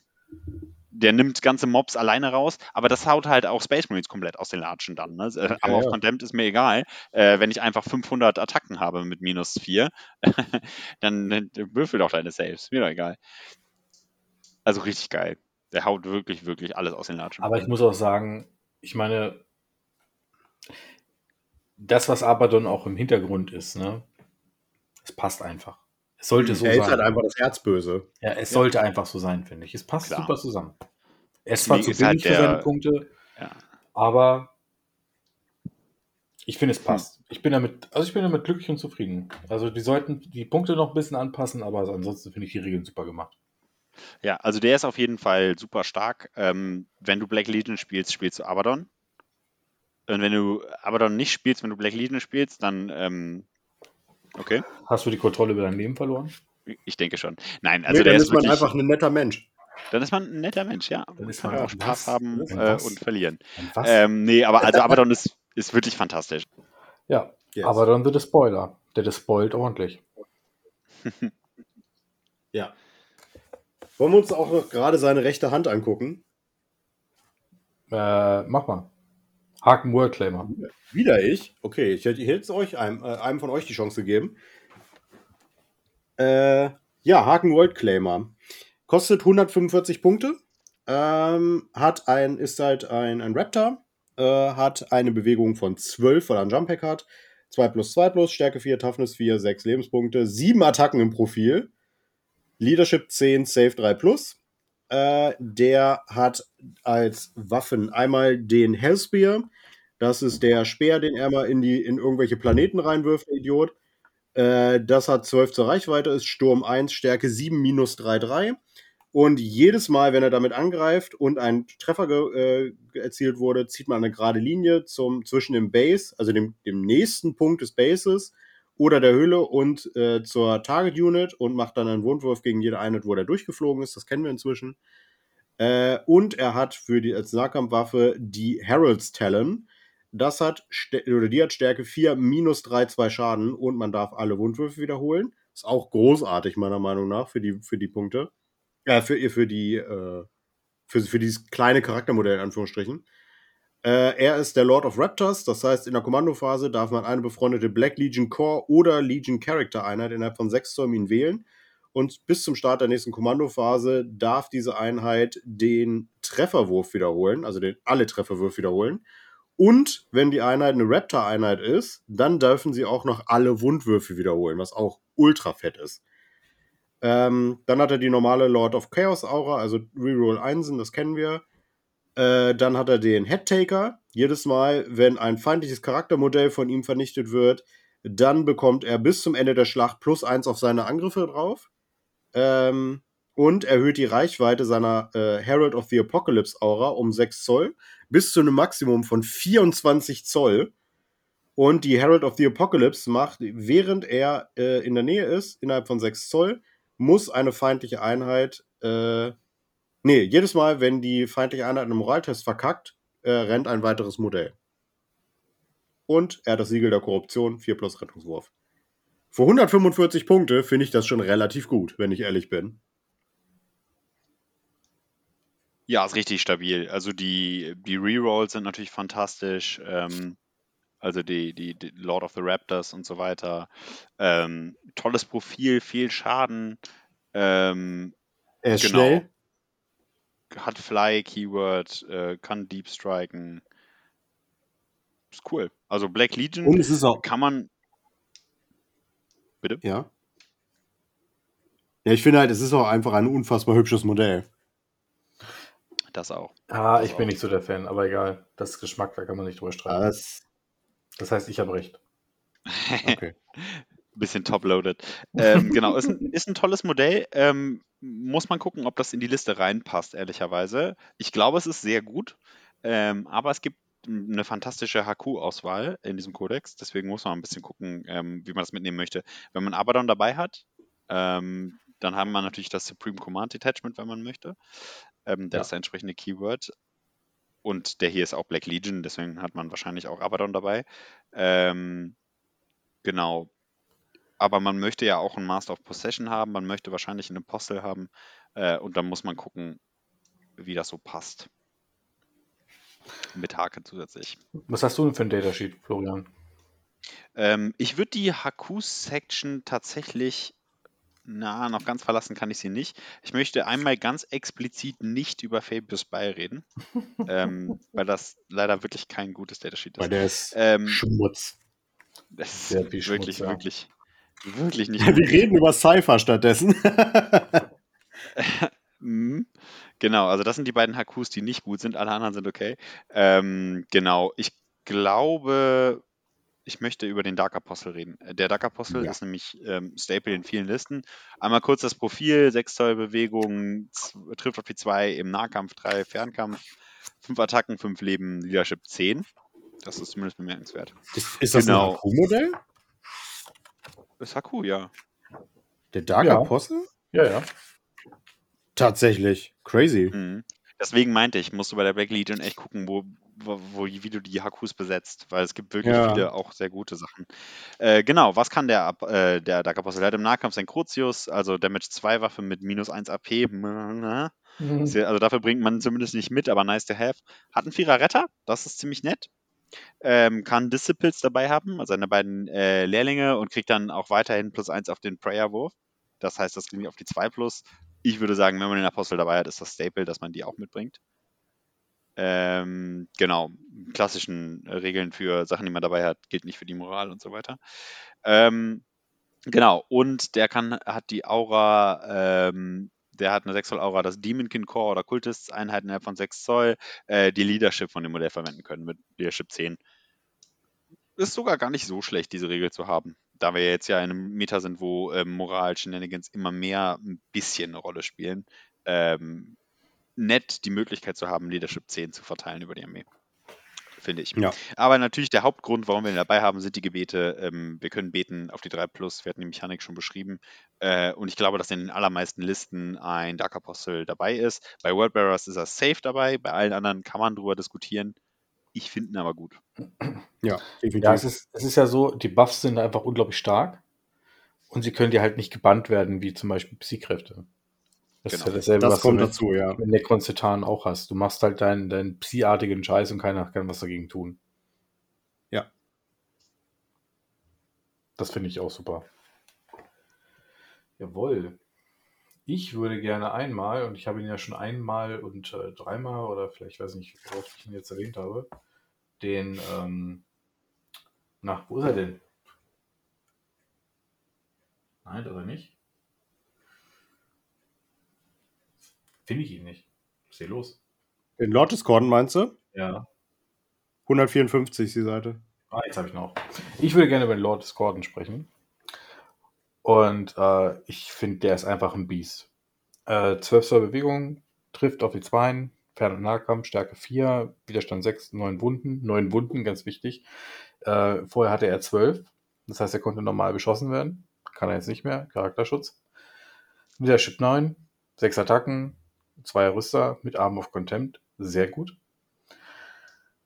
der nimmt ganze Mobs alleine raus, aber das haut halt auch Space Marines komplett aus den Latschen dann. Ne? Okay, aber ja, auf Condemned ist mir egal. Äh, wenn ich einfach 500 Attacken habe mit minus 4, dann, dann würfel doch deine Saves. Mir doch egal. Also richtig geil. Der haut wirklich, wirklich alles aus den Latschen. Aber ich muss auch sagen, ich meine, das, was Abaddon auch im Hintergrund ist, ne, es passt einfach. Es sollte so er sein. Er ist halt einfach das Herzböse. Ja, es ja. sollte einfach so sein, finde ich. Es passt Klar. super zusammen. Es war zu billig halt der, für seine Punkte, ja. aber ich finde, es passt. Ich bin damit, also ich bin damit glücklich und zufrieden. Also die sollten die Punkte noch ein bisschen anpassen, aber ansonsten finde ich die Regeln super gemacht. Ja, also der ist auf jeden Fall super stark. Ähm, wenn du Black Legion spielst, spielst du Abaddon. Und wenn du Abaddon nicht spielst, wenn du Black Legion spielst, dann ähm, okay. Hast du die Kontrolle über dein Leben verloren? Ich denke schon. Nein, also nee, der dann ist, ist man einfach ein netter Mensch. Dann ist man ein netter Mensch, ja. Dann ist man auch Spaß was? haben äh, und verlieren. Ähm, nee, aber also Abaddon ist, ist wirklich fantastisch. Ja, yes. Abaddon the Spoiler. Der despoilt ordentlich. ja. Wollen wir uns auch noch gerade seine rechte Hand angucken? Äh, mach mal. Haken World Claimer. Wieder ich? Okay, ich hätte jetzt euch einem, äh, einem von euch die Chance gegeben. Äh, ja, Haken World Claimer. Kostet 145 Punkte. Ähm, hat ein, ist halt ein, ein Raptor. Äh, hat eine Bewegung von 12, weil er einen Jump Pack hat. 2 plus 2 plus, Stärke 4, Toughness 4, 6 Lebenspunkte, 7 Attacken im Profil. Leadership 10, Save 3 Plus. Äh, der hat als Waffen einmal den Hellspear. Das ist der Speer, den er mal in, die, in irgendwelche Planeten reinwirft, der Idiot. Äh, das hat 12 zur Reichweite, ist Sturm 1, Stärke 7, minus 3, 3. Und jedes Mal, wenn er damit angreift und ein Treffer äh, erzielt wurde, zieht man eine gerade Linie zum, zwischen dem Base, also dem, dem nächsten Punkt des Bases oder der Höhle und äh, zur Target Unit und macht dann einen Wundwurf gegen jede Einheit, wo der durchgeflogen ist. Das kennen wir inzwischen. Äh, und er hat für die als Nahkampfwaffe die Herald's Talon. Das hat oder die hat Stärke 4 minus 3, 2 Schaden und man darf alle Wundwürfe wiederholen. Ist auch großartig, meiner Meinung nach, für die, für die Punkte. Ja, äh, für, für die, äh, für, für dieses kleine Charaktermodell, in Anführungsstrichen. Äh, er ist der Lord of Raptors, das heißt, in der Kommandophase darf man eine befreundete Black Legion Core oder Legion Character Einheit innerhalb von sechs Turminen wählen. und bis zum Start der nächsten Kommandophase darf diese Einheit den Trefferwurf wiederholen, also den alle Trefferwürfe wiederholen. Und wenn die Einheit eine Raptor-Einheit ist, dann dürfen sie auch noch alle Wundwürfe wiederholen, was auch ultra fett ist. Ähm, dann hat er die normale Lord of Chaos Aura, also Reroll Einsen, das kennen wir. Äh, dann hat er den Headtaker. Jedes Mal, wenn ein feindliches Charaktermodell von ihm vernichtet wird, dann bekommt er bis zum Ende der Schlacht plus eins auf seine Angriffe drauf. Ähm, und erhöht die Reichweite seiner äh, Herald of the Apocalypse Aura um 6 Zoll bis zu einem Maximum von 24 Zoll. Und die Herald of the Apocalypse macht, während er äh, in der Nähe ist, innerhalb von 6 Zoll, muss eine feindliche Einheit, äh, nee, jedes Mal, wenn die feindliche Einheit einen Moraltest verkackt, äh, rennt ein weiteres Modell. Und er hat das Siegel der Korruption, 4 plus Rettungswurf. Für 145 Punkte finde ich das schon relativ gut, wenn ich ehrlich bin. Ja, ist richtig stabil. Also die, die Rerolls sind natürlich fantastisch. Ähm, also die, die, die, Lord of the Raptors und so weiter. Ähm, tolles Profil, viel Schaden. Ähm, er ist genau. schnell. Hat Fly Keyword, äh, kann Deep Striken. Ist cool. Also Black Legion und es ist auch kann man. Bitte? Ja. Ja, ich finde halt, es ist auch einfach ein unfassbar hübsches Modell. Das auch. Ah, das ich auch. bin nicht so der Fan, aber egal. Das ist Geschmack, da kann man nicht drüber streiten. Das, das heißt, ich habe recht. Okay. Bisschen top-loaded. Ähm, genau, ist ein, ist ein, tolles Modell. Ähm, muss man gucken, ob das in die Liste reinpasst, ehrlicherweise. Ich glaube, es ist sehr gut. Ähm, aber es gibt eine fantastische HQ-Auswahl in diesem Kodex. Deswegen muss man ein bisschen gucken, ähm, wie man das mitnehmen möchte. Wenn man Abaddon dabei hat, ähm, dann haben wir natürlich das Supreme Command Detachment, wenn man möchte. Ähm, der ja. ist der entsprechende Keyword. Und der hier ist auch Black Legion, deswegen hat man wahrscheinlich auch Abaddon dabei. Ähm, genau. Aber man möchte ja auch einen Master of Possession haben, man möchte wahrscheinlich einen Apostel haben. Äh, und dann muss man gucken, wie das so passt. Mit Hake zusätzlich. Was hast du denn für ein Datasheet, Florian? Ähm, ich würde die HQ-Section tatsächlich na, noch ganz verlassen kann ich sie nicht. Ich möchte einmal ganz explizit nicht über Fabius Bay reden, ähm, weil das leider wirklich kein gutes Datasheet ist. Weil der ist ähm, Schmutz. Das ist wirklich, Schmutz, ja. wirklich, wirklich nicht. Wir reden über Cypher stattdessen. Mhm. genau, also das sind die beiden HQs, die nicht gut sind. Alle anderen sind okay. Ähm, genau, ich glaube, ich möchte über den Dark Apostle reden. Äh, der Dark Apostle ja. ist nämlich ähm, Staple in vielen Listen. Einmal kurz das Profil: 6 Zoll Bewegung, trifft auf die 2 im Nahkampf, 3 Fernkampf, 5 Attacken, 5 Leben, Leadership 10. Das ist zumindest bemerkenswert. Ist, ist das genau. ein HQ-Modell? Ist HQ, ja. Der Dark ja. Apostle? Ja, ja. Tatsächlich. Crazy. Mhm. Deswegen meinte ich, musst du bei der Black Legion echt gucken, wo, wo, wo, wie du die Hakus besetzt, weil es gibt wirklich ja. viele auch sehr gute Sachen. Äh, genau, was kann der, äh, der Dark Apostle? Der hat im Nahkampf sein Crucius, also Damage 2 Waffe mit minus 1 AP. Mhm. Also dafür bringt man zumindest nicht mit, aber nice to have. Hat einen Vierer Retter, das ist ziemlich nett. Ähm, kann Disciples dabei haben, also seine beiden äh, Lehrlinge und kriegt dann auch weiterhin plus 1 auf den Prayer-Wurf. Das heißt, das klingt auf die 2 plus. Ich würde sagen, wenn man den Apostel dabei hat, ist das Staple, dass man die auch mitbringt. Ähm, genau, klassischen Regeln für Sachen, die man dabei hat, gilt nicht für die Moral und so weiter. Ähm, genau, und der kann, hat die Aura, ähm, der hat eine 6 Zoll Aura, das Demonkin Core oder Kultist-Einheiten innerhalb von 6 Zoll, äh, die Leadership von dem Modell verwenden können mit Leadership 10. Ist sogar gar nicht so schlecht, diese Regel zu haben. Da wir jetzt ja in einem Meta sind, wo ähm, Moral-Shenanigans immer mehr ein bisschen eine Rolle spielen, ähm, nett, die Möglichkeit zu haben, Leadership 10 zu verteilen über die Armee. Finde ich. Ja. Aber natürlich der Hauptgrund, warum wir ihn dabei haben, sind die Gebete. Ähm, wir können beten auf die 3 Plus, wir hatten die Mechanik schon beschrieben. Äh, und ich glaube, dass in den allermeisten Listen ein Dark Apostle dabei ist. Bei Worldbearers ist er safe dabei, bei allen anderen kann man drüber diskutieren. Ich finde ihn aber gut. Ja, definitiv. Ja, es ist, es ist ja so, die Buffs sind einfach unglaublich stark und sie können dir halt nicht gebannt werden, wie zum Beispiel Psy-Kräfte. Das genau. ist ja dasselbe, das was kommt du mit, dazu, ja. mit Necron auch hast. Du machst halt deinen, deinen Psi-artigen Scheiß und keiner kann was dagegen tun. Ja. Das finde ich auch super. Jawohl. ich würde gerne einmal, und ich habe ihn ja schon einmal und äh, dreimal oder vielleicht weiß ich nicht, wie oft ich ihn jetzt erwähnt habe, den, ähm, nach, wo ist er denn? Nein, das ist er nicht. Finde ich ihn nicht. Was ist los? Den Lord Gordon meinst du? Ja. 154 ist die Seite. Ah, jetzt habe ich noch. Ich würde gerne über den Lord Gordon sprechen. Und äh, ich finde, der ist einfach ein Biest. Äh, 12 Zoll Bewegung, trifft auf die 2, Fern- und Nahkampf, Stärke 4, Widerstand 6, 9 Wunden. 9 Wunden, ganz wichtig. Äh, vorher hatte er 12. Das heißt, er konnte normal beschossen werden. Kann er jetzt nicht mehr. Charakterschutz. Leadership 9, 6 Attacken, 2 Rüster mit Arm of Contempt. Sehr gut.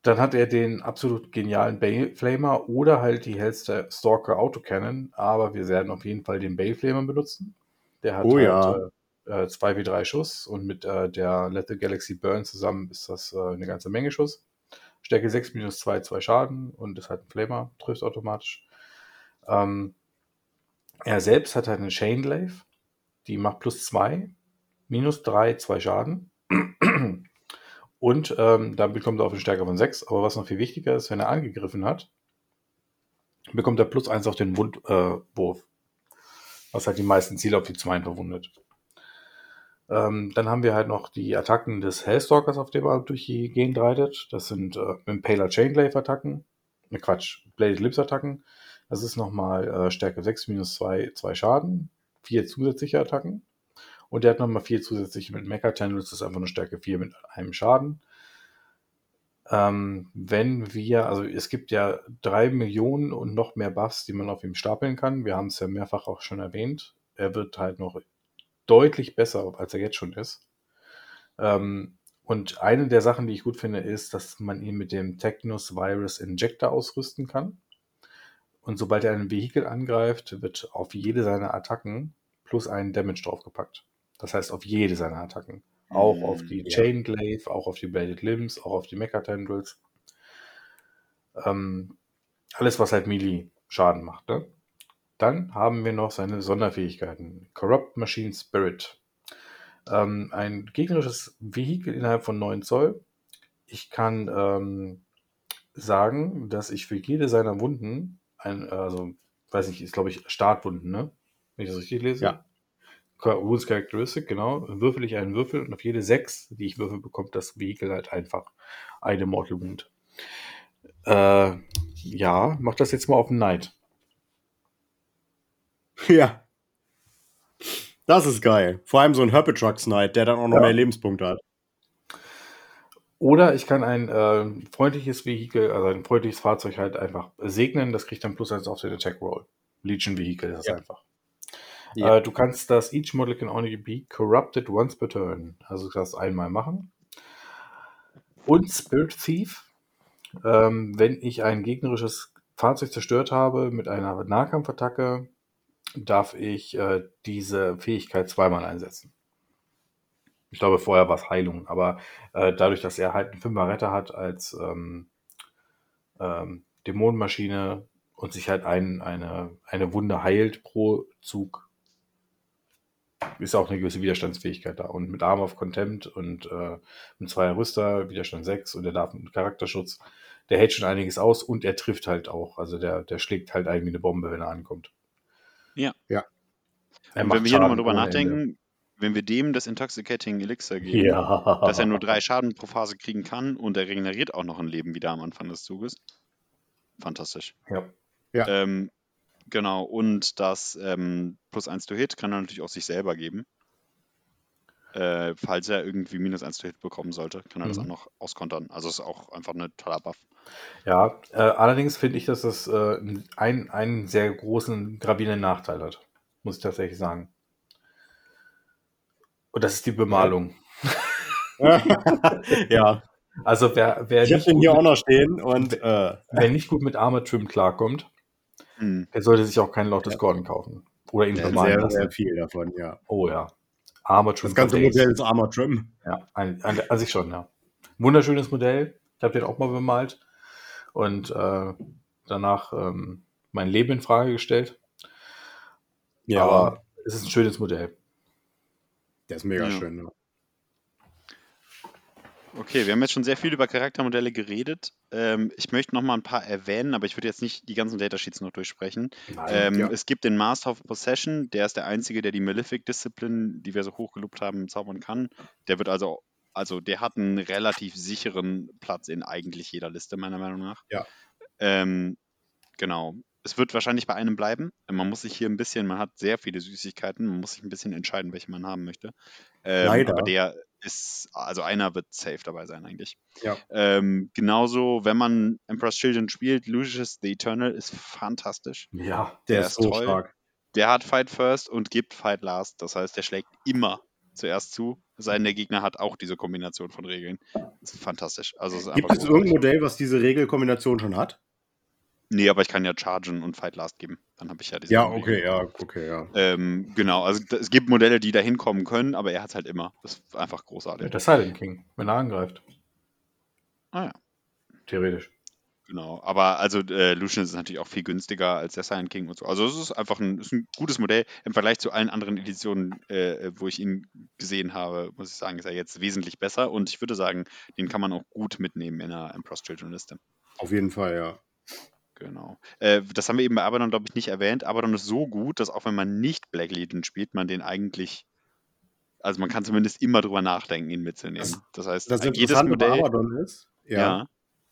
Dann hat er den absolut genialen Flamer oder halt die hellste Stalker Autocannon, aber wir werden auf jeden Fall den Flamer benutzen. Der hat oh, halt ja. äh, 2 wie 3 Schuss und mit äh, der Lethal Galaxy Burn zusammen ist das äh, eine ganze Menge Schuss. Stärke 6 minus 2, 2 Schaden und ist halt ein Flamer, trifft automatisch. Ähm, er selbst hat halt eine Chain Glaive, die macht plus 2, minus 3, 2 Schaden. Und ähm, dann bekommt er auf eine Stärke von 6. Aber was noch viel wichtiger ist, wenn er angegriffen hat, bekommt er plus 1 auf den Wundwurf. Äh, was halt die meisten Ziele auf die 2 verwundet. Ähm, dann haben wir halt noch die Attacken des Hellstalkers, auf dem er durch die Gegend reitet. Das sind äh, Impaler Chainglaive Attacken. Ne Quatsch, Bladed Lips Attacken. Das ist nochmal äh, Stärke 6 minus 2, 2 Schaden. Vier zusätzliche Attacken. Und der hat nochmal 4 zusätzliche mit Mecha Tendrils, das ist einfach eine Stärke 4 mit einem Schaden. Ähm, wenn wir, also es gibt ja drei Millionen und noch mehr Buffs, die man auf ihm stapeln kann. Wir haben es ja mehrfach auch schon erwähnt. Er wird halt noch deutlich besser, als er jetzt schon ist. Ähm, und eine der Sachen, die ich gut finde, ist, dass man ihn mit dem Technos Virus Injector ausrüsten kann. Und sobald er ein Vehikel angreift, wird auf jede seiner Attacken plus einen Damage draufgepackt. Das heißt auf jede seiner Attacken. Auch mm, auf die ja. Chain Glaive, auch auf die Bladed Limbs, auch auf die Mecha Tendrils. Ähm, alles, was halt Melee Schaden macht. Ne? Dann haben wir noch seine Sonderfähigkeiten. Corrupt Machine Spirit. Ähm, ein gegnerisches Vehikel innerhalb von 9 Zoll. Ich kann ähm, sagen, dass ich für jede seiner Wunden, ein, also weiß nicht, ist glaube ich Startwunden, ne? Wenn ich das richtig lese? Ja. Rules Characteristic, genau. Würfel ich einen Würfel und auf jede 6, die ich würfel, bekommt das Vehikel halt einfach eine Mortal Wound. Äh, ja, mach das jetzt mal auf den Knight. Ja. Das ist geil. Vor allem so ein Herpetrucks Knight, der dann auch noch ja. mehr Lebenspunkte hat. Oder ich kann ein äh, freundliches Vehikel, also ein freundliches Fahrzeug halt einfach segnen. Das kriegt dann plus eins auf den Attack Roll. Legion Vehicle ist das ja. einfach. Ja. Äh, du kannst das, each model can only be corrupted once per turn. Also du kannst einmal machen. Und Spirit Thief. Ähm, wenn ich ein gegnerisches Fahrzeug zerstört habe mit einer Nahkampfattacke, darf ich äh, diese Fähigkeit zweimal einsetzen. Ich glaube, vorher war es Heilung, aber äh, dadurch, dass er halt einen Fünfer Retter hat als ähm, ähm, Dämonenmaschine und sich halt ein, eine, eine Wunde heilt pro Zug, ist auch eine gewisse Widerstandsfähigkeit da. Und mit Arm of Contempt und äh, mit zwei Rüster, Widerstand 6 und der darf mit Charakterschutz, der hält schon einiges aus und er trifft halt auch. Also der, der schlägt halt irgendwie eine Bombe, wenn er ankommt. Ja. Ja. wenn wir hier nochmal drüber nachdenken, Ende. wenn wir dem das Intoxicating Elixir geben, ja. dass er nur drei Schaden pro Phase kriegen kann und er regeneriert auch noch ein Leben wieder am Anfang des Zuges. Fantastisch. Ja. ja. Ähm, Genau, und das ähm, plus 1 to Hit kann er natürlich auch sich selber geben. Äh, falls er irgendwie minus 1 to Hit bekommen sollte, kann er mhm. das auch noch auskontern. Also ist auch einfach ein toller Buff. Ja, äh, allerdings finde ich, dass das äh, ein, einen sehr großen gravierenden Nachteil hat. Muss ich tatsächlich sagen. Und das ist die Bemalung. ja. Also wer, wer ich habe den hier auch noch stehen und äh. wer nicht gut mit Armor Trim klarkommt, Mhm. Er sollte sich auch keinen Lotus ja. Gordon kaufen. Oder ihn ja, bemalen sehr, lassen. Sehr viel davon, ja. Oh ja. Armor Trim. Das ganze Modell ist Armor Trim. Ja, an, an, an, sich schon, ja. Wunderschönes Modell. Ich habe den auch mal bemalt. Und äh, danach ähm, mein Leben in Frage gestellt. Ja. Aber es ist ein schönes Modell. Der ist mega ja. schön, ja. Okay, wir haben jetzt schon sehr viel über Charaktermodelle geredet. Ähm, ich möchte noch mal ein paar erwähnen, aber ich würde jetzt nicht die ganzen Datasheets noch durchsprechen. Nein, ähm, ja. Es gibt den Master of Possession, der ist der einzige, der die Malefic Discipline, die wir so hochgelobt haben, zaubern kann. Der wird also, also der hat einen relativ sicheren Platz in eigentlich jeder Liste, meiner Meinung nach. Ja. Ähm, genau. Es wird wahrscheinlich bei einem bleiben. Man muss sich hier ein bisschen, man hat sehr viele Süßigkeiten, man muss sich ein bisschen entscheiden, welche man haben möchte. Ähm, Leider. Aber der ist, also einer wird safe dabei sein eigentlich. Ja. Ähm, genauso, wenn man Emperor's Children spielt, Lucius the Eternal ist fantastisch. Ja, der, der ist, so toll. stark. Der hat Fight First und gibt Fight Last. Das heißt, der schlägt immer zuerst zu, sein der Gegner hat auch diese Kombination von Regeln. Das ist fantastisch. Also ist Gibt es irgendein Modell, was diese Regelkombination schon hat? Nee, aber ich kann ja Chargen und Fight Last geben. Dann habe ich ja diese. Ja, okay, ja, okay, ja. Ähm, genau, also es gibt Modelle, die da hinkommen können, aber er hat es halt immer. Das ist einfach großartig. Ja, der Silent King, wenn er angreift. Ah ja. Theoretisch. Genau, aber also äh, Lucian ist natürlich auch viel günstiger als der Silent King und so. Also es ist einfach ein, ist ein gutes Modell im Vergleich zu allen anderen Editionen, äh, wo ich ihn gesehen habe, muss ich sagen, ist er jetzt wesentlich besser und ich würde sagen, den kann man auch gut mitnehmen in einer Emperor's Children Liste. Auf jeden Fall, ja. Genau. Äh, das haben wir eben bei Abaddon, glaube ich, nicht erwähnt. Abaddon ist so gut, dass auch wenn man nicht Black Legion spielt, man den eigentlich, also man kann zumindest immer drüber nachdenken, ihn mitzunehmen. Das, das heißt, das jedes Modell, ist, ja. ja.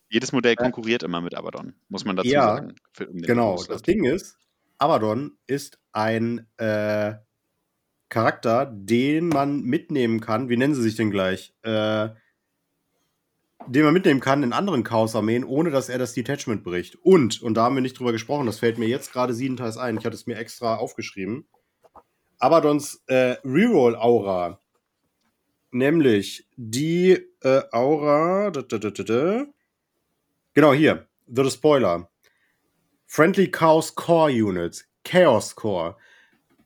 jedes Modell konkurriert immer mit Abaddon, muss man dazu ja, sagen. Für, um genau, das Ding ist, Abaddon ist ein äh, Charakter, den man mitnehmen kann. Wie nennen sie sich denn gleich? Äh, den man mitnehmen kann in anderen Chaos-Armeen, ohne dass er das Detachment bricht. Und, und da haben wir nicht drüber gesprochen, das fällt mir jetzt gerade siebenteils ein, ich hatte es mir extra aufgeschrieben. Abadons äh, Reroll-Aura, nämlich die äh, Aura, da, da, da, genau hier, The Spoiler. Friendly Chaos Core Units, Chaos Core.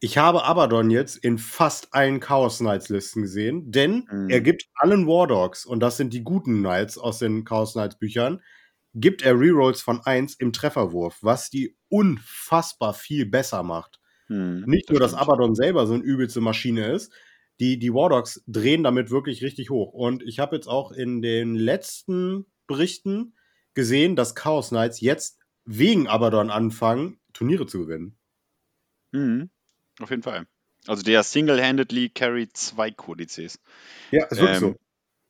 Ich habe Abaddon jetzt in fast allen Chaos Knights Listen gesehen, denn mhm. er gibt allen War Dogs, und das sind die guten Knights aus den Chaos Knights Büchern, gibt er Rerolls von 1 im Trefferwurf, was die unfassbar viel besser macht. Mhm, Nicht nur, dass Abaddon selber so eine übelste Maschine ist, die, die War Dogs drehen damit wirklich richtig hoch. Und ich habe jetzt auch in den letzten Berichten gesehen, dass Chaos Knights jetzt wegen Abaddon anfangen, Turniere zu gewinnen. Mhm. Auf jeden Fall. Also der single-handedly carried zwei Kodizes. Ja, ist wirklich ähm, so.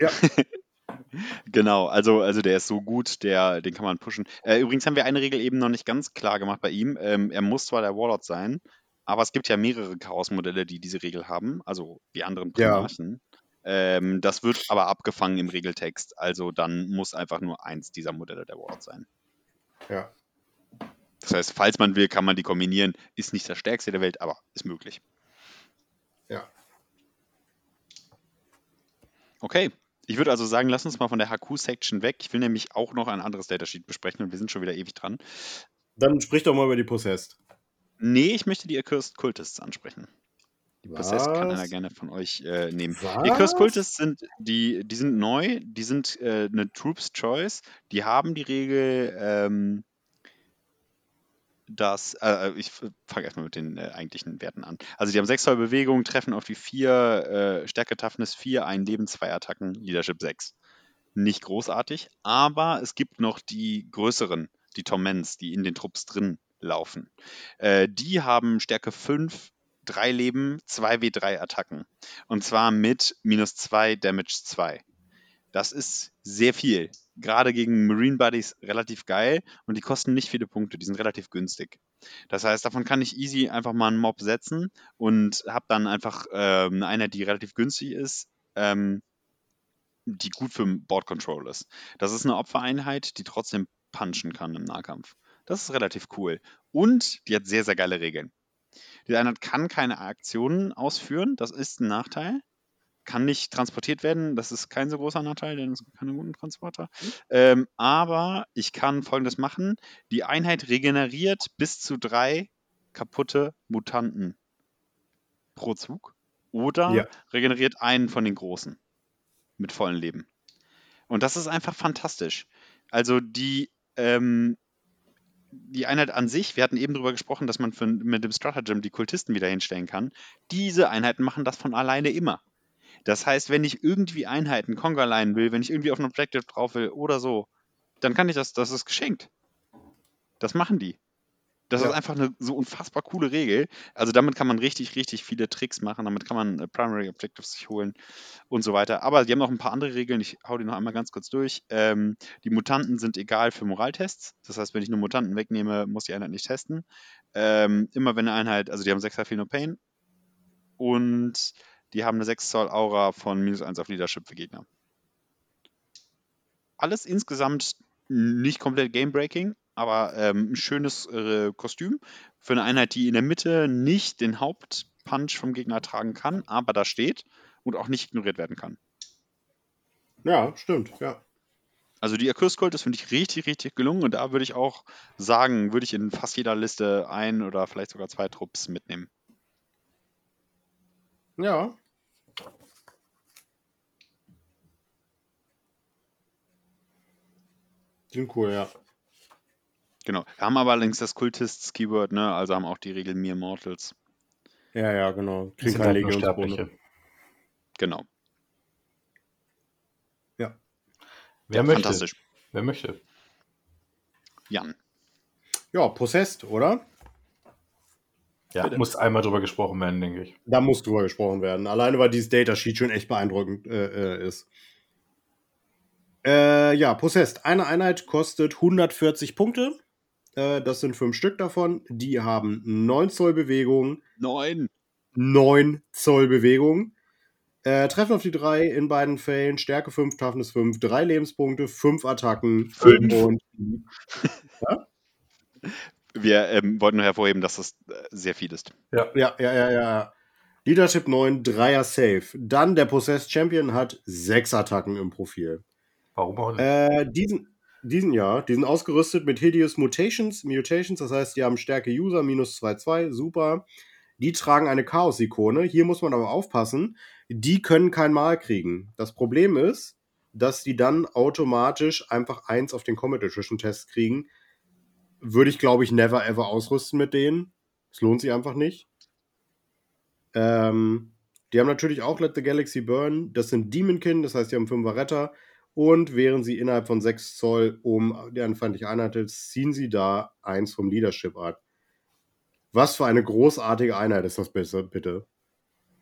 Ja. genau, also, also der ist so gut, der, den kann man pushen. Äh, übrigens haben wir eine Regel eben noch nicht ganz klar gemacht bei ihm. Ähm, er muss zwar der Warlord sein, aber es gibt ja mehrere Chaos-Modelle, die diese Regel haben, also die anderen Primarchen. Ja. Ähm, das wird aber abgefangen im Regeltext, also dann muss einfach nur eins dieser Modelle der Warlord sein. Ja. Das heißt, falls man will, kann man die kombinieren. Ist nicht das stärkste der Welt, aber ist möglich. Ja. Okay. Ich würde also sagen, lass uns mal von der HQ-Section weg. Ich will nämlich auch noch ein anderes Datasheet besprechen und wir sind schon wieder ewig dran. Dann sprich doch mal über die Possessed. Nee, ich möchte die Accursed Cultists ansprechen. Die Was? Possessed kann einer gerne von euch äh, nehmen. Was? Die Accursed Cultists sind, die, die sind neu, die sind äh, eine Troops Choice, die haben die Regel, ähm, dass, äh, ich fange erstmal mit den äh, eigentlichen Werten an. Also die haben 6 Zoll Bewegung, treffen auf die 4, äh, Stärke Toughness 4, ein Leben, 2 Attacken, Leadership 6. Nicht großartig, aber es gibt noch die größeren, die Torments, die in den Trupps drin laufen. Äh, die haben Stärke 5, 3 Leben, 2 W3 Attacken. Und zwar mit minus 2 Damage 2. Das ist sehr viel. Gerade gegen Marine Buddies relativ geil und die kosten nicht viele Punkte, die sind relativ günstig. Das heißt, davon kann ich easy einfach mal einen Mob setzen und habe dann einfach äh, eine die relativ günstig ist, ähm, die gut für Board Control ist. Das ist eine Opfereinheit, die trotzdem punchen kann im Nahkampf. Das ist relativ cool. Und die hat sehr, sehr geile Regeln. Die Einheit kann keine Aktionen ausführen, das ist ein Nachteil kann nicht transportiert werden. Das ist kein so großer Nachteil, denn es gibt keine guten Transporter. Mhm. Ähm, aber ich kann folgendes machen: Die Einheit regeneriert bis zu drei kaputte Mutanten pro Zug oder ja. regeneriert einen von den großen mit vollen Leben. Und das ist einfach fantastisch. Also die, ähm, die Einheit an sich, wir hatten eben darüber gesprochen, dass man für, mit dem Stratagem die Kultisten wieder hinstellen kann. Diese Einheiten machen das von alleine immer. Das heißt, wenn ich irgendwie Einheiten Conga leihen will, wenn ich irgendwie auf ein Objective drauf will oder so, dann kann ich das, das ist geschenkt. Das machen die. Das ja. ist einfach eine so unfassbar coole Regel. Also damit kann man richtig, richtig viele Tricks machen. Damit kann man äh, Primary Objectives sich holen und so weiter. Aber die haben noch ein paar andere Regeln. Ich hau die noch einmal ganz kurz durch. Ähm, die Mutanten sind egal für Moraltests. Das heißt, wenn ich nur Mutanten wegnehme, muss die Einheit nicht testen. Ähm, immer wenn eine Einheit, also die haben 6 Feel No Pain. Und die haben eine 6 Zoll Aura von minus 1 auf Leadership für Gegner. Alles insgesamt nicht komplett Game-Breaking, aber ähm, ein schönes äh, Kostüm für eine Einheit, die in der Mitte nicht den Hauptpunch vom Gegner tragen kann, aber da steht und auch nicht ignoriert werden kann. Ja, stimmt, ja. Also die Accused das finde ich richtig, richtig gelungen und da würde ich auch sagen, würde ich in fast jeder Liste ein oder vielleicht sogar zwei Trupps mitnehmen. Ja. Sind cool, ja. Genau. Wir haben aber allerdings das Kultists-Keyword, ne? Also haben auch die Regel Mere Mortals. Ja, ja, genau. Kriegen keine Legionsbonus. Genau. Ja. Wer ja, möchte? Fantastisch. Wer möchte? Jan. Ja, Possessed, oder? Ja, Bitte. muss einmal drüber gesprochen werden, denke ich. Da muss drüber gesprochen werden. Alleine, weil dieses Datasheet schon echt beeindruckend äh, äh ist. Äh, ja, Possessed. Eine Einheit kostet 140 Punkte. Äh, das sind fünf Stück davon. Die haben 9 Zoll Bewegung. 9. 9 Zoll Bewegung. Äh, treffen auf die 3 in beiden Fällen. Stärke 5, Toughness 5, 3 Lebenspunkte, 5 Attacken. 5. Und. ja? Wir ähm, wollten nur hervorheben, dass das äh, sehr viel ist. Ja, ja, ja, ja. ja. Leadership 9, 3er Safe. Dann der Possessed Champion hat 6 Attacken im Profil. Warum auch nicht? Äh, diesen, diesen Jahr, die sind ausgerüstet mit Hideous Mutations, Mutations, das heißt, die haben Stärke User minus 2-2, super. Die tragen eine Chaos-Ikone. Hier muss man aber aufpassen, die können kein Mal kriegen. Das Problem ist, dass die dann automatisch einfach 1 auf den Comet Attrition Test kriegen. Würde ich, glaube ich, never ever ausrüsten mit denen. Es lohnt sich einfach nicht. Ähm, die haben natürlich auch Let the Galaxy Burn. Das sind Demonkin, das heißt, die haben 5er Retter. Und während sie innerhalb von 6 Zoll um die feindliche Einheit ist, ziehen sie da eins vom Leadership ab. Was für eine großartige Einheit ist das bitte?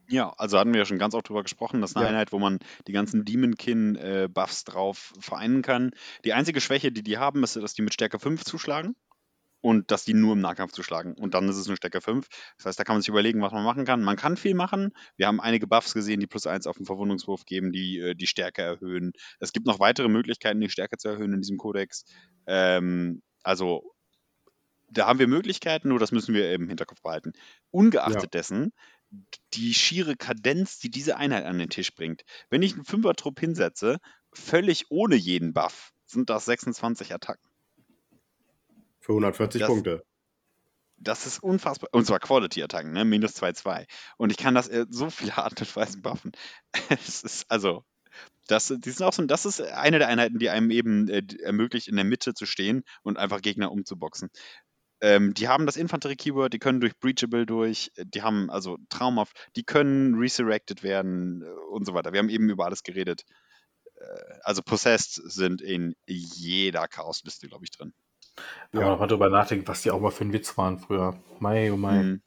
Ja, also hatten wir ja schon ganz oft drüber gesprochen. Das ist eine ja. Einheit, wo man die ganzen Demonkin-Buffs äh, drauf vereinen kann. Die einzige Schwäche, die die haben, ist, dass die mit Stärke 5 zuschlagen und dass die nur im Nahkampf zu schlagen. Und dann ist es eine Stärke 5. Das heißt, da kann man sich überlegen, was man machen kann. Man kann viel machen. Wir haben einige Buffs gesehen, die plus 1 auf den Verwundungswurf geben, die äh, die Stärke erhöhen. Es gibt noch weitere Möglichkeiten, die Stärke zu erhöhen in diesem Kodex. Ähm, also da haben wir Möglichkeiten, nur das müssen wir im Hinterkopf behalten. Ungeachtet ja. dessen, die schiere Kadenz, die diese Einheit an den Tisch bringt. Wenn ich einen Fünfer-Trupp hinsetze, völlig ohne jeden Buff, sind das 26 Attacken. Für 140 das, Punkte. Das ist unfassbar. Und zwar Quality-Attacken, ne? Minus 2-2. Und ich kann das so viele Art und Weisen buffen. es ist also. Das, die sind auch so, das ist eine der Einheiten, die einem eben äh, ermöglicht, in der Mitte zu stehen und einfach Gegner umzuboxen. Ähm, die haben das Infanterie-Keyword, die können durch Breachable durch, die haben also traumhaft, die können resurrected werden äh, und so weiter. Wir haben eben über alles geredet. Äh, also Possessed sind in jeder Chaosliste, glaube ich, drin. Wenn ja. man mal drüber nachdenkt, was die auch mal für ein Witz waren früher. Mai, oh mai. Mhm.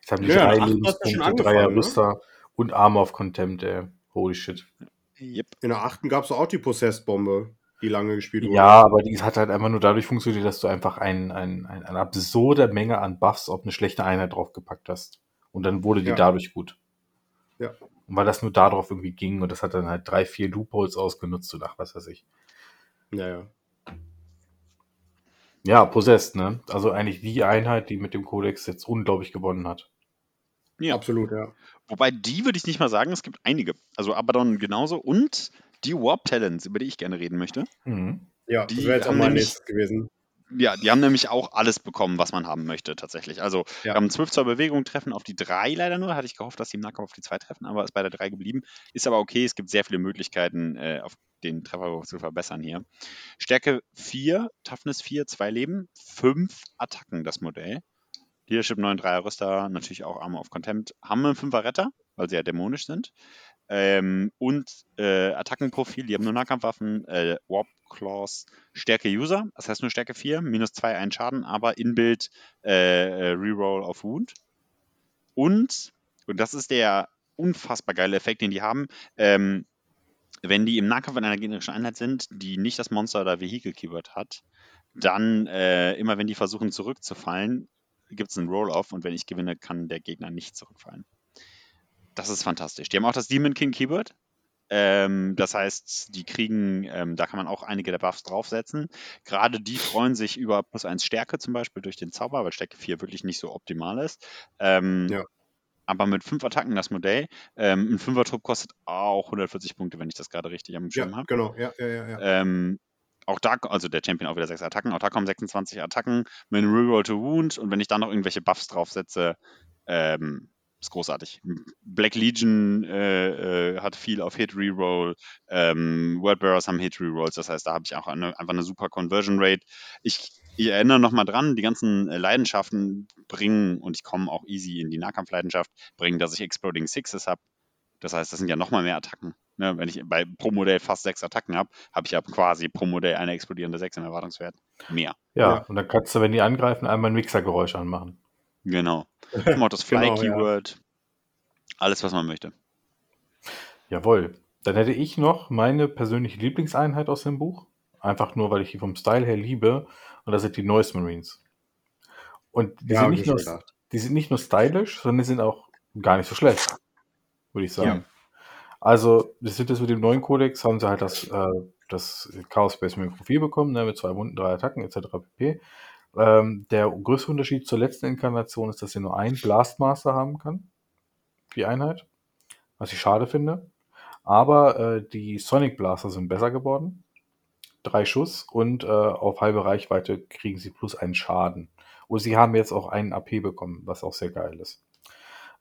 Jetzt haben die ja, drei Lebenspunkte, Dreier Rüster ne? und Armor of Contempt, ey. Holy shit. Yep. In der achten gab es auch die Possessed-Bombe, die lange gespielt wurde. Ja, aber die hat halt einfach nur dadurch funktioniert, dass du einfach ein, ein, ein, eine absurde Menge an Buffs auf eine schlechte Einheit draufgepackt hast. Und dann wurde die ja. dadurch gut. Ja. Und weil das nur darauf irgendwie ging und das hat dann halt drei, vier Loopholes ausgenutzt und ach, was weiß ich. Ja, ja. Possessed, ne? Also eigentlich die Einheit, die mit dem Codex jetzt unglaublich gewonnen hat. Ja. Absolut, ja. Wobei die würde ich nicht mal sagen, es gibt einige. Also Abaddon genauso und die Warp Talents, über die ich gerne reden möchte. Mhm. Ja, die das wäre jetzt auch mein nächstes gewesen. Ja, die haben nämlich auch alles bekommen, was man haben möchte, tatsächlich. Also, ja. wir haben 12 Zoll Bewegung, treffen auf die 3 leider nur. Hatte ich gehofft, dass die im Nahkampf auf die 2 treffen, aber ist bei der 3 geblieben. Ist aber okay, es gibt sehr viele Möglichkeiten, äh, auf den Treffer zu verbessern hier. Stärke 4, Toughness 4, 2 Leben, 5 Attacken, das Modell. Leadership 9, 3er Rüster, natürlich auch Armor of Contempt. Haben wir einen 5er Retter, weil sie ja dämonisch sind. Ähm, und äh, Attackenprofil, die haben nur Nahkampfwaffen, äh, Warp Claws, Stärke User, das heißt nur Stärke 4, minus 2, ein Schaden, aber Inbuild äh, äh, Reroll auf Wound. Und, und das ist der unfassbar geile Effekt, den die haben, ähm, wenn die im Nahkampf in einer gegnerischen Einheit sind, die nicht das Monster oder Vehicle-Keyword hat, dann äh, immer wenn die versuchen zurückzufallen, gibt es einen Roll-Off und wenn ich gewinne, kann der Gegner nicht zurückfallen. Das ist fantastisch. Die haben auch das Demon King Keyword. Ähm, das heißt, die kriegen, ähm, da kann man auch einige der Buffs draufsetzen. Gerade die freuen sich über plus 1 Stärke zum Beispiel durch den Zauber, weil Stärke 4 wirklich nicht so optimal ist. Ähm, ja. Aber mit 5 Attacken das Modell. Ähm, ein 5er-Trupp kostet auch 140 Punkte, wenn ich das gerade richtig am Schirm ja, habe. Genau, ja, ja, ja. ja. Ähm, auch da, also der Champion auch wieder 6 Attacken, auch da kommen 26 Attacken mit einem Reroll to Wound und wenn ich da noch irgendwelche Buffs draufsetze, ähm, ist großartig. Black Legion äh, äh, hat viel auf Hit Reroll, ähm, Wordbearers haben Hit Rerolls, das heißt, da habe ich auch eine, einfach eine super Conversion Rate. Ich, ich erinnere nochmal dran, die ganzen äh, Leidenschaften bringen, und ich komme auch easy in die Nahkampfleidenschaft, bringen, dass ich Exploding Sixes habe. Das heißt, das sind ja nochmal mehr Attacken. Ne? Wenn ich bei pro Modell fast sechs Attacken habe, habe ich ja quasi pro Modell eine explodierende Sechs im Erwartungswert. Mehr. Ja, ja, und dann kannst du, wenn die angreifen, einmal ein Mixergeräusch anmachen. Genau. Auch das Fly-Keyword. Genau, ja. Alles, was man möchte. Jawohl. Dann hätte ich noch meine persönliche Lieblingseinheit aus dem Buch. Einfach nur, weil ich die vom Style her liebe. Und das sind die Noise Marines. Und die, ja, sind, nicht nur, die sind nicht nur stylisch, sondern die sind auch gar nicht so schlecht. Würde ich sagen. Ja. Also, das sind das mit dem neuen Kodex, haben sie halt das, äh, das Chaos Space Profil bekommen, ne, mit zwei Wunden, drei Attacken etc. pp. Ähm, der größte Unterschied zur letzten Inkarnation ist, dass sie nur einen Blastmaster haben kann. Die Einheit. Was ich schade finde. Aber äh, die Sonic Blaster sind besser geworden. Drei Schuss und äh, auf halbe Reichweite kriegen sie plus einen Schaden. Und sie haben jetzt auch einen AP bekommen, was auch sehr geil ist.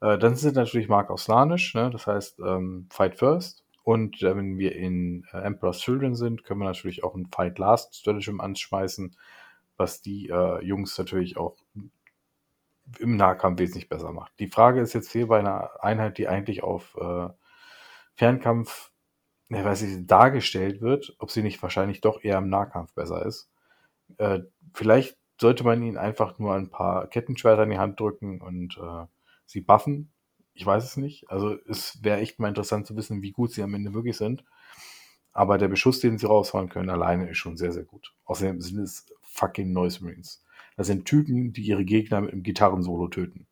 Äh, dann sind natürlich Mark aus Slanisch, ne? das heißt ähm, Fight First. Und äh, wenn wir in äh, Emperor's Children sind, können wir natürlich auch ein Fight Last Stratagem anschmeißen was die äh, Jungs natürlich auch im Nahkampf wesentlich besser macht. Die Frage ist jetzt hier bei einer Einheit, die eigentlich auf äh, Fernkampf, ne, weiß ich, dargestellt wird, ob sie nicht wahrscheinlich doch eher im Nahkampf besser ist. Äh, vielleicht sollte man ihnen einfach nur ein paar Kettenschwerter in die Hand drücken und äh, sie buffen. Ich weiß es nicht. Also es wäre echt mal interessant zu wissen, wie gut sie am Ende wirklich sind. Aber der Beschuss, den sie rausfahren können, alleine ist schon sehr, sehr gut. Außerdem sind es fucking Noise Marines. Das sind Typen, die ihre Gegner mit einem Gitarrensolo töten.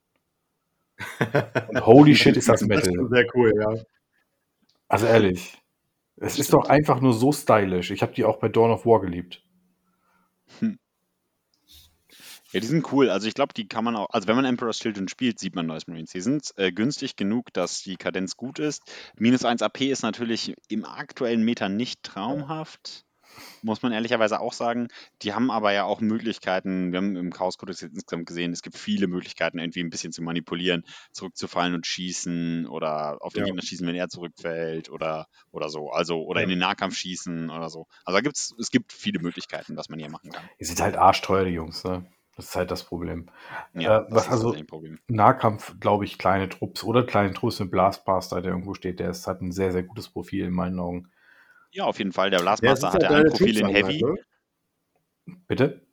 Und holy shit, ist das Metal. Das ist sehr cool, ja. Also ehrlich. Es ist doch einfach nur so stylisch. Ich habe die auch bei Dawn of War geliebt. Hm. Ja, die sind cool. Also ich glaube, die kann man auch, also wenn man Emperor's Children spielt, sieht man Noise Marines. Die sind äh, günstig genug, dass die Kadenz gut ist. Minus 1 AP ist natürlich im aktuellen Meter nicht traumhaft muss man ehrlicherweise auch sagen. Die haben aber ja auch Möglichkeiten, wir haben im Chaos Codex insgesamt gesehen, es gibt viele Möglichkeiten, irgendwie ein bisschen zu manipulieren, zurückzufallen und schießen oder auf den ja. Gegner schießen, wenn er zurückfällt oder, oder so. Also, oder ja. in den Nahkampf schießen oder so. Also da gibt's, es gibt viele Möglichkeiten, was man hier machen kann. Die sind halt arschteuer, die Jungs, ne? Das ist halt das Problem. Ja, äh, was also Problem. Nahkampf, glaube ich, kleine Trupps oder kleine Trupps mit Blastmaster, der irgendwo steht, der ist, hat ein sehr, sehr gutes Profil in meinen Augen. Ja, auf jeden Fall. Der Blastmaster hat ja ein Profil in Heavy. Ne? Bitte?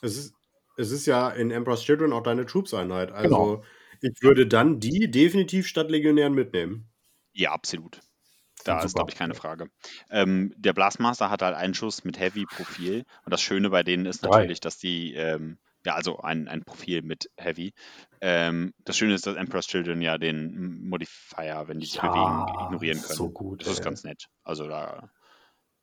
Es ist, es ist ja in Emperor's Children auch deine Troops-Einheit. Also genau. ich würde dann die definitiv statt Legionären mitnehmen. Ja, absolut. Da ist, glaube ich, keine Frage. Ähm, der Blastmaster hat halt einen Schuss mit Heavy-Profil. Und das Schöne bei denen ist natürlich, Drei. dass die ähm, ja, also ein, ein Profil mit Heavy. Ähm, das Schöne ist, dass Emperor's Children ja den Modifier, wenn die sich ja, bewegen, ignorieren können. So gut. Das ey. ist ganz nett. Also da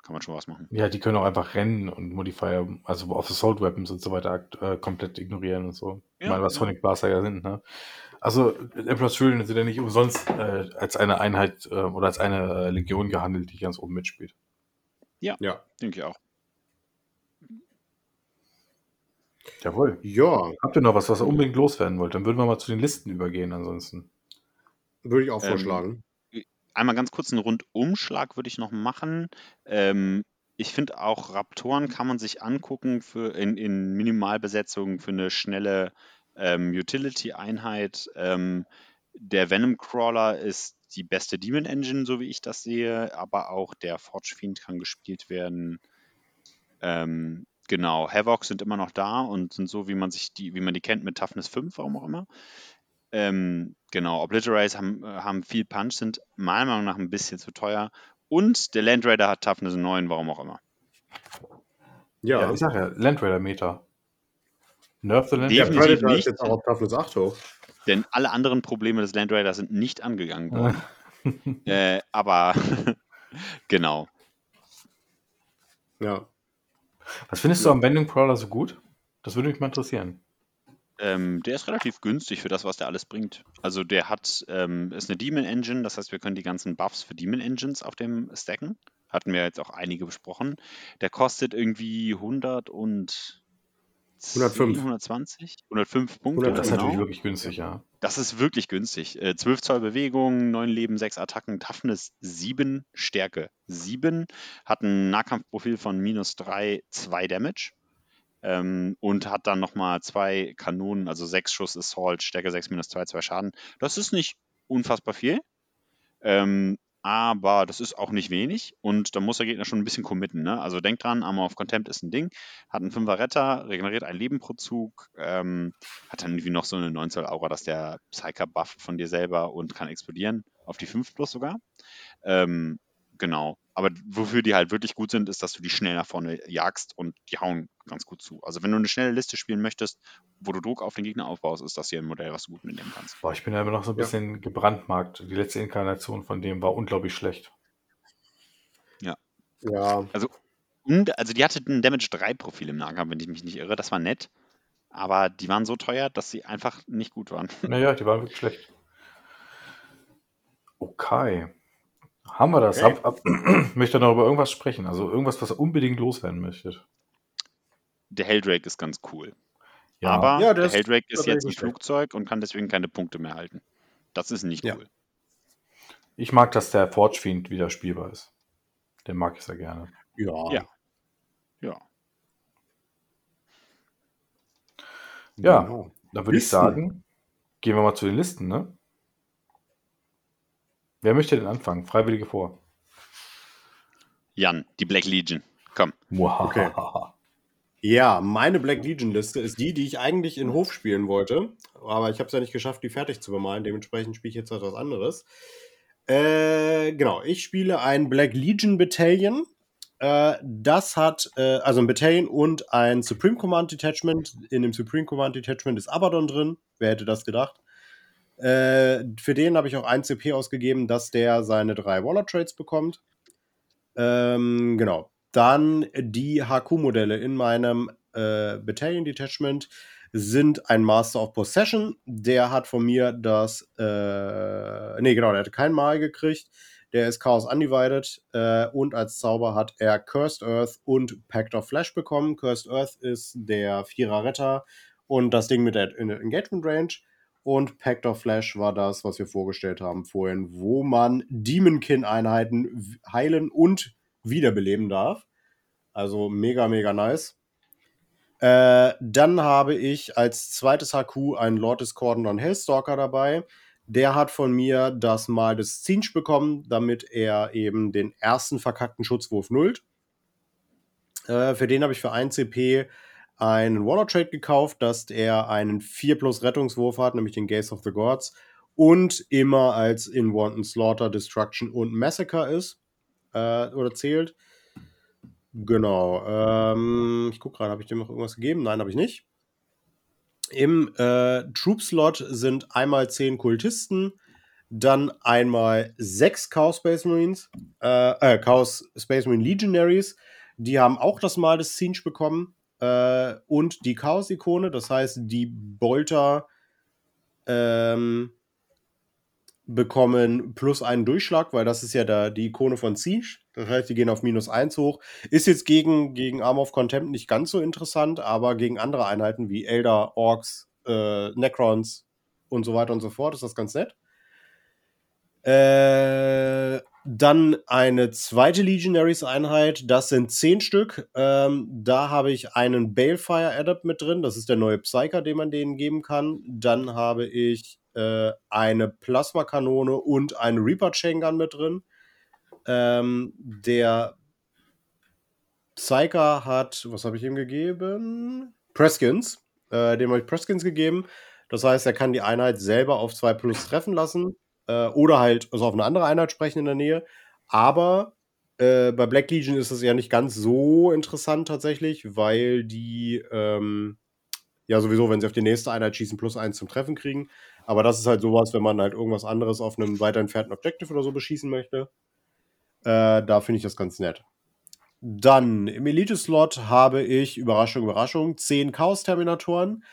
kann man schon was machen. Ja, die können auch einfach rennen und Modifier, also auf Assault Weapons und so weiter, äh, komplett ignorieren und so. Ja, Mal was ja. Sonic Blaster ja sind, ne? Also Emperor's Children sind ja nicht umsonst äh, als eine Einheit äh, oder als eine Legion gehandelt, die ganz oben mitspielt. Ja, ja. denke ich auch. Jawohl. Ja. Habt ihr noch was, was ihr unbedingt loswerden wollt? Dann würden wir mal zu den Listen übergehen ansonsten. Würde ich auch ähm, vorschlagen. Ähm, einmal ganz kurz einen Rundumschlag würde ich noch machen. Ähm, ich finde auch Raptoren kann man sich angucken für in, in Minimalbesetzung für eine schnelle ähm, Utility-Einheit. Ähm, der Venom Crawler ist die beste Demon Engine, so wie ich das sehe, aber auch der Forge Fiend kann gespielt werden. Ähm, genau, Havoc sind immer noch da und sind so, wie man sich die, wie man die kennt, mit Toughness 5, warum auch immer. Ähm, genau, Obliterates haben, haben viel Punch, sind meiner Meinung nach ein bisschen zu teuer. Und der Land Raider hat Toughness 9, warum auch immer. Ja, ja ich sag ja, Land Raider Meter. Nerf the Land Raider. Definitiv ja, nicht. Jetzt auch auf Toughness 8 hoch. Denn alle anderen Probleme des Land Raiders sind nicht angegangen worden. äh, aber genau. Ja. Was findest du am Bending Crawler so gut? Das würde mich mal interessieren. Ähm, der ist relativ günstig für das, was der alles bringt. Also der hat, ähm, ist eine Demon Engine, das heißt, wir können die ganzen Buffs für Demon Engines auf dem stacken. Hatten wir jetzt auch einige besprochen. Der kostet irgendwie 100 und 105. 120? 105 Punkte. das ist genau. natürlich wirklich günstig, ja. Das ist wirklich günstig. Äh, 12 Zoll Bewegung, 9 Leben, 6 Attacken, Toughness 7, Stärke 7, hat ein Nahkampfprofil von minus 3, 2 Damage. Ähm, und hat dann nochmal zwei Kanonen, also 6 Schuss Assault, Stärke 6 minus 2, 2 Schaden. Das ist nicht unfassbar viel. Ähm, aber das ist auch nicht wenig und da muss der Gegner schon ein bisschen committen. Ne? Also denkt dran, Armor of Contempt ist ein Ding, hat einen 5er Retter, regeneriert ein Leben pro Zug, ähm, hat dann irgendwie noch so eine 9 Zoll Aura, dass der Psyker bufft von dir selber und kann explodieren, auf die 5 plus sogar. Ähm, Genau. Aber wofür die halt wirklich gut sind, ist, dass du die schnell nach vorne jagst und die hauen ganz gut zu. Also wenn du eine schnelle Liste spielen möchtest, wo du Druck auf den Gegner aufbaust, ist das hier ein Modell, was du gut mitnehmen kannst. Boah, ich bin ja immer noch so ein bisschen ja. gebrandmarkt. Die letzte Inkarnation von dem war unglaublich schlecht. Ja. Ja. Also, und, also die hatte ein Damage 3 Profil im Nahkampf, wenn ich mich nicht irre. Das war nett. Aber die waren so teuer, dass sie einfach nicht gut waren. Naja, die waren wirklich schlecht. Okay. Haben wir das? Okay. Hab, hab, möchte noch über irgendwas sprechen? Also irgendwas, was er unbedingt loswerden möchtet. Der Helldrake ist ganz cool. Ja. Aber ja, der, der Helldrake ist jetzt ein Flugzeug und kann deswegen keine Punkte mehr halten. Das ist nicht ja. cool. Ich mag, dass der Forge Fiend wieder spielbar ist. Den mag ich sehr gerne. Ja. Ja. Ja. Ja, genau. da würde ich sagen, gehen wir mal zu den Listen, ne? Wer möchte denn anfangen? Freiwillige vor. Jan, die Black Legion. Komm. Okay. Ja, meine Black Legion-Liste ist die, die ich eigentlich in Hof spielen wollte. Aber ich habe es ja nicht geschafft, die fertig zu bemalen. Dementsprechend spiele ich jetzt etwas anderes. Äh, genau, ich spiele ein Black Legion Battalion. Äh, das hat äh, also ein Battalion und ein Supreme Command Detachment. In dem Supreme Command Detachment ist Abaddon drin. Wer hätte das gedacht? Äh, für den habe ich auch ein CP ausgegeben, dass der seine drei Waller Trades bekommt. Ähm, genau. Dann die HQ-Modelle in meinem äh, Battalion Detachment sind ein Master of Possession. Der hat von mir das, äh, nee, genau, der hatte kein Mal gekriegt. Der ist Chaos Undivided äh, und als Zauber hat er Cursed Earth und Pact of Flash bekommen. Cursed Earth ist der Vierer Retter und das Ding mit der Engagement Range. Und Pact of Flash war das, was wir vorgestellt haben vorhin, wo man Demonkin-Einheiten heilen und wiederbeleben darf. Also mega, mega nice. Äh, dann habe ich als zweites HQ einen Lord Discordant und Hellstalker dabei. Der hat von mir das Mal des Zinch bekommen, damit er eben den ersten verkackten Schutzwurf nullt. Äh, für den habe ich für 1 CP einen Waller Trade gekauft, dass er einen 4 plus Rettungswurf hat, nämlich den Gaze of the Gods, und immer als in Wanton Slaughter, Destruction und Massacre ist äh, oder zählt. Genau. Ähm, ich gucke gerade, habe ich dem noch irgendwas gegeben? Nein, habe ich nicht. Im äh, Troop-Slot sind einmal 10 Kultisten, dann einmal 6 Chaos Space Marines, äh, äh, Chaos Space Marine Legionaries. Die haben auch das Mal des Siege bekommen äh, und die Chaos-Ikone, das heißt, die Bolter ähm, bekommen plus einen Durchschlag, weil das ist ja da die Ikone von Siege. Das heißt, die gehen auf minus 1 hoch. Ist jetzt gegen, gegen Arm of Contempt nicht ganz so interessant, aber gegen andere Einheiten wie Elder, Orks, äh, Necrons und so weiter und so fort ist das ganz nett. Äh, dann eine zweite Legionaries-Einheit, das sind zehn Stück. Ähm, da habe ich einen Balefire Adept mit drin, das ist der neue Psyker, den man denen geben kann. Dann habe ich äh, eine Plasmakanone und eine Reaper Chain Gun mit drin. Ähm, der Psyker hat, was habe ich ihm gegeben? Preskins. Äh, dem habe ich Preskins gegeben. Das heißt, er kann die Einheit selber auf 2 Plus treffen lassen äh, oder halt also auf eine andere Einheit sprechen in der Nähe. Aber äh, bei Black Legion ist es ja nicht ganz so interessant tatsächlich, weil die ähm, ja sowieso, wenn sie auf die nächste Einheit schießen, plus eins zum Treffen kriegen. Aber das ist halt sowas, wenn man halt irgendwas anderes auf einem weiter entfernten Objective oder so beschießen möchte. Äh, da finde ich das ganz nett. Dann im Elite-Slot habe ich, Überraschung, Überraschung, 10 Chaos-Terminatoren.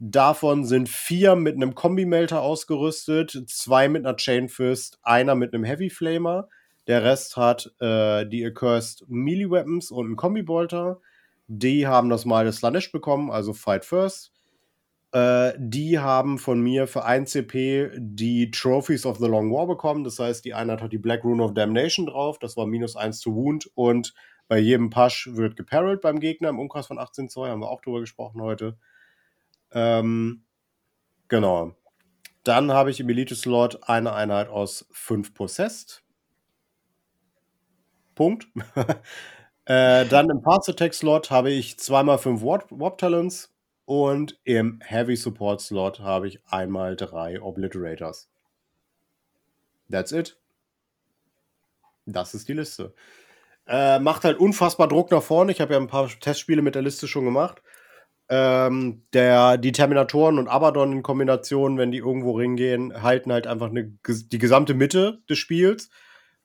Davon sind vier mit einem Kombi-Melter ausgerüstet, zwei mit einer Chain Fist, einer mit einem Heavy Flamer. Der Rest hat äh, die Accursed Melee Weapons und einen Kombi-Bolter. Die haben das Mal des Slanesh bekommen, also Fight First. Äh, die haben von mir für 1 CP die Trophies of the Long War bekommen. Das heißt, die Einheit hat die Black Rune of Damnation drauf. Das war minus 1 zu Wound. Und bei jedem Push wird geparelt beim Gegner im Umkreis von 18 Zoll. Haben wir auch drüber gesprochen heute. Ähm, genau. Dann habe ich im Elite-Slot eine Einheit aus 5 Possessed. Punkt. äh, dann im Parts Attack Slot habe ich zweimal 5 Warp, Warp Talents und im Heavy Support Slot habe ich einmal drei Obliterators. That's it. Das ist die Liste. Äh, macht halt unfassbar Druck nach vorne. Ich habe ja ein paar Testspiele mit der Liste schon gemacht. Ähm, der, die Terminatoren und Abaddon in Kombination, wenn die irgendwo ringehen, halten halt einfach eine, die gesamte Mitte des Spiels.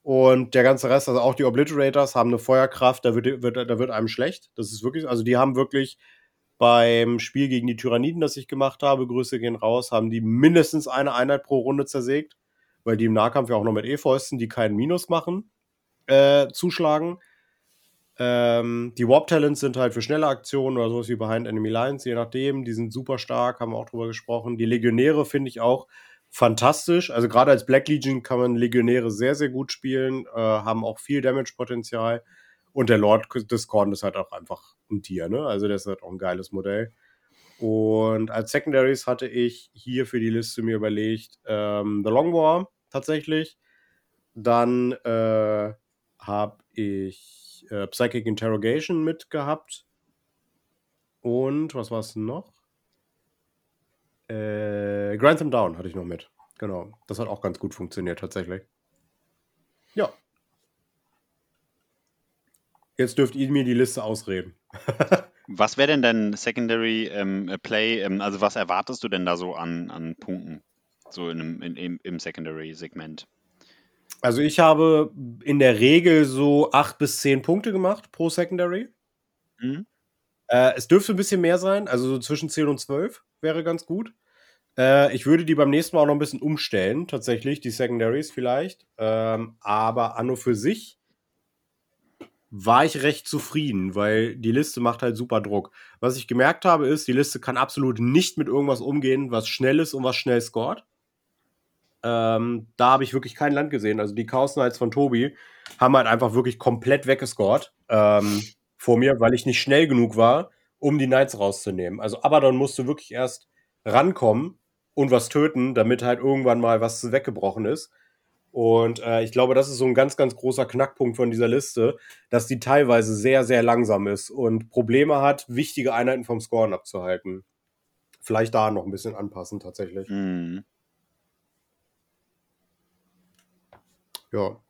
Und der ganze Rest, also auch die Obliterators, haben eine Feuerkraft, da wird, wird, da wird einem schlecht. Das ist wirklich, also die haben wirklich beim Spiel gegen die Tyranniden, das ich gemacht habe, Grüße gehen raus, haben die mindestens eine Einheit pro Runde zersägt, weil die im Nahkampf ja auch noch mit E-Fäusten, die keinen Minus machen, äh, zuschlagen. Ähm, die Warp Talents sind halt für schnelle Aktionen oder sowas wie Behind Enemy Lines, je nachdem. Die sind super stark, haben wir auch drüber gesprochen. Die Legionäre finde ich auch fantastisch. Also gerade als Black Legion kann man Legionäre sehr, sehr gut spielen, äh, haben auch viel Damage-Potenzial. Und der Lord Discord ist halt auch einfach ein Tier, ne? Also der ist halt auch ein geiles Modell. Und als Secondaries hatte ich hier für die Liste mir überlegt, ähm, The Long War tatsächlich. Dann äh, habe ich äh, Psychic Interrogation mitgehabt. Und was war es noch? Äh, Grantham Down hatte ich noch mit. Genau. Das hat auch ganz gut funktioniert tatsächlich. Ja, Jetzt dürft ihr mir die Liste ausreden. was wäre denn dein Secondary ähm, Play? Ähm, also was erwartest du denn da so an, an Punkten? So in in, im, im Secondary-Segment? Also ich habe in der Regel so acht bis zehn Punkte gemacht pro Secondary. Mhm. Äh, es dürfte ein bisschen mehr sein, also so zwischen 10 und 12 wäre ganz gut. Äh, ich würde die beim nächsten Mal auch noch ein bisschen umstellen, tatsächlich, die Secondaries vielleicht. Ähm, aber Anno für sich war ich recht zufrieden, weil die Liste macht halt super Druck. Was ich gemerkt habe, ist, die Liste kann absolut nicht mit irgendwas umgehen, was schnell ist und was schnell scored. Ähm, da habe ich wirklich kein Land gesehen. Also die Chaos Knights von Tobi haben halt einfach wirklich komplett weggescored ähm, vor mir, weil ich nicht schnell genug war, um die Knights rauszunehmen. Also Abaddon musste wirklich erst rankommen und was töten, damit halt irgendwann mal was weggebrochen ist. Und äh, ich glaube, das ist so ein ganz, ganz großer Knackpunkt von dieser Liste, dass die teilweise sehr, sehr langsam ist und Probleme hat, wichtige Einheiten vom Scoren abzuhalten. Vielleicht da noch ein bisschen anpassen tatsächlich. Mhm. Ja.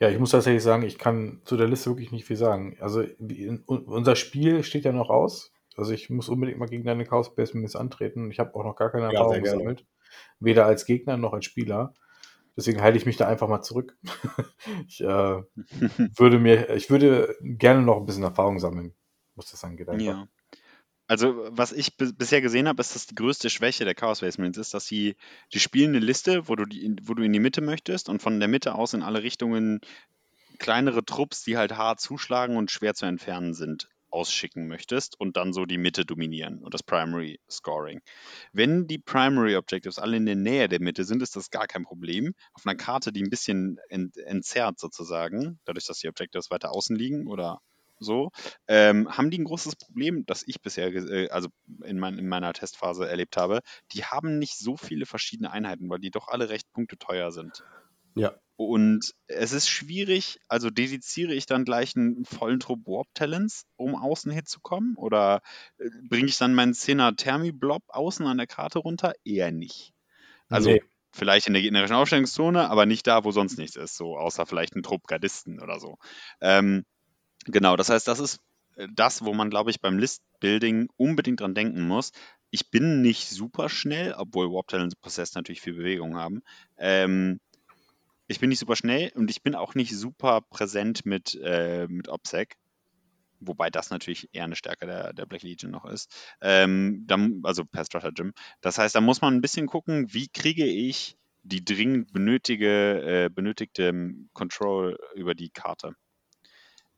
Ja, ich muss tatsächlich sagen, ich kann zu der Liste wirklich nicht viel sagen. Also unser Spiel steht ja noch aus. Also ich muss unbedingt mal gegen deine Chaos Base antreten. Ich habe auch noch gar keine Erfahrung ja, gesammelt weder als Gegner noch als Spieler. Deswegen halte ich mich da einfach mal zurück. ich äh, würde mir, ich würde gerne noch ein bisschen Erfahrung sammeln, muss das angeht. Einfach. Ja. Also, was ich bisher gesehen habe, ist, dass die größte Schwäche der Chaos Basements ist, dass sie, die spielen eine Liste, wo du, die, wo du in die Mitte möchtest und von der Mitte aus in alle Richtungen kleinere Trupps, die halt hart zuschlagen und schwer zu entfernen sind, ausschicken möchtest und dann so die Mitte dominieren und das Primary Scoring. Wenn die Primary Objectives alle in der Nähe der Mitte sind, ist das gar kein Problem. Auf einer Karte, die ein bisschen ent entzerrt sozusagen, dadurch, dass die Objectives weiter außen liegen oder so, ähm, haben die ein großes Problem, das ich bisher, äh, also in, mein, in, meiner Testphase erlebt habe. Die haben nicht so viele verschiedene Einheiten, weil die doch alle recht punkteteuer sind. Ja. Und es ist schwierig, also dediziere ich dann gleich einen vollen Trupp Warp Talents, um außen hinzukommen? Oder äh, bringe ich dann meinen 10er Thermi-Blob außen an der Karte runter? Eher nicht. Also nee. vielleicht in der gegnerischen Aufstellungszone, aber nicht da, wo sonst nichts ist, so außer vielleicht ein Trupp Gardisten oder so. Ähm, genau, das heißt, das ist äh, das, wo man, glaube ich, beim List-Building unbedingt dran denken muss. Ich bin nicht super schnell, obwohl Warp Talents Possess natürlich viel Bewegung haben. Ähm, ich bin nicht super schnell und ich bin auch nicht super präsent mit, äh, mit OPSEC. Wobei das natürlich eher eine Stärke der, der Black Legion noch ist. Ähm, dann, also per Stratagem. Das heißt, da muss man ein bisschen gucken, wie kriege ich die dringend benötige, äh, benötigte Control über die Karte.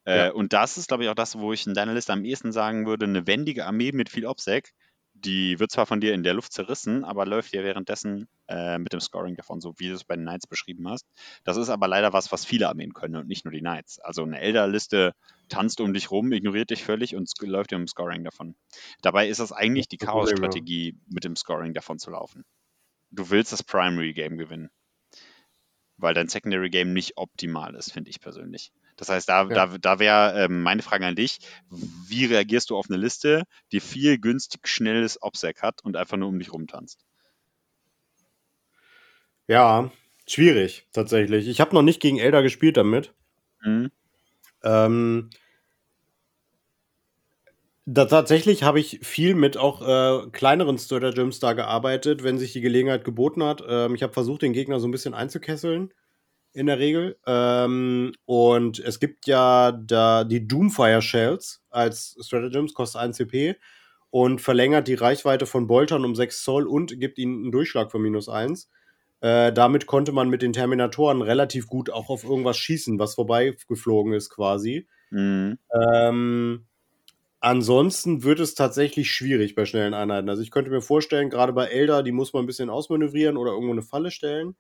Äh, ja. Und das ist, glaube ich, auch das, wo ich in deiner Liste am ehesten sagen würde, eine wendige Armee mit viel OPSEC die wird zwar von dir in der Luft zerrissen, aber läuft dir währenddessen äh, mit dem Scoring davon, so wie du es bei den Knights beschrieben hast. Das ist aber leider was, was viele Armeen können und nicht nur die Knights. Also eine Elder-Liste tanzt um dich rum, ignoriert dich völlig und läuft dir im Scoring davon. Dabei ist das eigentlich die Chaos-Strategie, mit dem Scoring davon zu laufen. Du willst das Primary Game gewinnen. Weil dein Secondary Game nicht optimal ist, finde ich persönlich. Das heißt, da, ja. da, da wäre ähm, meine Frage an dich, wie reagierst du auf eine Liste, die viel günstig schnelles OPSEC hat und einfach nur um dich rumtanzt? Ja, schwierig tatsächlich. Ich habe noch nicht gegen Elder gespielt damit. Mhm. Ähm, da, tatsächlich habe ich viel mit auch äh, kleineren Stratagems da gearbeitet, wenn sich die Gelegenheit geboten hat. Ähm, ich habe versucht, den Gegner so ein bisschen einzukesseln in der Regel. Ähm, und es gibt ja da die Doomfire Shells als Stratagems, kostet 1 CP und verlängert die Reichweite von Boltern um 6 Zoll und gibt ihnen einen Durchschlag von minus 1. Äh, damit konnte man mit den Terminatoren relativ gut auch auf irgendwas schießen, was vorbeigeflogen ist quasi. Mhm. Ähm, ansonsten wird es tatsächlich schwierig bei schnellen Einheiten. Also ich könnte mir vorstellen, gerade bei Elder, die muss man ein bisschen ausmanövrieren oder irgendwo eine Falle stellen.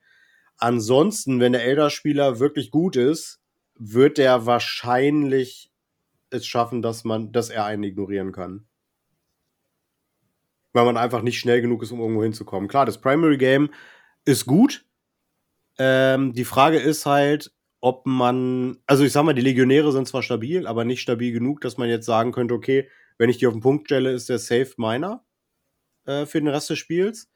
Ansonsten, wenn der Elder-Spieler wirklich gut ist, wird er wahrscheinlich es schaffen, dass man, dass er einen ignorieren kann. Weil man einfach nicht schnell genug ist, um irgendwo hinzukommen. Klar, das Primary Game ist gut. Ähm, die Frage ist halt, ob man, also ich sag mal, die Legionäre sind zwar stabil, aber nicht stabil genug, dass man jetzt sagen könnte, okay, wenn ich die auf den Punkt stelle, ist der safe meiner äh, für den Rest des Spiels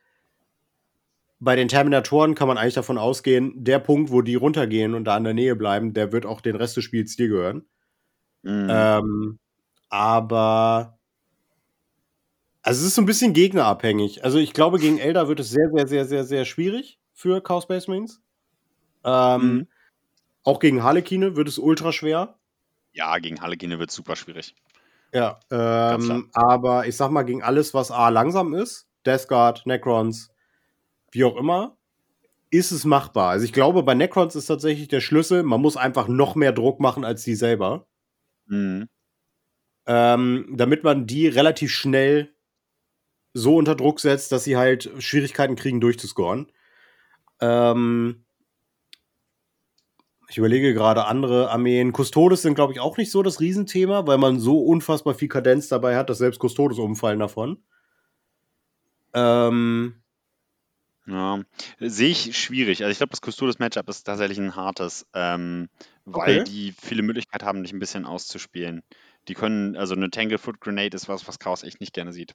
bei den Terminatoren kann man eigentlich davon ausgehen, der Punkt, wo die runtergehen und da in der Nähe bleiben, der wird auch den Rest des Spiels dir gehören. Mhm. Ähm, aber also es ist so ein bisschen gegnerabhängig. Also ich glaube, gegen Elder wird es sehr, sehr, sehr, sehr, sehr schwierig für Chaos Space Marines. Ähm, mhm. Auch gegen Harlekine wird es ultra schwer. Ja, gegen Harlekine wird es super schwierig. Ja, ähm, aber ich sag mal, gegen alles, was A langsam ist, Death Guard, Necrons, wie auch immer, ist es machbar. Also ich glaube, bei Necrons ist tatsächlich der Schlüssel, man muss einfach noch mehr Druck machen als die selber. Mhm. Ähm, damit man die relativ schnell so unter Druck setzt, dass sie halt Schwierigkeiten kriegen, durchzuscoren. Ähm, ich überlege gerade andere Armeen. Custodes sind, glaube ich, auch nicht so das Riesenthema, weil man so unfassbar viel Kadenz dabei hat, dass selbst Custodes umfallen davon. Ähm, ja, sehe ich schwierig. Also ich glaube, das Custodes-Matchup ist tatsächlich ein hartes, ähm, weil Okay. die viele Möglichkeiten haben, dich ein bisschen auszuspielen. Die können, also eine Tanglefoot Grenade ist was, was Chaos echt nicht gerne sieht.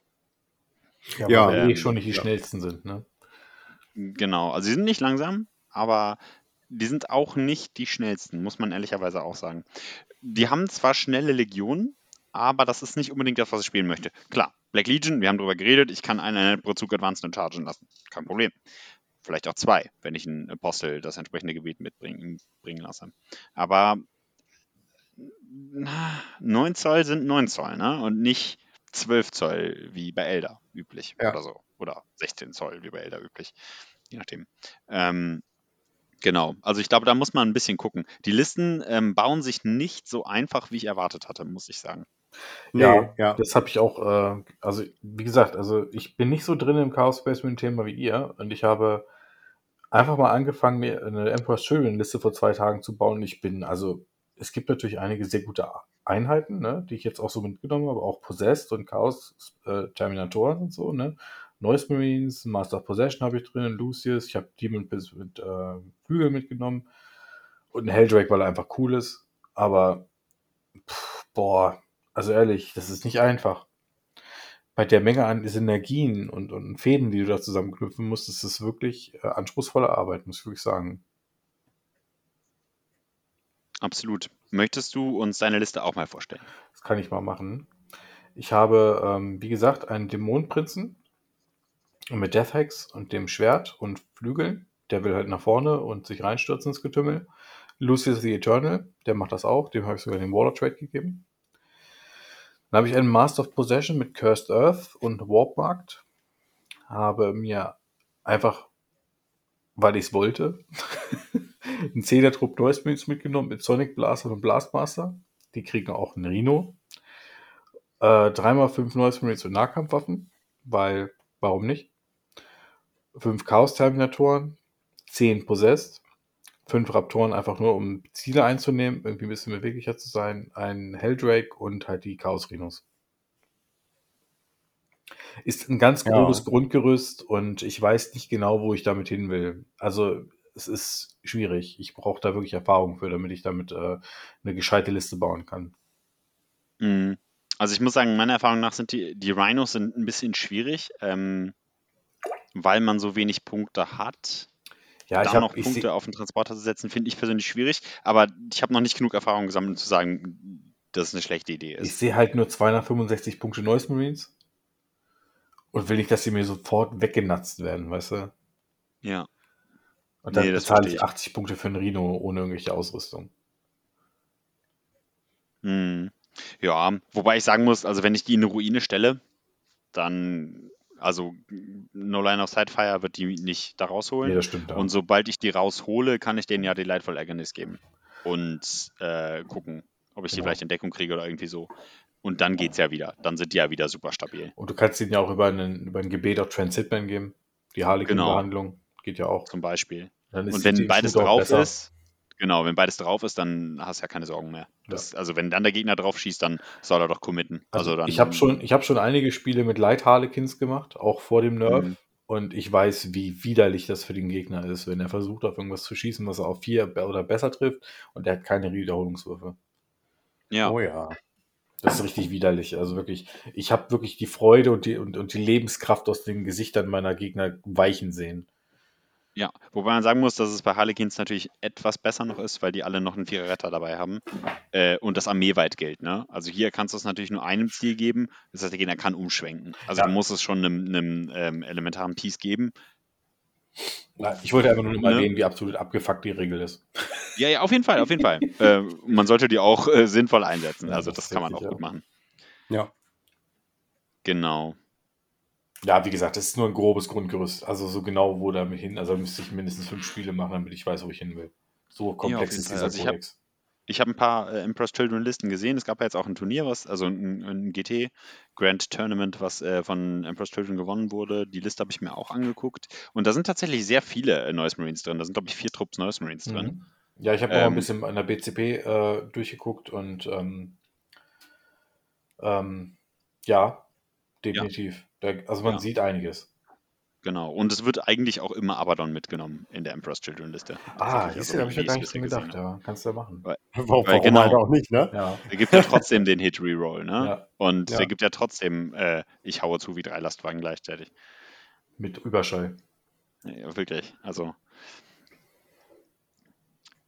Ja, Ja, weil die Ähm, schon nicht die ja. schnellsten sind, ne? Genau, also sie sind nicht langsam, aber die sind auch nicht die schnellsten, muss man ehrlicherweise auch sagen. Die haben zwar schnelle Legionen, aber das ist nicht unbedingt das, was ich spielen möchte. Klar, Black Legion, wir haben darüber geredet, ich kann einen pro Zug Advanced und chargen lassen. Kein Problem. Vielleicht auch zwei, wenn ich einen Apostel das entsprechende Gebiet mitbringen bringen lasse. Aber 9 Zoll sind 9 Zoll, ne? Und nicht 12 Zoll wie bei Elder üblich ja. oder so. Oder 16 Zoll wie bei Elder üblich. Je nachdem. Ähm, genau. Also ich glaube, da muss man ein bisschen gucken. Die Listen ähm, bauen sich nicht so einfach, wie ich erwartet hatte, muss ich sagen. Nee, ja, ja, das habe ich auch, äh, also wie gesagt, also ich bin nicht so drin im Chaos Space Marine Thema wie ihr und ich habe einfach mal angefangen, mir eine Emperor's Children Liste vor zwei Tagen zu bauen. Ich bin, also es gibt natürlich einige sehr gute Einheiten, ne, die ich jetzt auch so mitgenommen habe, auch Possessed und Chaos äh, Terminatoren und so, ne. Noise Marines, Master of Possession habe ich drin, Lucius, ich habe Demon Piss mit äh, Flügel mitgenommen und ein Helldrake, weil er einfach cool ist. Aber, pff, boah, also ehrlich, das ist nicht einfach. Bei der Menge an Synergien und, und Fäden, die du da zusammenknüpfen musst, ist es wirklich äh, anspruchsvolle Arbeit, muss ich wirklich sagen. Absolut. Möchtest du uns deine Liste auch mal vorstellen? Das kann ich mal machen. Ich habe, ähm, wie gesagt, einen Dämonenprinzen mit Deathhex und dem Schwert und Flügeln. Der will halt nach vorne und sich reinstürzen ins Getümmel. Lucius the Eternal, der macht das auch. Dem habe ich sogar den Warlord Trade gegeben. Dann habe ich einen Master of Possession mit Cursed Earth und Warpmarkt. Habe mir einfach, weil ich es wollte, einen Zehner-Trupp Noise mitgenommen mit Sonic Blaster und Blastmaster. Die kriegen auch einen Rhino. Äh, 3x5 Noise Marines und Nahkampfwaffen, weil, warum nicht? 5 Chaos-Terminatoren, 10 Possessed, 5 Raptoren einfach nur, um Ziele einzunehmen, irgendwie ein bisschen beweglicher zu sein, ein Helldrake und halt die Chaos-Rhinos. Ist ein ganz grobes ja. Grundgerüst und ich weiß nicht genau, wo ich damit hin will. Also es ist schwierig. Ich brauche da wirklich Erfahrung für, damit ich damit äh, eine gescheite Liste bauen kann. Mhm. Also ich muss sagen, meiner Erfahrung nach sind die, die Rhinos sind ein bisschen schwierig, ähm, weil man so wenig Punkte hat. Ja, da hab, noch Punkte auf den Transporter zu setzen, finde ich persönlich schwierig, aber ich habe noch nicht genug Erfahrung gesammelt, um zu sagen, dass es eine schlechte Idee ist. Ich sehe halt nur 265 Punkte Noise Marines und will nicht, dass sie mir sofort weggenatzt werden, weißt du? Ja. Und dann nee, bezahle ich 80 Punkte für einen Rhino ohne irgendwelche Ausrüstung. Hm. Ja, wobei ich sagen muss, also wenn ich die in eine Ruine stelle, dann, also No Line of Sightfire wird die nicht da rausholen. Nee, das stimmt. Ja. Und sobald ich die raushole, kann ich denen ja Delightful Agonies geben und äh, gucken, ob ich genau. die vielleicht in Deckung kriege oder irgendwie so. Und dann geht's ja wieder. Dann sind die ja wieder super stabil. Und du kannst ihnen ja auch über, einen, über ein Gebet auf Transitman geben. Die Harlequin-Behandlung genau. geht ja auch. Zum Beispiel. Und wenn beides drauf ist, genau, wenn beides drauf ist, dann hast du ja keine Sorgen mehr. Das, ja. Also wenn dann der Gegner drauf schießt, dann soll er doch committen. Also, also dann, ich habe schon, hab schon einige Spiele mit Light Harlequins gemacht, auch vor dem Nerf. Mhm. Und ich weiß, wie widerlich das für den Gegner ist, wenn er versucht, auf irgendwas zu schießen, was er auf vier oder besser trifft und er hat keine Wiederholungswürfe. Ja. Oh ja. Das ist richtig widerlich. Also wirklich, ich habe wirklich die Freude und die, und, und die Lebenskraft aus den Gesichtern meiner Gegner weichen sehen. Ja, wobei man sagen muss, dass es bei Harlequins natürlich etwas besser noch ist, weil die alle noch einen Vierer-Retter dabei haben äh, und das armeeweit gilt. Ne? Also hier kannst du es natürlich nur einem Ziel geben, das heißt, der Gegner kann umschwenken. Also ja. du musst es schon einem, einem ähm, elementaren Piece geben. Ich wollte einfach nur mal ne? erwähnen, wie absolut abgefuckt die Regel ist. Ja, ja, auf jeden Fall, auf jeden Fall. äh, man sollte die auch äh, sinnvoll einsetzen. Also das, das kann man auch ja. gut machen. Ja. Genau. Ja, wie gesagt, das ist nur ein grobes Grundgerüst. Also so genau, wo damit hin. Also müsste ich mindestens fünf Spiele machen, damit ich weiß, wo ich hin will. So komplex ja, ist dieser also Kodex. Ich habe hab ein paar äh, Impress Children Listen gesehen. Es gab ja jetzt auch ein Turnier, was, also ein, ein GT Grand Tournament, was äh, von Impress Children gewonnen wurde. Die Liste habe ich mir auch angeguckt. Und da sind tatsächlich sehr viele äh, Noise Marines drin. Da sind, glaube ich, vier Trupps Noise Marines drin. Mhm. Ja, ich habe ähm, auch ein bisschen an der BCP äh, durchgeguckt und ähm, ähm, ja, definitiv. Ja. Also man ja. sieht einiges. Genau. Und es wird eigentlich auch immer Abaddon mitgenommen in der Emperor's Children Liste. Ah, das also, habe ich ja gar nicht dran gedacht. Ja, kannst du ja machen. Weil, warum, weil genau, halt auch nicht, ne? Ja. Der gibt ja trotzdem den Hit Reroll, ne? Ja. Und ja. der gibt ja trotzdem, äh, ich haue zu wie drei Lastwagen gleichzeitig. Mit Überschall. Ja, wirklich. Also.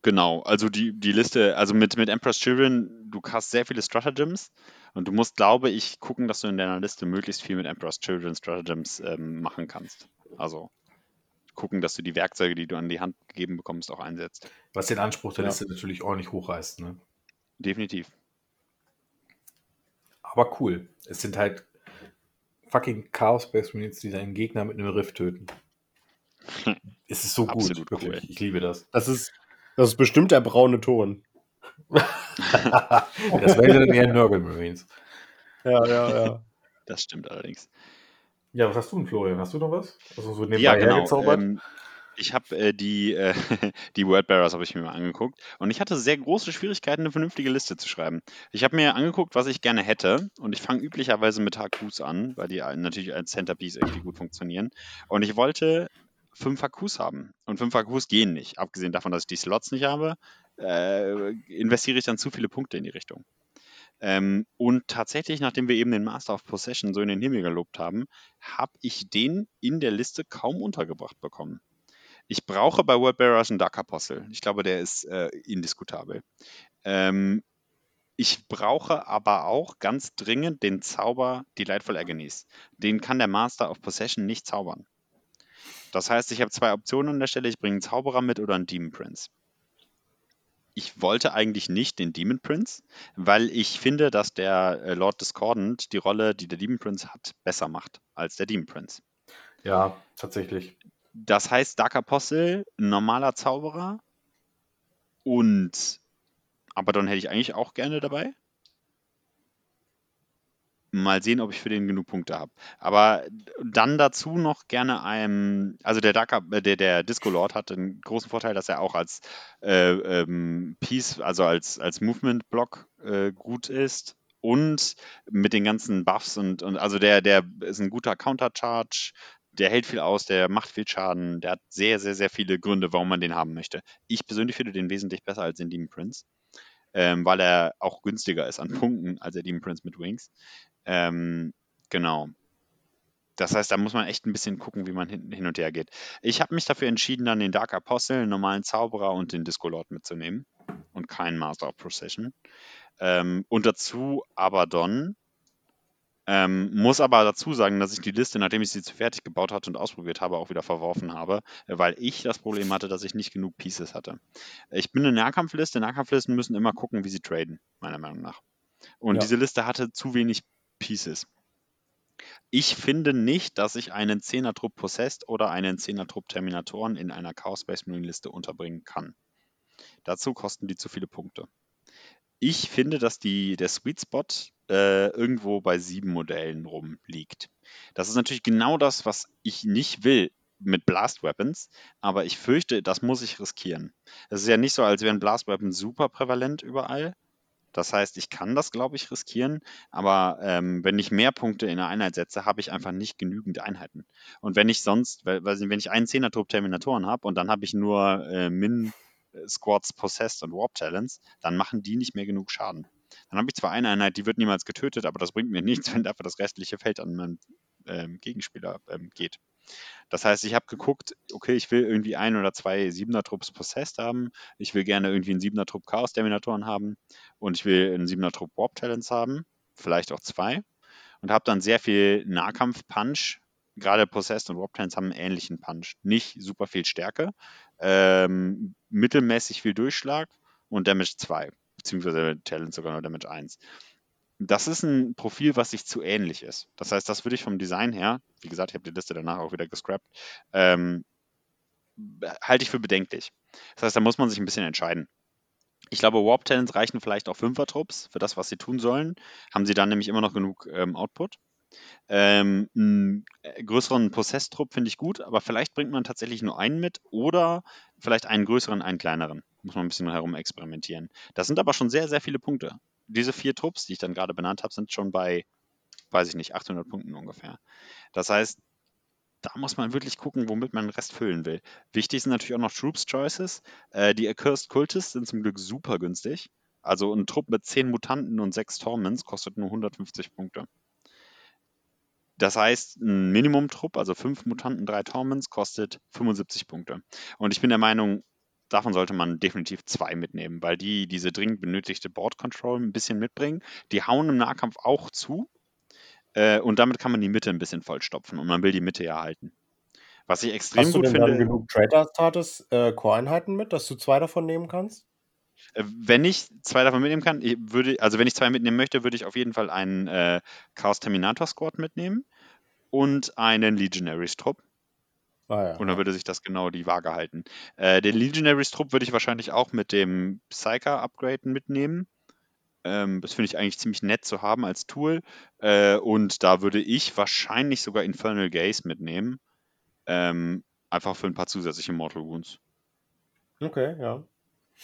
Genau, also die, die Liste, also mit, mit Emperor's Children, du hast sehr viele Stratagems. Und du musst, glaube ich, gucken, dass du in deiner Liste möglichst viel mit Emperor's Children Stratagems ähm, machen kannst. Also gucken, dass du die Werkzeuge, die du an die Hand gegeben bekommst, auch einsetzt. Was den Anspruch der ja. Liste natürlich ordentlich hochreißt. Ne? Definitiv. Aber cool. Es sind halt fucking Chaos Space Marines, die deinen Gegner mit einem Riff töten. es ist so gut, Absolut wirklich. Cool. Ich liebe das. Das ist, das ist bestimmt der braune Ton. das wäre dann eher Nurgle Marines. Ja, ja, ja. Das stimmt allerdings. Ja, was hast du denn, Florian? Hast du noch was? Also so ja, genau. Ähm, ich habe äh, die, äh, die Wordbearers habe ich mir mal angeguckt und ich hatte sehr große Schwierigkeiten, eine vernünftige Liste zu schreiben. Ich habe mir angeguckt, was ich gerne hätte und ich fange üblicherweise mit HQs an, weil die natürlich als Centerpiece irgendwie gut funktionieren. Und ich wollte fünf HQs haben und fünf HQs gehen nicht. Abgesehen davon, dass ich die Slots nicht habe, äh, investiere ich dann zu viele Punkte in die Richtung. Ähm, und tatsächlich, nachdem wir eben den Master of Possession so in den Himmel gelobt haben, habe ich den in der Liste kaum untergebracht bekommen. Ich brauche bei Wordbearers einen Dark Apostle. Ich glaube, der ist äh, indiskutabel. Ähm, ich brauche aber auch ganz dringend den Zauber Delightful Agonies. Den kann der Master of Possession nicht zaubern. Das heißt, ich habe zwei Optionen an der Stelle. Ich bringe einen Zauberer mit oder einen Demon Prince ich wollte eigentlich nicht den Demon Prince, weil ich finde, dass der äh, Lord Discordant die Rolle, die der Demon Prince hat, besser macht als der Demon Prince. Ja, tatsächlich. Das heißt, Dark Apostle, normaler Zauberer und Abaddon hätte ich eigentlich auch gerne dabei. Mal sehen, ob ich für den genug Punkte habe. Aber dann dazu noch gerne einem, also der Dark, äh, der, der Disco Lord hat den großen Vorteil, dass er auch als äh, ähm, Piece, also als, als Movement-Block äh, gut ist und mit den ganzen Buffs und, und also der, der ist ein guter Countercharge, der hält viel aus, der macht viel Schaden, der hat sehr, sehr, sehr viele Gründe, warum man den haben möchte. Ich persönlich finde den wesentlich besser als den Demon Prince, ähm, weil er auch günstiger ist an Punkten als der Demon Prince mit Wings. Ähm, genau. Das heißt, da muss man echt ein bisschen gucken, wie man hin, hin und her geht. Ich habe mich dafür entschieden, dann den Dark Apostle, den normalen Zauberer und den Disco Lord mitzunehmen und keinen Master of Procession. Ähm, und dazu Abaddon. Ähm, muss aber dazu sagen, dass ich die Liste, nachdem ich sie zu fertig gebaut hatte und ausprobiert habe, auch wieder verworfen habe, weil ich das Problem hatte, dass ich nicht genug Pieces hatte. Ich bin eine Nahkampfliste. Nahkampflisten müssen immer gucken, wie sie traden, meiner Meinung nach. Und ja. diese Liste hatte zu wenig Pieces. Ich finde nicht, dass ich einen 10er-Trupp Possessed oder einen 10er-Trupp Terminatoren in einer Chaos Space Marine Liste unterbringen kann. Dazu kosten die zu viele Punkte. Ich finde, dass die, der Sweet Spot äh, irgendwo bei sieben Modellen rumliegt. Das ist natürlich genau das, was ich nicht will mit Blast Weapons, aber ich fürchte, das muss ich riskieren. Es ist ja nicht so, als wären Blast Weapons super prävalent überall, das heißt, ich kann das, glaube ich, riskieren, aber ähm, wenn ich mehr Punkte in eine Einheit setze, habe ich einfach nicht genügend Einheiten. Und wenn ich sonst, weil, wenn ich einen Zehner-Trupp Terminatoren habe und dann habe ich nur äh, Min äh, Possessed und Warp Talents, dann machen die nicht mehr genug Schaden. Dann habe ich zwar eine Einheit, die wird niemals getötet, aber das bringt mir nichts, wenn dafür das restliche Feld an meinen ähm, Gegenspieler ähm, geht. Das heißt, ich habe geguckt, okay, ich will irgendwie ein oder zwei Siebener-Trupps Possessed haben. Ich will gerne irgendwie einen Siebener-Trupp Chaos-Terminatoren haben. Und ich will einen Siebener-Trupp Warp-Talents haben. Vielleicht auch zwei. Und habe dann sehr viel Nahkampf-Punch. Gerade Possessed und Warp-Talents haben einen ähnlichen Punch. Nicht super viel Stärke. Ähm, mittelmäßig viel Durchschlag und Damage 2. Beziehungsweise Talent sogar nur Damage 1 das ist ein Profil, was sich zu ähnlich ist. Das heißt, das würde ich vom Design her, wie gesagt, ich habe die Liste danach auch wieder gescrapped, ähm, halte ich für bedenklich. Das heißt, da muss man sich ein bisschen entscheiden. Ich glaube, Warp Talents reichen vielleicht auch Fünfer-Trupps für das, was sie tun sollen. Haben sie dann nämlich immer noch genug ähm, Output. Ähm, einen äh, größeren Possess-Trupp finde ich gut, aber vielleicht bringt man tatsächlich nur einen mit oder vielleicht einen größeren, einen kleineren. Muss man ein bisschen herum experimentieren. Das sind aber schon sehr, sehr viele Punkte diese vier Trupps, die ich dann gerade benannt habe, sind schon bei, weiß ich nicht, 800 Punkten ungefähr. Das heißt, da muss man wirklich gucken, womit man den Rest füllen will. Wichtig sind natürlich auch noch Troops Choices. Äh, die Accursed Cultists sind zum Glück super günstig. Also ein Trupp mit 10 Mutanten und 6 Torments kostet nur 150 Punkte. Das heißt, ein Minimum-Trupp, also 5 Mutanten, 3 Torments, kostet 75 Punkte. Und ich bin der Meinung, davon sollte man definitiv zwei mitnehmen, weil die diese dringend benötigte Board Control ein bisschen mitbringen. Die hauen im Nahkampf auch zu äh, und damit kann man die Mitte ein bisschen vollstopfen und man will die Mitte ja halten. Was ich extrem Hast gut du denn finde. Dann genug Trader-Status äh, Core-Einheiten mit, dass du zwei davon nehmen kannst? Äh, wenn ich zwei davon mitnehmen kann, würde, also wenn ich zwei mitnehmen möchte, würde ich auf jeden Fall einen äh, Chaos Terminator Squad mitnehmen und einen Legionaries Trupp. Ah, ja. Und dann würde sich das genau die Waage halten. Äh, den Legionaries-Trupp würde ich wahrscheinlich auch mit dem Psyker upgraden mitnehmen. Ähm, das finde ich eigentlich ziemlich nett zu haben als Tool. Äh, und da würde ich wahrscheinlich sogar Infernal Gaze mitnehmen. Ähm, einfach für ein paar zusätzliche Mortal Wounds. Okay, ja.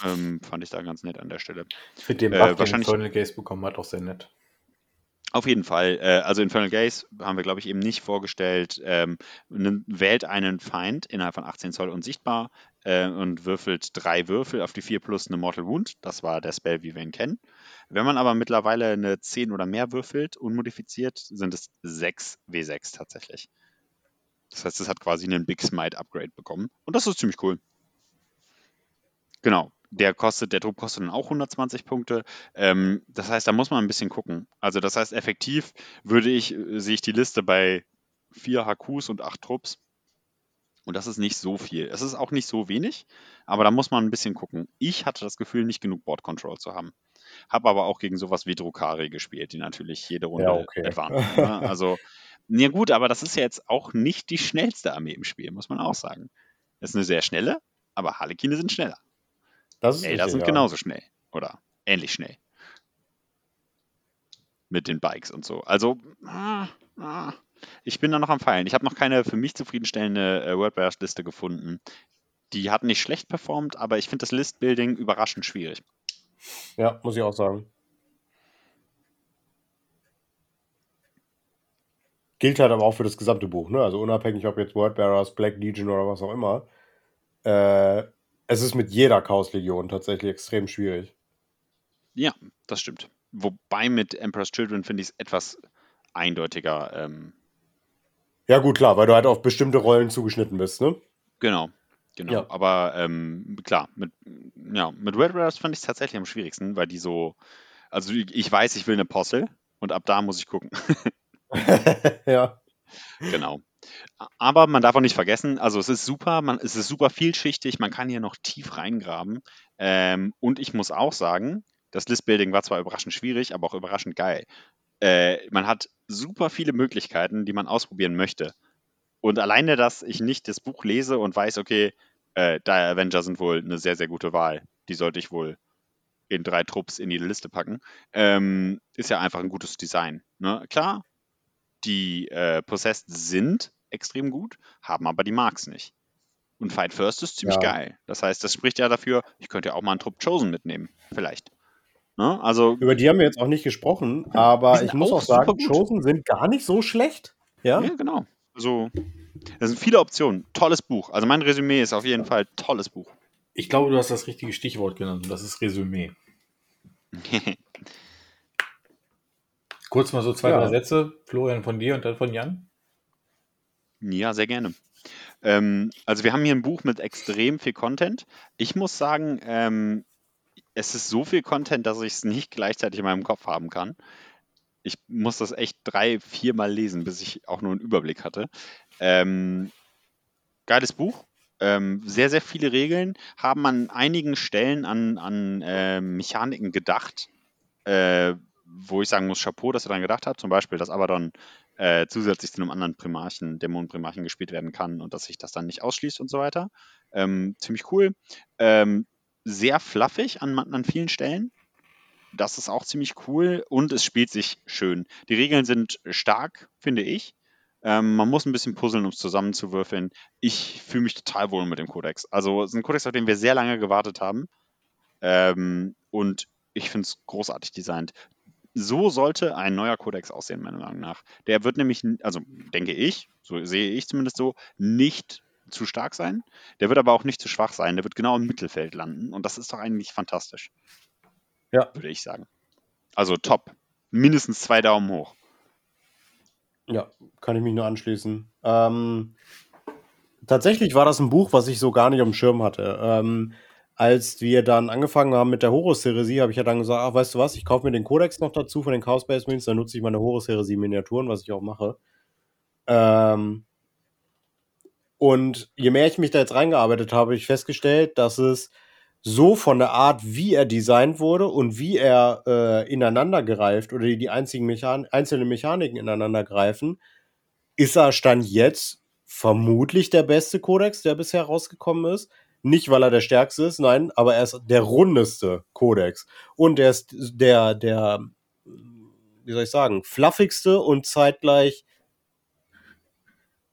Ähm, fand ich da ganz nett an der Stelle. Ich finde den Buff, äh, wahrscheinlich den Infernal Gaze bekommen hat, auch sehr nett. Auf jeden Fall. Äh, also Infernal Gaze haben wir, glaube ich, eben nicht vorgestellt. Ähm, wählt einen Feind innerhalb von 18 Zoll unsichtbar äh, und würfelt drei Würfel auf die 4 plus eine Mortal Wound. Das war der Spell, wie wir ihn kennen. Wenn man aber mittlerweile eine 10 oder mehr würfelt, unmodifiziert, sind es 6 W6 tatsächlich. Das heißt, es hat quasi einen Big Smite Upgrade bekommen. Und das ist ziemlich cool. Genau. Der kostet, der Druck kostet dann auch 120 Punkte. Ähm, das heißt, da muss man ein bisschen gucken. Also, das heißt, effektiv würde ich, äh, sehe ich die Liste bei 4 HQs und 8 Trupps. Und das ist nicht so viel. Es ist auch nicht so wenig, aber da muss man ein bisschen gucken. Ich hatte das Gefühl, nicht genug Board Control zu haben. Habe aber auch gegen sowas wie Drukari gespielt, die natürlich jede Runde ja, okay. waren. Ne? Also, ja gut, aber das ist ja jetzt auch nicht die schnellste Armee im Spiel, muss man auch sagen. Das ist eine sehr schnelle, aber Harlekine sind schneller. Das ist Elder sind ja. genauso schnell. Oder ähnlich schnell. Mit den Bikes und so. Also, ah, ah, ich bin da noch am Feilen. Ich habe noch keine für mich zufriedenstellende äh, WordPress-Liste gefunden. Die hat nicht schlecht performt, aber ich finde das List-Building überraschend schwierig. Ja, muss ich auch sagen. Gilt halt aber auch für das gesamte Buch, ne? Also unabhängig, ob jetzt Wordbearers, Black Legion oder was auch immer. Äh, es ist mit jeder Chaos-Legion tatsächlich extrem schwierig. Ja, das stimmt. Wobei mit Emperor's Children finde ich es etwas eindeutiger. Ähm ja, gut, klar, weil du halt auf bestimmte Rollen zugeschnitten bist, ne? Genau. Genau, ja. aber ähm, klar, mit, ja, mit Red Rares fand ich es tatsächlich am schwierigsten, weil die so, also ich weiß, ich will eine Apostel und ab da muss ich gucken. ja. Genau. Aber man darf auch nicht vergessen, also es ist super, man, es ist super vielschichtig, man kann hier noch tief reingraben. Ähm, und ich muss auch sagen, das Listbuilding war zwar überraschend schwierig, aber auch überraschend geil. Äh, man hat super viele Möglichkeiten, die man ausprobieren möchte. Und alleine, dass ich nicht das Buch lese und weiß, okay, äh, Die Avenger sind wohl eine sehr, sehr gute Wahl. Die sollte ich wohl in drei Trupps in die Liste packen, ähm, ist ja einfach ein gutes Design. Ne? Klar, die äh, Possessed sind extrem gut, haben aber die Marks nicht. Und Fight First ist ziemlich ja. geil. Das heißt, das spricht ja dafür, ich könnte ja auch mal einen Trupp Chosen mitnehmen. Vielleicht. Ne? Also, Über die haben wir jetzt auch nicht gesprochen, aber ich muss auch, auch sagen, Chosen sind gar nicht so schlecht. Ja, ja genau. Also, das sind viele Optionen. Tolles Buch. Also mein Resümee ist auf jeden Fall tolles Buch. Ich glaube, du hast das richtige Stichwort genannt und das ist Resümee. Kurz mal so zwei, ja. drei Sätze. Florian von dir und dann von Jan. Ja, sehr gerne. Ähm, also wir haben hier ein Buch mit extrem viel Content. Ich muss sagen, ähm, es ist so viel Content, dass ich es nicht gleichzeitig in meinem Kopf haben kann ich muss das echt drei, viermal lesen, bis ich auch nur einen Überblick hatte. Ähm, geiles Buch. Ähm, sehr, sehr viele Regeln haben an einigen Stellen an, an äh, Mechaniken gedacht, äh, wo ich sagen muss, Chapeau, dass er daran gedacht hat. Zum Beispiel, dass Abaddon äh, zusätzlich zu einem anderen Primarchen, Dämonenprimarchen gespielt werden kann und dass sich das dann nicht ausschließt und so weiter. Ähm, ziemlich cool. Ähm, sehr fluffig an, an vielen Stellen. Das ist auch ziemlich cool und es spielt sich schön. Die Regeln sind stark, finde ich. Ähm, man muss ein bisschen puzzeln, um es zusammenzuwürfeln. Ich fühle mich total wohl mit dem Codex. Also es ist ein Codex, auf den wir sehr lange gewartet haben. Ähm, und ich finde es großartig designt. So sollte ein neuer Codex aussehen, meiner Meinung nach. Der wird nämlich, also denke ich, so sehe ich zumindest so, nicht zu stark sein. Der wird aber auch nicht zu schwach sein. Der wird genau im Mittelfeld landen. Und das ist doch eigentlich fantastisch. Ja. Würde ich sagen. Also top. Mindestens zwei Daumen hoch. Ja, kann ich mich nur anschließen. Ähm, tatsächlich war das ein Buch, was ich so gar nicht dem Schirm hatte. Ähm, als wir dann angefangen haben mit der Horus-Heresie, habe ich ja dann gesagt, ach, weißt du was, ich kaufe mir den Codex noch dazu von den Chaos Space Marines, dann nutze ich meine Horus-Heresie-Miniaturen, was ich auch mache. Ähm, und je mehr ich mich da jetzt reingearbeitet habe, habe ich festgestellt, dass es so von der Art, wie er designt wurde und wie er äh, ineinander greift oder die, die einzigen Mechan einzelnen Mechaniken ineinander greifen, ist er Stand jetzt vermutlich der beste Kodex, der bisher rausgekommen ist. Nicht, weil er der stärkste ist, nein, aber er ist der rundeste Kodex. Und er ist der, der, wie soll ich sagen, fluffigste und zeitgleich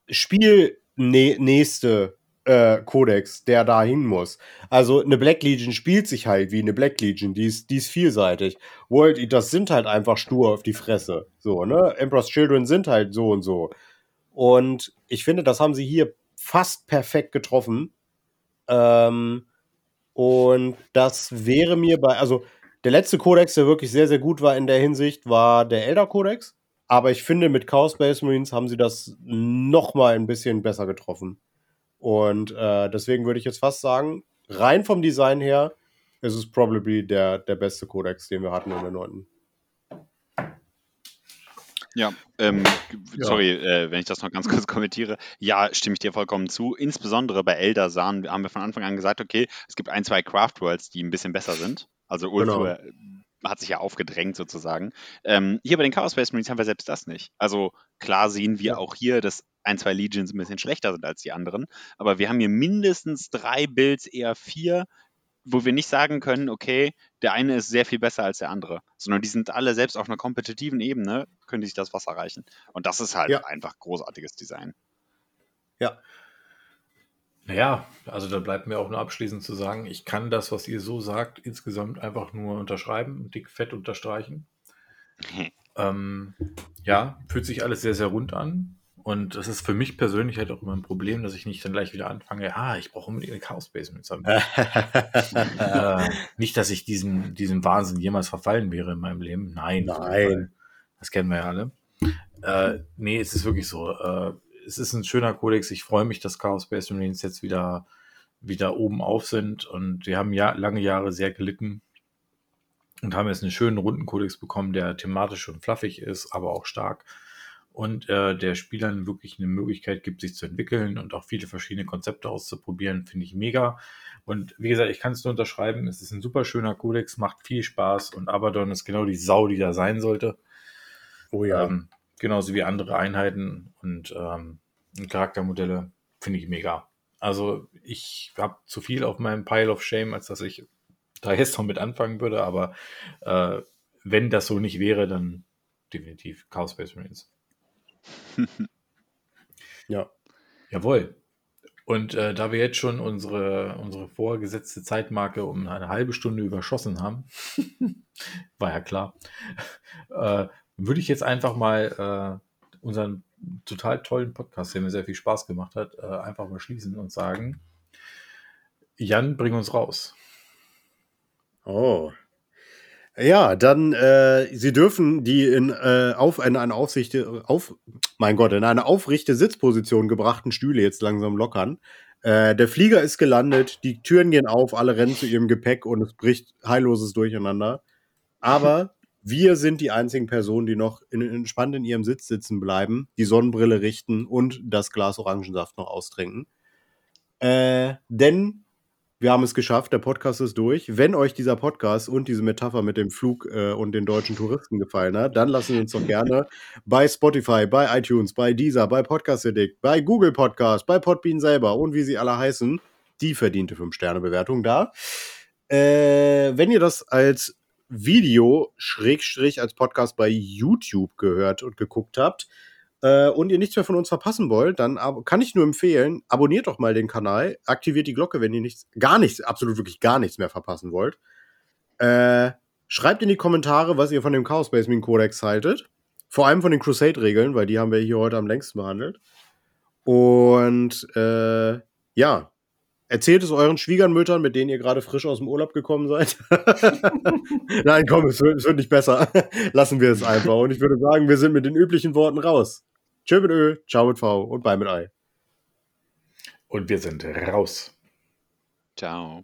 spielnächste äh, Kodex, der da hin muss. Also eine Black Legion spielt sich halt wie eine Black Legion, die ist, die ist vielseitig. World Eaters sind halt einfach stur auf die Fresse. So, ne? Emperor's Children sind halt so und so. Und ich finde, das haben sie hier fast perfekt getroffen. Ähm, und das wäre mir bei, also der letzte Kodex, der wirklich sehr, sehr gut war in der Hinsicht, war der Elder Kodex. Aber ich finde, mit Chaos Space Marines haben sie das noch mal ein bisschen besser getroffen. Und äh, deswegen würde ich jetzt fast sagen, rein vom Design her, ist es probably der, der beste Kodex, den wir hatten in der 9. Ja, ähm, ja. sorry, äh, wenn ich das noch ganz kurz kommentiere. Ja, stimme ich dir vollkommen zu. Insbesondere bei Elder sahen, haben wir von Anfang an gesagt, okay, es gibt ein, zwei Craft Worlds, die ein bisschen besser sind. Also Ulfur genau. hat sich ja aufgedrängt sozusagen. Ähm, hier bei den Chaos Space Marines haben wir selbst das nicht. Also klar sehen wir ja. auch hier, dass ein, zwei Legions ein bisschen schlechter sind als die anderen, aber wir haben hier mindestens drei Builds, eher vier, wo wir nicht sagen können, okay, der eine ist sehr viel besser als der andere, sondern die sind alle selbst auf einer kompetitiven Ebene, können die sich das Wasser reichen. Und das ist halt ja. einfach großartiges Design. Ja. Naja, also da bleibt mir auch nur abschließend zu sagen, ich kann das, was ihr so sagt, insgesamt einfach nur unterschreiben und dick fett unterstreichen. ähm, ja, fühlt sich alles sehr, sehr rund an. Und das ist für mich persönlich halt auch immer ein Problem, dass ich nicht dann gleich wieder anfange, ah, ich brauche unbedingt eine Chaos Base mit äh, Nicht, dass ich diesem, diesem Wahnsinn jemals verfallen wäre in meinem Leben. Nein. Nein. Das kennen wir ja alle. Äh, nee, es ist wirklich so. Äh, es ist ein schöner Kodex. Ich freue mich, dass Chaos Base Marines jetzt wieder, wieder oben auf sind. Und wir haben ja lange Jahre sehr gelitten und haben jetzt einen schönen runden Kodex bekommen, der thematisch und fluffig ist, aber auch stark und äh, der Spielern wirklich eine Möglichkeit gibt, sich zu entwickeln und auch viele verschiedene Konzepte auszuprobieren, finde ich mega. Und wie gesagt, ich kann es nur unterschreiben, es ist ein super schöner Kodex, macht viel Spaß und Abaddon ist genau die Sau, die da sein sollte. Oh ja. Ähm, genauso wie andere Einheiten und ähm, Charaktermodelle finde ich mega. Also ich habe zu viel auf meinem Pile of Shame, als dass ich da jetzt noch mit anfangen würde, aber äh, wenn das so nicht wäre, dann definitiv Chaos Space Marines. Ja. Jawohl. Und äh, da wir jetzt schon unsere, unsere vorgesetzte Zeitmarke um eine halbe Stunde überschossen haben, war ja klar, äh, würde ich jetzt einfach mal äh, unseren total tollen Podcast, der mir sehr viel Spaß gemacht hat, äh, einfach mal schließen und sagen, Jan, bring uns raus. Oh, ja, dann, äh, Sie dürfen die in, äh, auf eine, eine Aufsicht, auf, mein Gott, in eine aufrichte Sitzposition gebrachten Stühle jetzt langsam lockern. Äh, der Flieger ist gelandet, die Türen gehen auf, alle rennen zu ihrem Gepäck und es bricht heilloses Durcheinander. Aber wir sind die einzigen Personen, die noch in, entspannt in ihrem Sitz sitzen bleiben, die Sonnenbrille richten und das Glas Orangensaft noch austrinken. Äh, denn wir haben es geschafft, der Podcast ist durch. Wenn euch dieser Podcast und diese Metapher mit dem Flug äh, und den deutschen Touristen gefallen hat, dann lassen wir uns doch gerne bei Spotify, bei iTunes, bei Deezer, bei Podcast Addict, bei Google Podcast, bei Podbean selber und wie sie alle heißen, die verdiente 5-Sterne-Bewertung da. Äh, wenn ihr das als Video, Schrägstrich, als Podcast bei YouTube gehört und geguckt habt, äh, und ihr nichts mehr von uns verpassen wollt, dann kann ich nur empfehlen, abonniert doch mal den Kanal, aktiviert die Glocke, wenn ihr nichts, gar nichts, absolut wirklich gar nichts mehr verpassen wollt. Äh, schreibt in die Kommentare, was ihr von dem Chaos Marine Codex haltet. Vor allem von den Crusade-Regeln, weil die haben wir hier heute am längsten behandelt. Und äh, ja, erzählt es euren Schwiegermüttern, mit denen ihr gerade frisch aus dem Urlaub gekommen seid. Nein, komm, es wird, es wird nicht besser. Lassen wir es einfach. Und ich würde sagen, wir sind mit den üblichen Worten raus. Tschö mit Ö, ciao mit V und bye mit Ei. Und wir sind raus. Ciao.